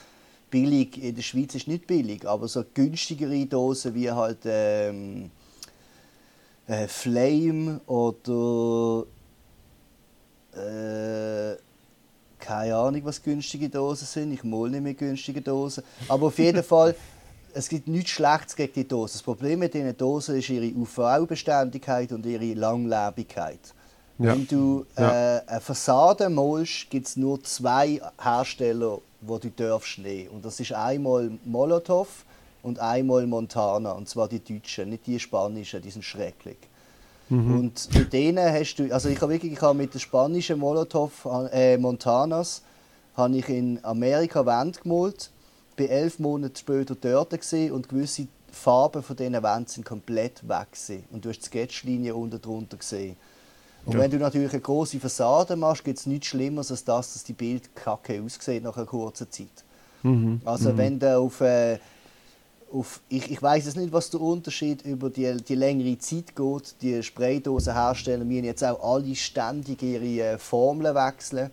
billig in der Schweiz ist nicht billig, aber so günstigere Dosen wie halt ähm, äh, Flame oder äh, keine Ahnung, was günstige Dosen sind. Ich mal nicht mehr günstige Dosen. Aber auf jeden Fall, es gibt nichts Schlechtes gegen die Dosen. Das Problem mit diesen Dosen ist ihre UV-Beständigkeit und ihre Langlebigkeit. Ja. Wenn du Ja. äh, eine Fassade malst, gibt es nur zwei Hersteller, wo du darfst nehmen. Und das ist einmal Molotow und einmal Montana. Und zwar die Deutschen, nicht die Spanischen, die sind schrecklich. Und mit denen hast du, also ich habe wirklich ich habe mit den spanischen Molotow äh, Montanas habe ich in Amerika Wände gemalt, bin elf Monate später dort und gewisse Farben von diesen Wänden sind komplett weg gewesen. und du hast die Sketchlinie unten drunter gesehen. Und Ja. wenn du natürlich eine große Fassade machst, gibt es nichts Schlimmeres als das, dass die Bild kacke aussieht nach einer kurzen Zeit. Mhm. Also wenn du auf, äh, auf ich, ich weiß jetzt nicht, was der Unterschied über die, die längere Zeit geht. Die Spraydosenhersteller müssen jetzt auch alle ständig ihre äh, Formeln wechseln,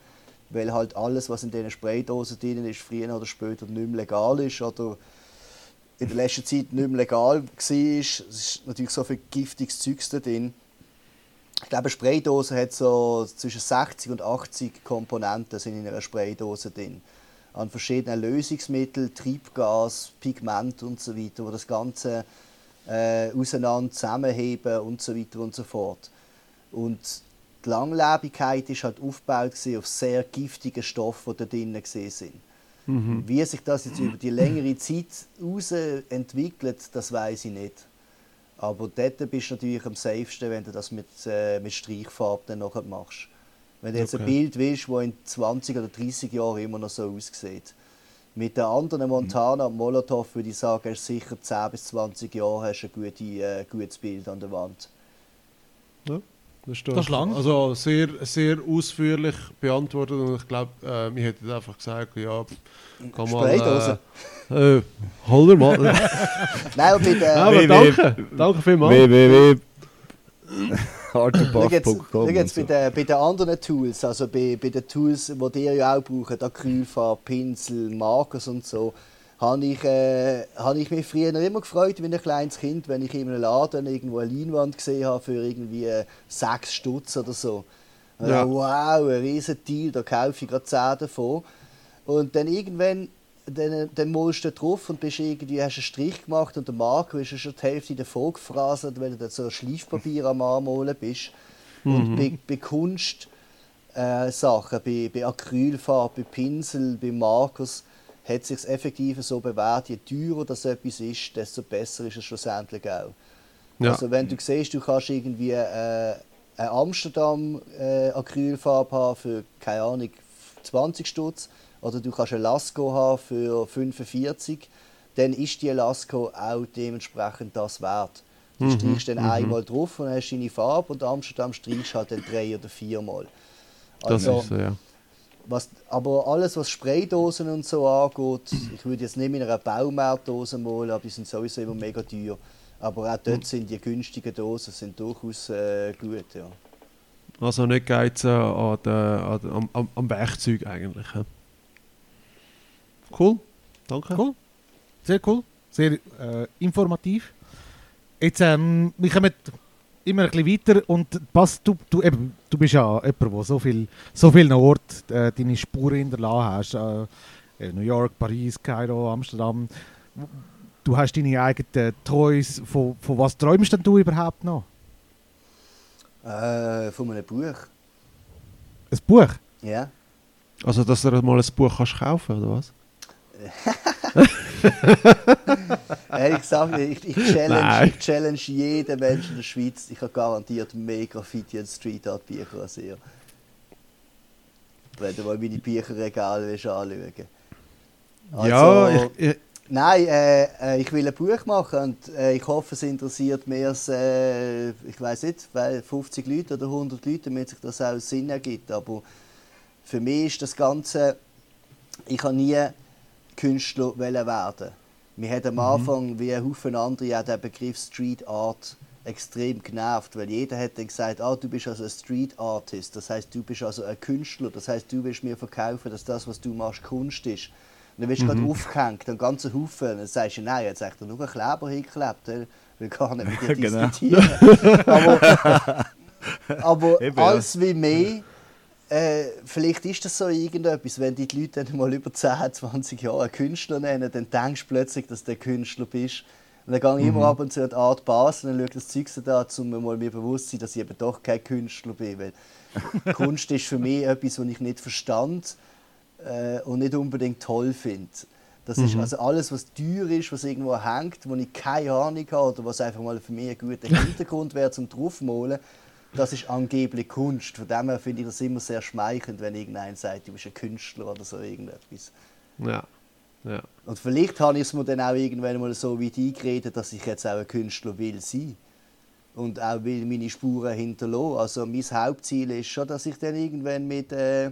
weil halt alles, was in diesen Spraydosen drin ist, früher oder später nicht mehr legal ist oder in der letzten Zeit nicht mehr legal war. Es ist natürlich so viel giftiges Zeugs drin. Ich glaube, eine Spraydose hat so zwischen 60 und 80 Komponenten sind in einer Spraydose drin. An verschiedenen Lösungsmitteln, Triebgas, Pigment und so weiter, wo das Ganze äh, auseinander zusammenheben und so weiter und so fort. Und die Langlebigkeit ist halt aufgebaut auf sehr giftigen Stoffen, die da drinnen gesehen sind. Wie sich das jetzt über die längere Zeit heraus entwickelt, das weiß ich nicht. Aber dort bist du natürlich am safesten, wenn du das mit, äh, mit Streichfarbe dann nachher machst. Wenn du jetzt ein Okay. Bild willst, das in 20 oder 30 Jahren immer noch so aussieht. Mit den anderen Montana und Molotow würde ich sagen, hast du sicher 10 bis 20 Jahre hast du ein gute, äh, gutes Bild an der Wand. Ja, das, Das ist lang. Also sehr, sehr ausführlich beantwortet und ich glaube, äh, wir hätten einfach gesagt, ja, kann mal... Spraydose. Äh, äh, hol dir mal. Nein, bei den, Aber danke, danke vielmals. www. Schau jetzt, bei, den, bei den anderen Tools, also bei, bei den Tools, die ihr ja auch braucht, Acrylfarbe, Pinsel, Markers und so, habe ich, äh, habe ich mich früher immer gefreut, wie ein kleines Kind, wenn ich in einem Laden irgendwo eine Leinwand gesehen habe für irgendwie äh, sechs Stutz oder so. Und Ja. dann, wow, ein riesen Deal, da kaufe ich gerade zehn davon. Und dann irgendwann dann, dann malst du drauf und bist irgendwie, hast einen Strich gemacht und der Marker ist ja schon die Hälfte davon gefraselt, wenn du dann so Schleifpapier am Anmalen bist. Und bei, bei Kunst äh, Sachen, bei, bei Acrylfarbe, bei Pinsel, bei Markers, hat es sich effektiv so bewährt, je teurer das etwas ist, desto besser ist es schlussendlich auch. Ja. Also wenn du siehst, du kannst irgendwie äh, eine Amsterdam äh, Acrylfarbe haben für, keine Ahnung, 20 Stutz oder du kannst eine Lasco haben für 45, dann ist die Lasco auch dementsprechend das wert. Du streichst dann einmal drauf und hast deine Farbe und Amsterdam streichst halt dann drei oder viermal. Das Also, ist so, ja. Was, aber alles, was Spraydosen und so angeht, ich würde jetzt nicht mit einer Baumarktdose malen, aber die sind sowieso immer mega teuer. Aber auch dort sind die günstigen Dosen sind durchaus äh, gut. Ja. Also nicht geizen an der, an am, am, am Werkzeug eigentlich. hä? Cool, danke. Cool. Sehr cool. Sehr äh, informativ. Jetzt, ähm, wir kommen immer ein bisschen weiter und Pass, du, du, eben, du bist ja jemand, der so viel, so vielen Orten äh, deine Spuren hinterlassen hast. Äh, New York, Paris, Kairo, Amsterdam. Du hast deine eigenen Toys. Von, von was träumst denn du überhaupt noch? Äh, von einem Buch. Ein Buch? Ja. Also, dass du mal ein Buch kannst kaufen oder was? Ehrlich gesagt, ich, ich, challenge, ich challenge jeden Menschen in der Schweiz. Ich habe garantiert mehr Graffiti und Street Art Bücher als ihr. Wenn du mal meine Bücherregale willst anschauen Also, ja, ich, ich, Nein, äh, äh, ich will ein Buch machen und äh, ich hoffe, es interessiert mehr als, äh, ich weiß nicht, weil 50 Leute oder 100 Leute, damit sich das auch Sinn ergibt. Aber für mich ist das Ganze, ich habe nie Künstler wollen werden. Mir hat am Anfang, wie ein Haufen andere, auch der Begriff Street Art extrem genervt, weil jeder hat dann gesagt, ah, du bist also ein Street Artist, das heißt, du bist also ein Künstler, das heißt, du willst mir verkaufen, dass das, was du machst, Kunst ist. Und dann wirst du gerade aufgehängt, einen ganzen Haufen, und dann sagst du, nein, jetzt hast du nur einen Kleber hingeklebt, ich will gar nicht mit dir Genau. diskutieren. aber aber Eben, ja. als wie mehr, äh, vielleicht ist das so irgendetwas, wenn die Leute dann mal über 10, 20 Jahre einen Künstler nennen, dann denkst du plötzlich, dass du der Künstler bist. Und dann gehe ich Mhm. immer ab und zu an die Art Basel und schaue das Zeug da, um mir mal mir bewusst zu sein, dass ich eben doch kein Künstler bin. Weil Kunst ist für mich etwas, was ich nicht verstand äh, und nicht unbedingt toll finde. Das Mhm. ist also alles, was teuer ist, was irgendwo hängt, wo ich keine Ahnung habe oder was einfach mal für mich ein guter Hintergrund wäre zum draufmalen, das ist angeblich Kunst. Von dem her finde ich das immer sehr schmeichelnd, wenn irgendeiner sagt, du bist ein Künstler oder so irgendetwas. ja, ja. Und vielleicht habe ich es mir dann auch irgendwann mal so weit eingeredet, dass ich jetzt auch ein Künstler will sein. Und auch will meine Spuren hinterlassen. Also mein Hauptziel ist schon, dass ich dann irgendwann mit äh,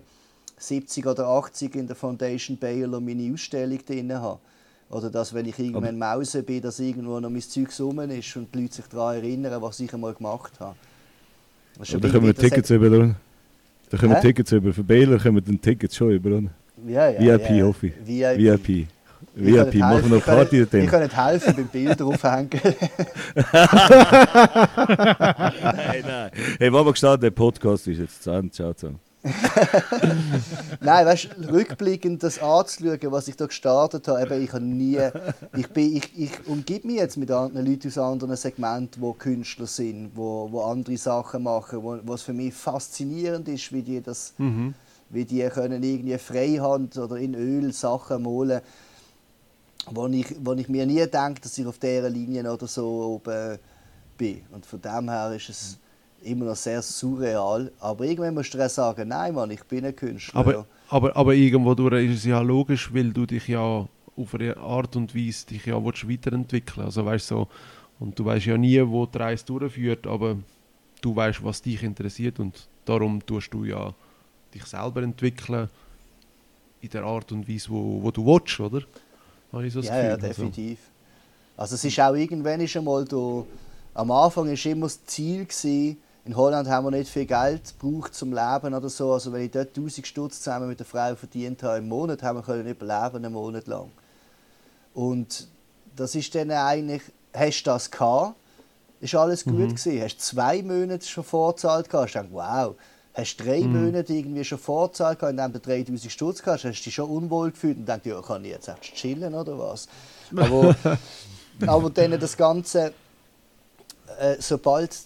70 oder 80 in der Foundation Baylor meine Ausstellung drin habe. Oder dass, wenn ich irgendwann Mause bin, dass irgendwo noch mein Zeug rum ist und die Leute sich daran erinnern, was ich einmal gemacht habe. Ja, da können wir Tickets über, oder? Da können wir? Tickets über. Für Baylor können wir dann Tickets schon über, oder? ja, ja, VIP, ja. hoffe ich. VIP. VIP. Ich VIP, machen wir noch ich Party Ich dem. kann nicht helfen beim Bild draufhängen. Nein, nein. Hey, Mama gestanden, der Podcast ist jetzt zu Ende. Ciao zusammen. Nein, weißt du, rückblickend das anzuschauen, was ich da gestartet habe, eben, ich habe nie, ich, bin, ich, ich umgebe mich jetzt mit anderen Leuten aus anderen Segmenten, die Künstler sind, wo, wo andere Sachen machen, wo, was für mich faszinierend ist, wie die das, Mhm. wie die können irgendwie Freihand oder in Öl Sachen malen, wo ich, wo ich mir nie denke, dass ich auf dieser Linie oder so oben bin. Und von dem her ist es immer noch sehr surreal. Aber irgendwann musst du auch sagen, nein Mann, ich bin ein Künstler. Aber, aber, aber irgendwo durch ist es ja logisch, weil du dich ja auf eine Art und Weise dich ja willst weiterentwickeln Also weißt so, und du weißt ja nie, wo die Reise durchführt, aber du weißt, was dich interessiert und darum tust du ja dich selber entwickeln in der Art und Weise, wo, wo du willst, oder? Habe ich so Ja, ja. Also, definitiv. Also es ist auch irgendwann ist einmal da, am Anfang war immer das Ziel, gewesen, in Holland haben wir nicht viel Geld gebraucht zum Leben oder so. Also wenn ich dort 1000 Stutz zusammen mit der Frau verdient habe im Monat, haben wir können überleben einen Monat lang. Und das ist dann eigentlich, hast du das gehabt, ist alles gut gewesen. Hast zwei Monate schon vorzahlt gehabt, hast du gedacht, wow. Hast drei Monate irgendwie schon vorzahlt gehabt, indem du 3000 Stutz gehabt hast, hast du dich schon unwohl gefühlt und denkst, ja, kann ich jetzt erst chillen oder was? Aber, aber dann das Ganze, äh, sobald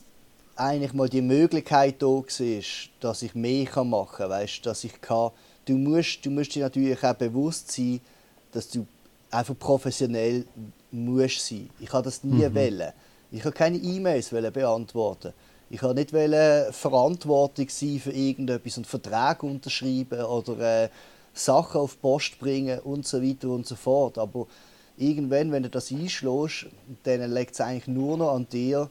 eigentlich mal die Möglichkeit da war, dass ich mehr kann machen kann, weißt, dass ich kann, du musst, du musst dir natürlich auch bewusst sein, dass du einfach professionell musst sein. Ich habe das nie wollen. Ich habe keine E-Mails beantworten. Ich habe nicht wollen Verantwortung sein für irgendetwas und Verträge unterschreiben oder äh, Sachen auf die Post bringen und so weiter und so fort. Aber irgendwann, wenn du das einschlägst, dann liegt es eigentlich nur noch an dir,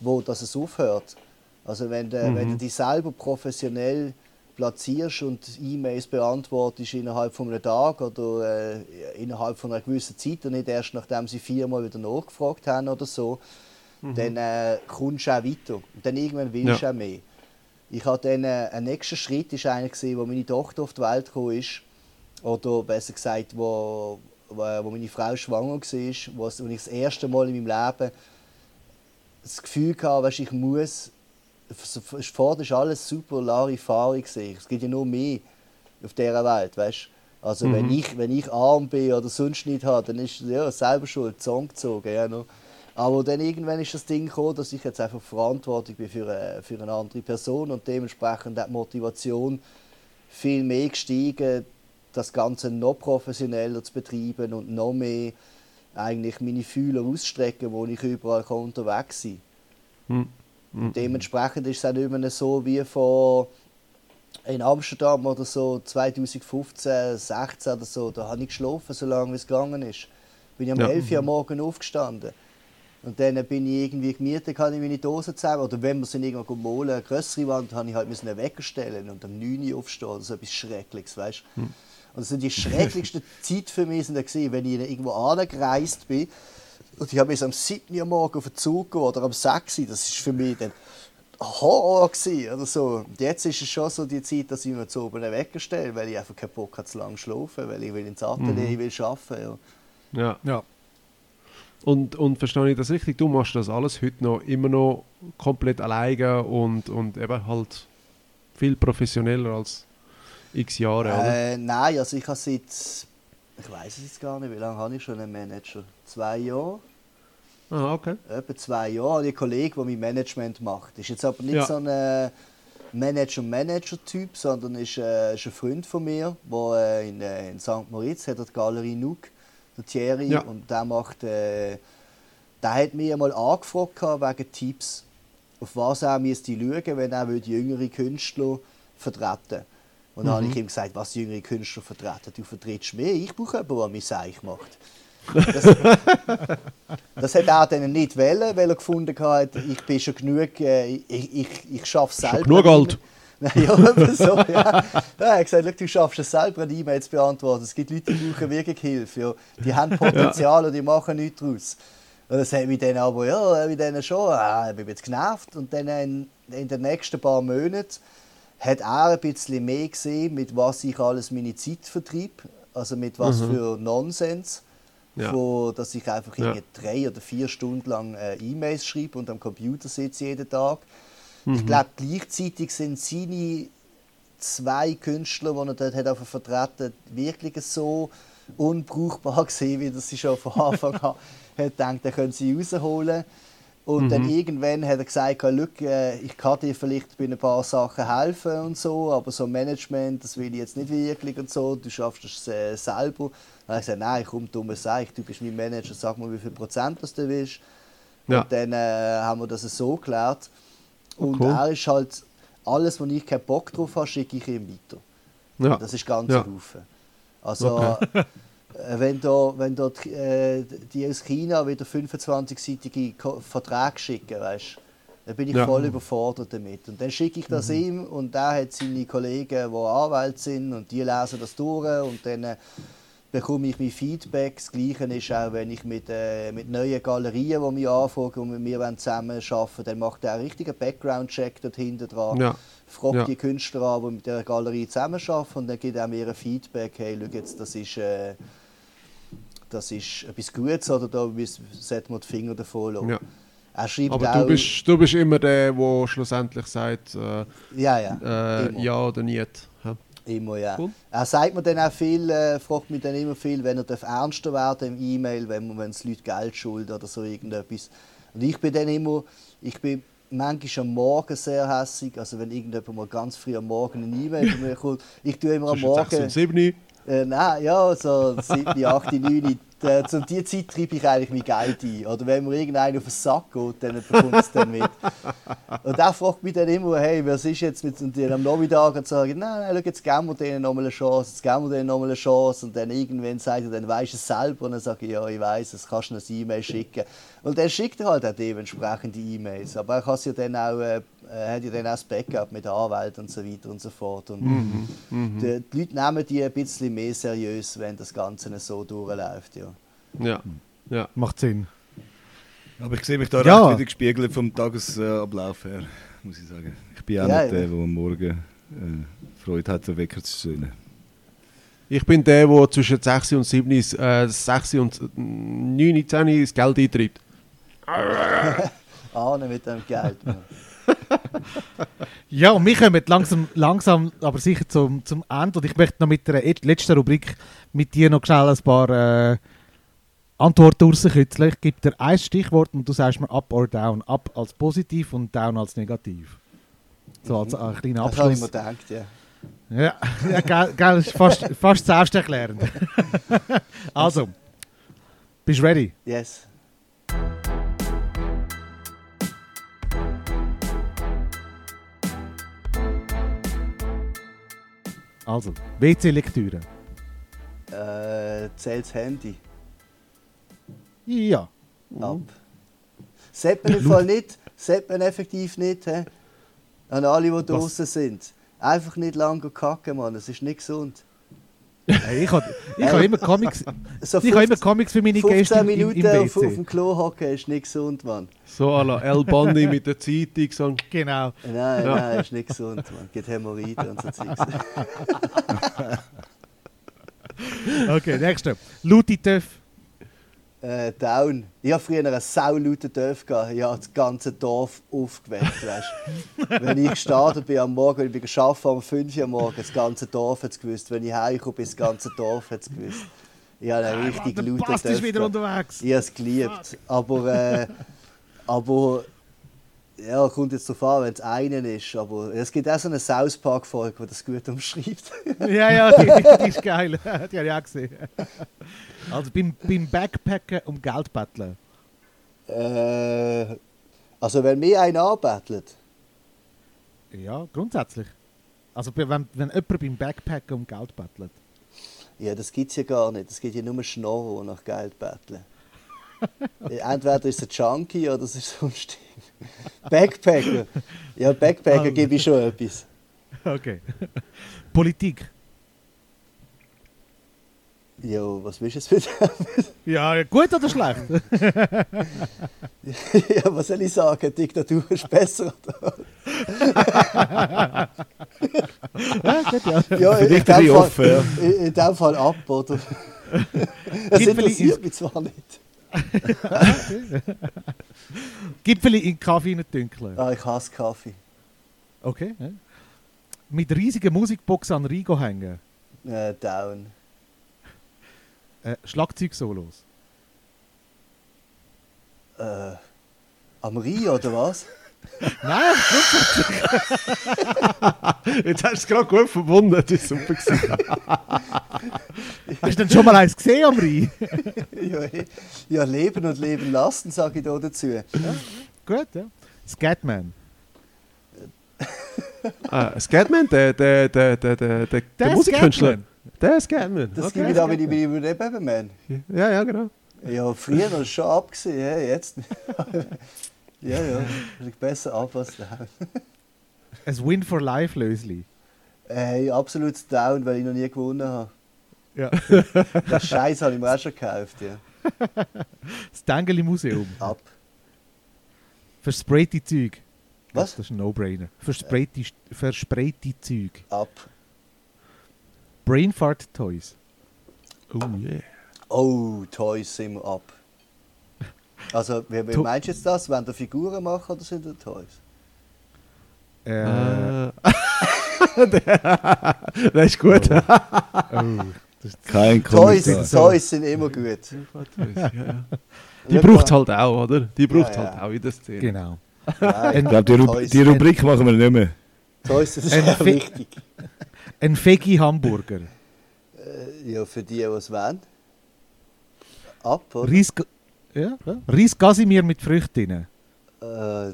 wo das es aufhört. Also wenn du, wenn du dich selber professionell platzierst und E-Mails beantwortest innerhalb von einem Tag oder äh, innerhalb von einer gewissen Zeit und nicht erst nachdem sie viermal wieder nachgefragt haben oder so, dann äh, kommst du auch weiter. Und dann irgendwann willst du Ja. auch mehr. Ich hatte dann, äh, ein nächster Schritt ist einer gesehen, wo meine Tochter auf die Welt gekommen ist, oder besser gesagt, wo, wo, wo meine Frau schwanger war, wo, wo ich das erste Mal in meinem Leben das Gefühl hatte, weißt, ich muss, vorher war alles super Larifari. gewesen. Es gibt ja nur mehr auf dieser Welt, weißt Also wenn, ich, wenn ich arm bin oder sonst nicht habe, dann ist ja selber schuld, Song gezogen. Ja, noch. Aber dann irgendwann ist das Ding gekommen, dass ich jetzt einfach verantwortlich bin für eine, für eine andere Person und dementsprechend auch die Motivation viel mehr gestiegen, das Ganze noch professioneller zu betreiben und noch mehr eigentlich meine Fühler auszustrecken, wo ich überall kann unterwegs sein Hm. Und Dementsprechend ist es auch nicht mehr so wie vor in Amsterdam oder so 2015, 16 oder so. Da habe ich geschlafen, solange es gegangen ist. Bin ich um Ja. 11 Uhr am Morgen aufgestanden. Und dann bin ich irgendwie gemietet, habe ich meine Dosen zusammen. Oder wenn wir sind irgendwo malen, eine größere Wand, habe ich halt müssen einen Wecker stellen und um 9 Uhr aufstehen. Das ist etwas Schreckliches, weißt du? Und so die schrecklichste Zeit für mich sind gewesen, wenn ich irgendwo angereist bin und ich habe bis am 7 Uhr morgen auf den Zug gehen oder am 6 Uhr, das ist für mich dann Horror gewesen, oder so. Und jetzt ist es schon so die Zeit, dass ich mir zu oben stelle, weil ich einfach keinen Bock habe, zu lange zu schlafen, weil ich will ins Atelier, ich will arbeiten. Ja. Ja. Ja. Und, und verstehe ich das richtig? Du machst das alles heute noch immer noch komplett alleine und, und eben halt viel professioneller als x Jahre, oder? Äh, nein, also ich habe seit, ich weiß es jetzt gar nicht, wie lange habe ich schon einen Manager? Zwei Jahre? Ah, okay. Etwa zwei Jahre habe ich einen Kollegen, der mein Management macht. Ist jetzt aber nicht Ja. so ein äh, Manager-Manager-Typ, sondern ist, äh, ist ein Freund von mir, der äh, in, äh, in St. Moritz hat die Galerie Nuke, der Thierry, Ja. und der macht, äh, der hat mich einmal angefragt wegen Tipps, auf was er müsste schauen, wenn er will jüngere Künstler vertreten Und dann habe ich ihm gesagt, was jüngere Künstler vertreten. Du vertrittst mich, ich brauche jemanden, der mich seich macht. Das, das hat er dann nicht wollen, weil er gefunden hat, ich bin schon genug, äh, ich, ich, ich schaffe es selber. genug alt. Nein, ja, so, ja. ja. Er hat gesagt, «Schau, du schaffst es selber, eine E-Mail zu beantworten. Es gibt Leute, die brauchen wirklich Hilfe. Ja. Die haben Potenzial und die machen nichts daraus. Und das hat mich dann aber, ja, mit denen schon, ah, ich bin jetzt genervt. Und dann in, in den nächsten paar Monaten hat er ein bisschen mehr gesehen, mit was ich alles meine Zeit vertrieb. Also mit was für Nonsens. Ja. Von, dass ich einfach Ja. drei oder vier Stunden lang äh, E-Mails schreibe und am Computer sitze jeden Tag. Ich glaube, gleichzeitig sind seine zwei Künstler, die er dort hat auf vertreten wirklich so unbrauchbar gesehen, wie das sie schon von Anfang an hat gedacht, er können sie rausholen. Und Mhm. dann irgendwann hat er gesagt, «Look, äh, ich kann dir vielleicht bei ein paar Sachen helfen und so, aber so Management, das will ich jetzt nicht wirklich und so, du schaffst es äh, selber. Dann habe ich gesagt, nein, komm, dumme Seich, du bist mein Manager, sag mal, wie viel Prozent das du willst. Ja. Und dann äh, haben wir das so geklärt. Und Cool. er ist halt, alles, wo ich keinen Bock drauf habe, schicke ich ihm weiter. Ja. Das ist ganz Ja. Haufen. Also, äh, wenn da, wenn da die, äh, die aus China wieder 25-seitige Ko- Verträge schicken, weißt, dann bin ich Ja. voll überfordert damit. Und dann schicke ich das ihm und er hat seine Kollegen, die Anwälte sind und die lesen das durch und dann äh, bekomme ich mein Feedback. Das Gleiche ist auch, wenn ich mit, äh, mit neuen Galerien, die mich anfragen und mit mir zusammen arbeiten dann macht er einen richtigen Background-Check dort hinten dran Ja. fragt Ja. die Künstler an, die mit der Galerie zusammenarbeiten und dann gibt er mir ein Feedback, hey, schau jetzt, das ist, äh, das ist etwas Gutes oder da sollte man die Finger davon lassen. Ja. Er schreibt Aber auch, du bist, du bist immer der, der schlussendlich sagt, äh, ja, ja, äh, ja oder nicht. Ja. immer, ja. Cool. Er sagt mir dann auch viel, äh, fragt mich dann immer viel, wenn er darf ernster werden im E-Mail, wenn man- es Leute Geld schulden oder so irgendetwas. Und ich bin dann immer, ich bin manchmal am Morgen sehr hässig, also wenn irgendjemand mal ganz früh am Morgen eine E-Mail von mir kommt, ich tue immer am Zwischen 6 Morgen... und 7. Äh, nein, ja, so 7, 8, 9. Äh, zu dieser Zeit treibe ich eigentlich mein Geld ein. Oder wenn mir irgendeiner auf den Sack geht, dann bekommt es dann mit. Und der fragt mich dann immer, hey, was ist jetzt mit und am Nachmittag und sage ich, nein, nein, schau, jetzt geben wir denen nochmal eine Chance, jetzt geben wir denen nochmal eine Chance. Und dann irgendwann sagt er, dann weisst du es selber. Und dann sage ich, ja, ich weiß es, kannst du noch ein E-Mail schicken. Und dann schickt er halt auch dementsprechende E-Mails. Aber er kann ja dann auch, äh, hat ja dann auch das Backup mit der Anwalt und so weiter und so fort. Und die, die Leute nehmen die ein bisschen mehr seriös, wenn das Ganze so durchläuft. Ja. Ja. ja. Macht Sinn. Aber ich sehe mich da Ja. recht wieder gespiegelt vom Tagesablauf her, muss ich sagen. Ich bin auch Ja, nicht der, der am Morgen äh, Freude hat, den Wecker zu stellen. Ich bin der, der zwischen 6 und 7, äh, 6 und 9, 10 das Geld eintreibt. Ahnen mit dem Geld. Ja, und wir kommen langsam, langsam aber sicher zum, zum Ende. Und ich möchte noch mit der et- letzten Rubrik mit dir noch schnell ein paar äh, Antworten rauskitzeln. Ich gebe dir ein Stichwort und du sagst mir up or down. Up als positiv und down als negativ. So als äh, kleiner Das habe ich mir Abschluss. gedacht, ja. Ja, ja gell, gell, ist fast, fast selbsterklärend. also, bist du ready? Yes. Also, WC-Lektüre. Äh, zählt das Handy Ja. ab. Sollte man im Fall nicht, sollte man effektiv nicht, he? an alle, die draußen sind. Einfach nicht lange kacken, Mann, das ist nicht gesund. Ich habe ich hab immer Comics. So Ich habe immer Comics für meine 15 Gäste im, im, Minuten im auf, auf WC. dem Klo hocken ist nicht gesund, Mann. So à la El Bundy mit der Zeitung. So. Genau. Nein, Ja. nein, ist nicht gesund, Mann. Geht Hämorrhoiden und so Zeugs. Okay, nächste. Luti Töff. Äh, down. Ich hatte früher einen saulauten Dorf. gehabt. Ich habe das ganze Dorf aufgeweckt. Weißt? Wenn ich gestartet bin am Morgen, ich bin gearbeitet um 5 Uhr am Morgen, das ganze Dorf hat es gewusst. Wenn ich heimkomme, bin das ganze Dorf hat es gewusst. Ich habe einen richtig lauten ist Dorf. wieder gehabt. unterwegs. Ich habe es geliebt. Aber, äh, aber ja, kommt jetzt darauf an, wenn es einen ist. Aber es gibt auch so eine South Park-Folge, die das gut umschreibt. Ja, ja, die, die, die ist geil. Die habe ich auch gesehen. Also beim, beim Backpacken um Geld betteln. äh, also, wenn mir einer anbettelt, Ja, grundsätzlich. Also wenn, wenn jemand beim Backpacken um Geld bettelt. Ja, das gibt es ja gar nicht. Es gibt ja nur Schnorrer, die nach Geld betteln. Entweder ist es ein Junkie oder es ist sonst Backpacker. Ja, Backpacker gebe ich schon etwas. Okay. Politik. Ja, was willst du jetzt mit Ja, gut oder schlecht? Ja, was soll ich sagen? Diktatur ist besser. ja, gut, ja. Ja, in, Vielleicht dem Fall, offen, ja. in, in dem Fall ab, oder? Das interessiert mich zwar nicht. Gipfeli in Kaffee nicht dünkeln. Ah, ich hasse Kaffee. Okay. Ja. mit riesigen Musikboxen an Rigo hängen. Äh, down. Äh, Schlagzeugsolos. Äh, am Rhein oder was? Nein, Jetzt hast du es gerade gut verbunden, das war super. gewesen. hast du denn schon mal eins gesehen am Rhein? ja, ja, leben und leben lassen, sage ich da dazu. Gut, ja. Scatman. ah, Scatman, der, der, der, der, der, der, der Musikkünstler. Scatman. Der Scatman. Das okay. gebe ich da mit dem Überleben. Ja, ja, genau. Ja, früher noch schon abgesehen, ja, jetzt. Ja, ja, liegt besser ab als down. Ein Win for Life Lösli. Äh, absolut down, weil ich noch nie gewonnen habe. Ja. Das Scheiß habe ich mir auch schon gekauft, ja. Das Dengeli Museum. Ab. Versprayte Zeug. Was? Das ist ein No-Brainer. Versprayte, versprayte Zeug. Ab. Brainfart Toys. Oh yeah. Oh, Toys sind wir ab. Also, wie, wie meinst du jetzt das? Wenn du Figuren machen oder sind das Toys? Äh, Äh. das ist gut. oh, das ist Kein Toys. Toys sind immer gut. Die braucht halt auch, oder? Die braucht Ja, ja. halt auch in der Szene. genau. Nein, Ich glaube, die, Rub die Rubrik machen wir nicht mehr. Toys, das ist Ein auch wichtig. Ein Fegi Hamburger. Äh, Ja, für die, die es wollen. Ab, oder? Reis, ja, ja. Reis Casimir mit Früchten. Äh,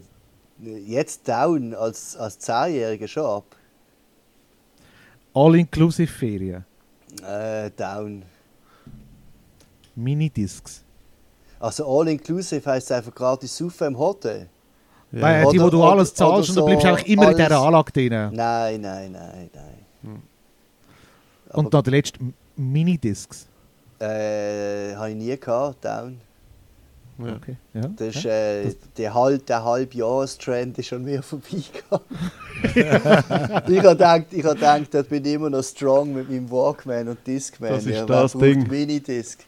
jetzt down, als, als 10-Jähriger schon ab. All-Inclusive Ferien. Äh, down. Minidiscs. Also all-inclusive heisst einfach gratis saufen im Hotel? Ja. Weil die, wo Oder- du oder- alles zahlst und du oder bleibst so eigentlich immer in dieser alles- Anlage drin. Nein, nein, nein, nein. Und da der letzte Minidiscs. Äh, habe ich nie gehabt, down. Ja. Okay. Ja. Das ist, äh, der, halb, der Halbjahrestrend ist an mir vorbeigegangen. ich habe gedacht, ich hab gedacht, dort bin ich immer noch strong mit meinem Walkman und Discman. Das ist ja, das Ding. Minidisc.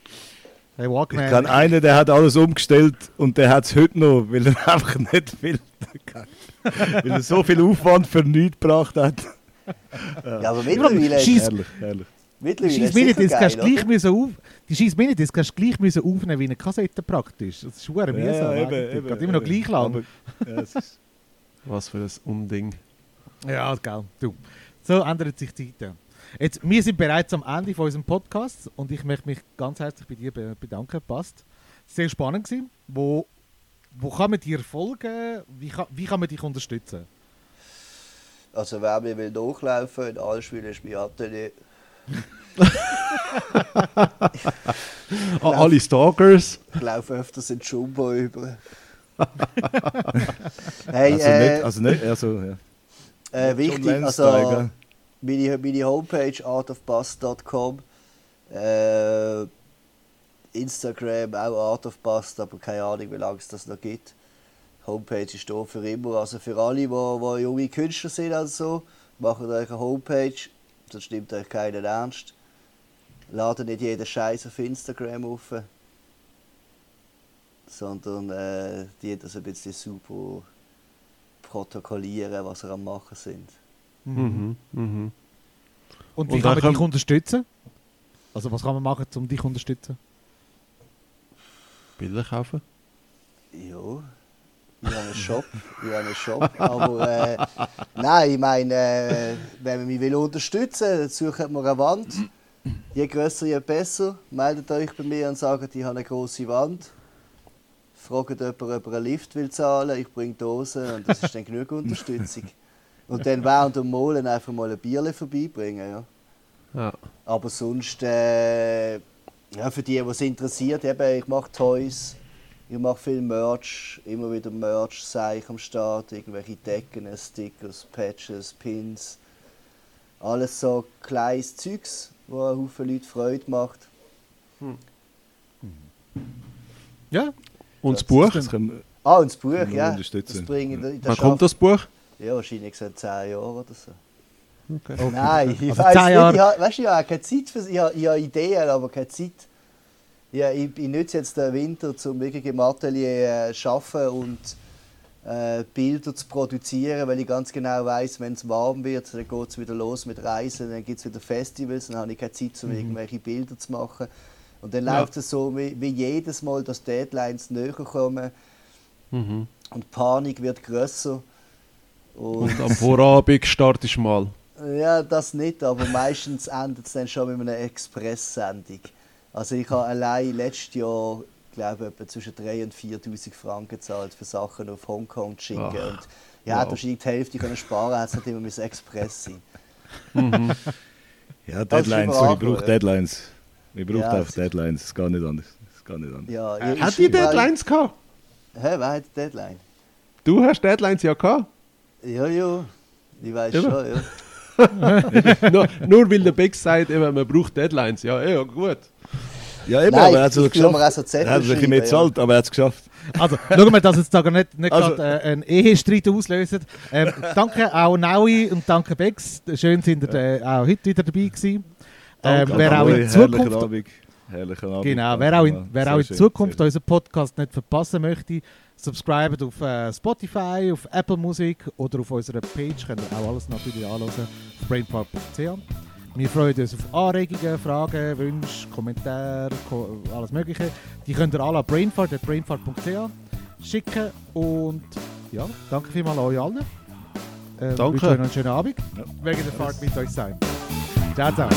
Hey, Ich Walkman. kann einen, der hat alles umgestellt und der hat es heute noch, weil er einfach nicht viel weil er so viel Aufwand für nichts gebracht hat. Ja, aber mittlerweile, Herrlich, herrlich. Mittlerweile Die Minidisc geil, hast du gleich oder? müssen auf. Die scheiß Minidisc hast du gleich müssen aufnehmen wie eine Kassette praktisch. Das ist schwer mühsam. Ja, eben, eben, Geht immer noch gleich lang. Aber, ja, ist, Was für ein Unding. Ja, geil. Du. So ändern sich die Zeiten. Jetzt, wir sind bereits am Ende von unserem Podcast und ich möchte mich ganz herzlich bei dir be- bedanken. Passt. Sehr spannend gewesen. Wo, wo kann man dir folgen? Wie kann, wie kann man dich unterstützen? Also wer mir will durchlaufen, in Allschwil ist mein Atelier. Ah, alle Stalkers. Ich laufe öfters in Jumbo über. hey, also, äh, nicht, also nicht, also, ja. äh, wichtig, also meine, meine Homepage artofbust.com äh, Instagram auch artofbust, aber keine Ahnung, wie lange es das noch gibt. Homepage ist da für immer, also für alle, die, die junge Künstler sind also, macht euch eine Homepage, sonst nimmt euch keinen ernst. Ladet nicht jeden Scheiß auf Instagram auf, sondern äh, die das ein bisschen super protokollieren, was ihr am machen sind. Mhm. Mhm. Und wie Und kann man dich unterstützen? Also was kann man machen, um dich zu unterstützen? Bilder kaufen. Ja, einen Shop, ich habe einen Shop, aber äh, nein, ich meine, äh, wenn man mich will unterstützen will, sucht man eine Wand. Je grösser, je besser. Meldet euch bei mir und sagt, ich habe eine große Wand. Fragt jemand, ob er einen Lift will zahlen ich bringe Dosen und das ist dann genug Unterstützung. Und dann während dem Molen einfach mal ein Bierchen vorbeibringen. Ja. Ja. Aber sonst, äh, ja, für die, die es interessiert, eben, ich mache Toys, ich mache viel Merch, immer wieder Merch, sei ich am Start, irgendwelche Decken, Stickers, Patches, Pins, alles so kleines Zeugs, wo einen Haufen Leute Freude macht. Ja, Und das Buch? Das können wir- Ah, und das Buch, ja, unterstützen. das bringe ich in der Wann kommt das Buch? Ja, wahrscheinlich so in 10 Jahren oder so. Okay. Nein, ich Also weiß nicht. Ich habe, weißt du, ich habe keine Zeit für ich habe, ich habe Ideen, aber keine Zeit. Ja, ich, ich nutze jetzt den Winter, um wirklich im Atelier äh, zu arbeiten und äh, Bilder zu produzieren, weil ich ganz genau weiß, wenn es warm wird, dann geht es wieder los mit Reisen, dann gibt es wieder Festivals, dann habe ich keine Zeit, um irgendwelche Bilder zu machen. Und dann Ja. läuft es so wie, wie jedes Mal, dass Deadlines näher kommen Mhm. und die Panik wird grösser. Und, Und am Vorabend startest du mal. ja, das nicht, aber meistens endet es dann schon mit einer Express-Sendung. Also ich habe allein letztes Jahr, glaube ich, etwa zwischen 3.000 und 4'000 Franken gezahlt für Sachen auf Hongkong zu schicken. Ah, und ja, wow. wahrscheinlich die Hälfte können sparen, hätte es nicht immer müssen Express sein. Ja, Das ist Deadlines. ich brauche ja. Deadlines. Ich brauche Ja, einfach das- Deadlines. Es geht nicht anders. Es geht nicht anders. Ja, ich- Hat ich die Deadlines gehabt? Hä, wer hat die Deadline? Du hast Deadlines ja gehabt. Ja, ja, ich weiß Eben. schon, ja. nur, nur weil der Beck sagt, eben, man braucht Deadlines. Ja, ja, gut. Ja, eben, Nein, aber er hat es ich so tue mir auch geschafft. so Er hat sich ein bisschen mehr schreiben, ja. gezahlt, aber er hat es geschafft. Also, schauen wir, dass jetzt da gar nicht, nicht Also- gerade äh, einen Ehestreit auslösen. Ähm, danke auch Naui und danke Bex. Schön sind ihr äh, auch heute wieder dabei gewesen. Ähm, Danke, wer auch in Zukunft Abend. Herrlichen Abend. Genau, wer auch in, wer auch in schön, Zukunft unseren Podcast nicht verpassen möchte, subscriben auf äh, Spotify, auf Apple Music oder auf unserer Page. Könnt ihr auch alles natürlich anhören auf brainpark.ch. Wir freuen uns auf Anregungen, Fragen, Wünsche, Kommentare, Ko alles Mögliche. Die könnt ihr alle an brainfart.ch brainfart schicken. Und ja, danke vielmals an euch allen. Äh, Danke. wünsche euch einen schönen Abend. Ja. Wegen der Fahrt mit euch sein. Ciao, ciao.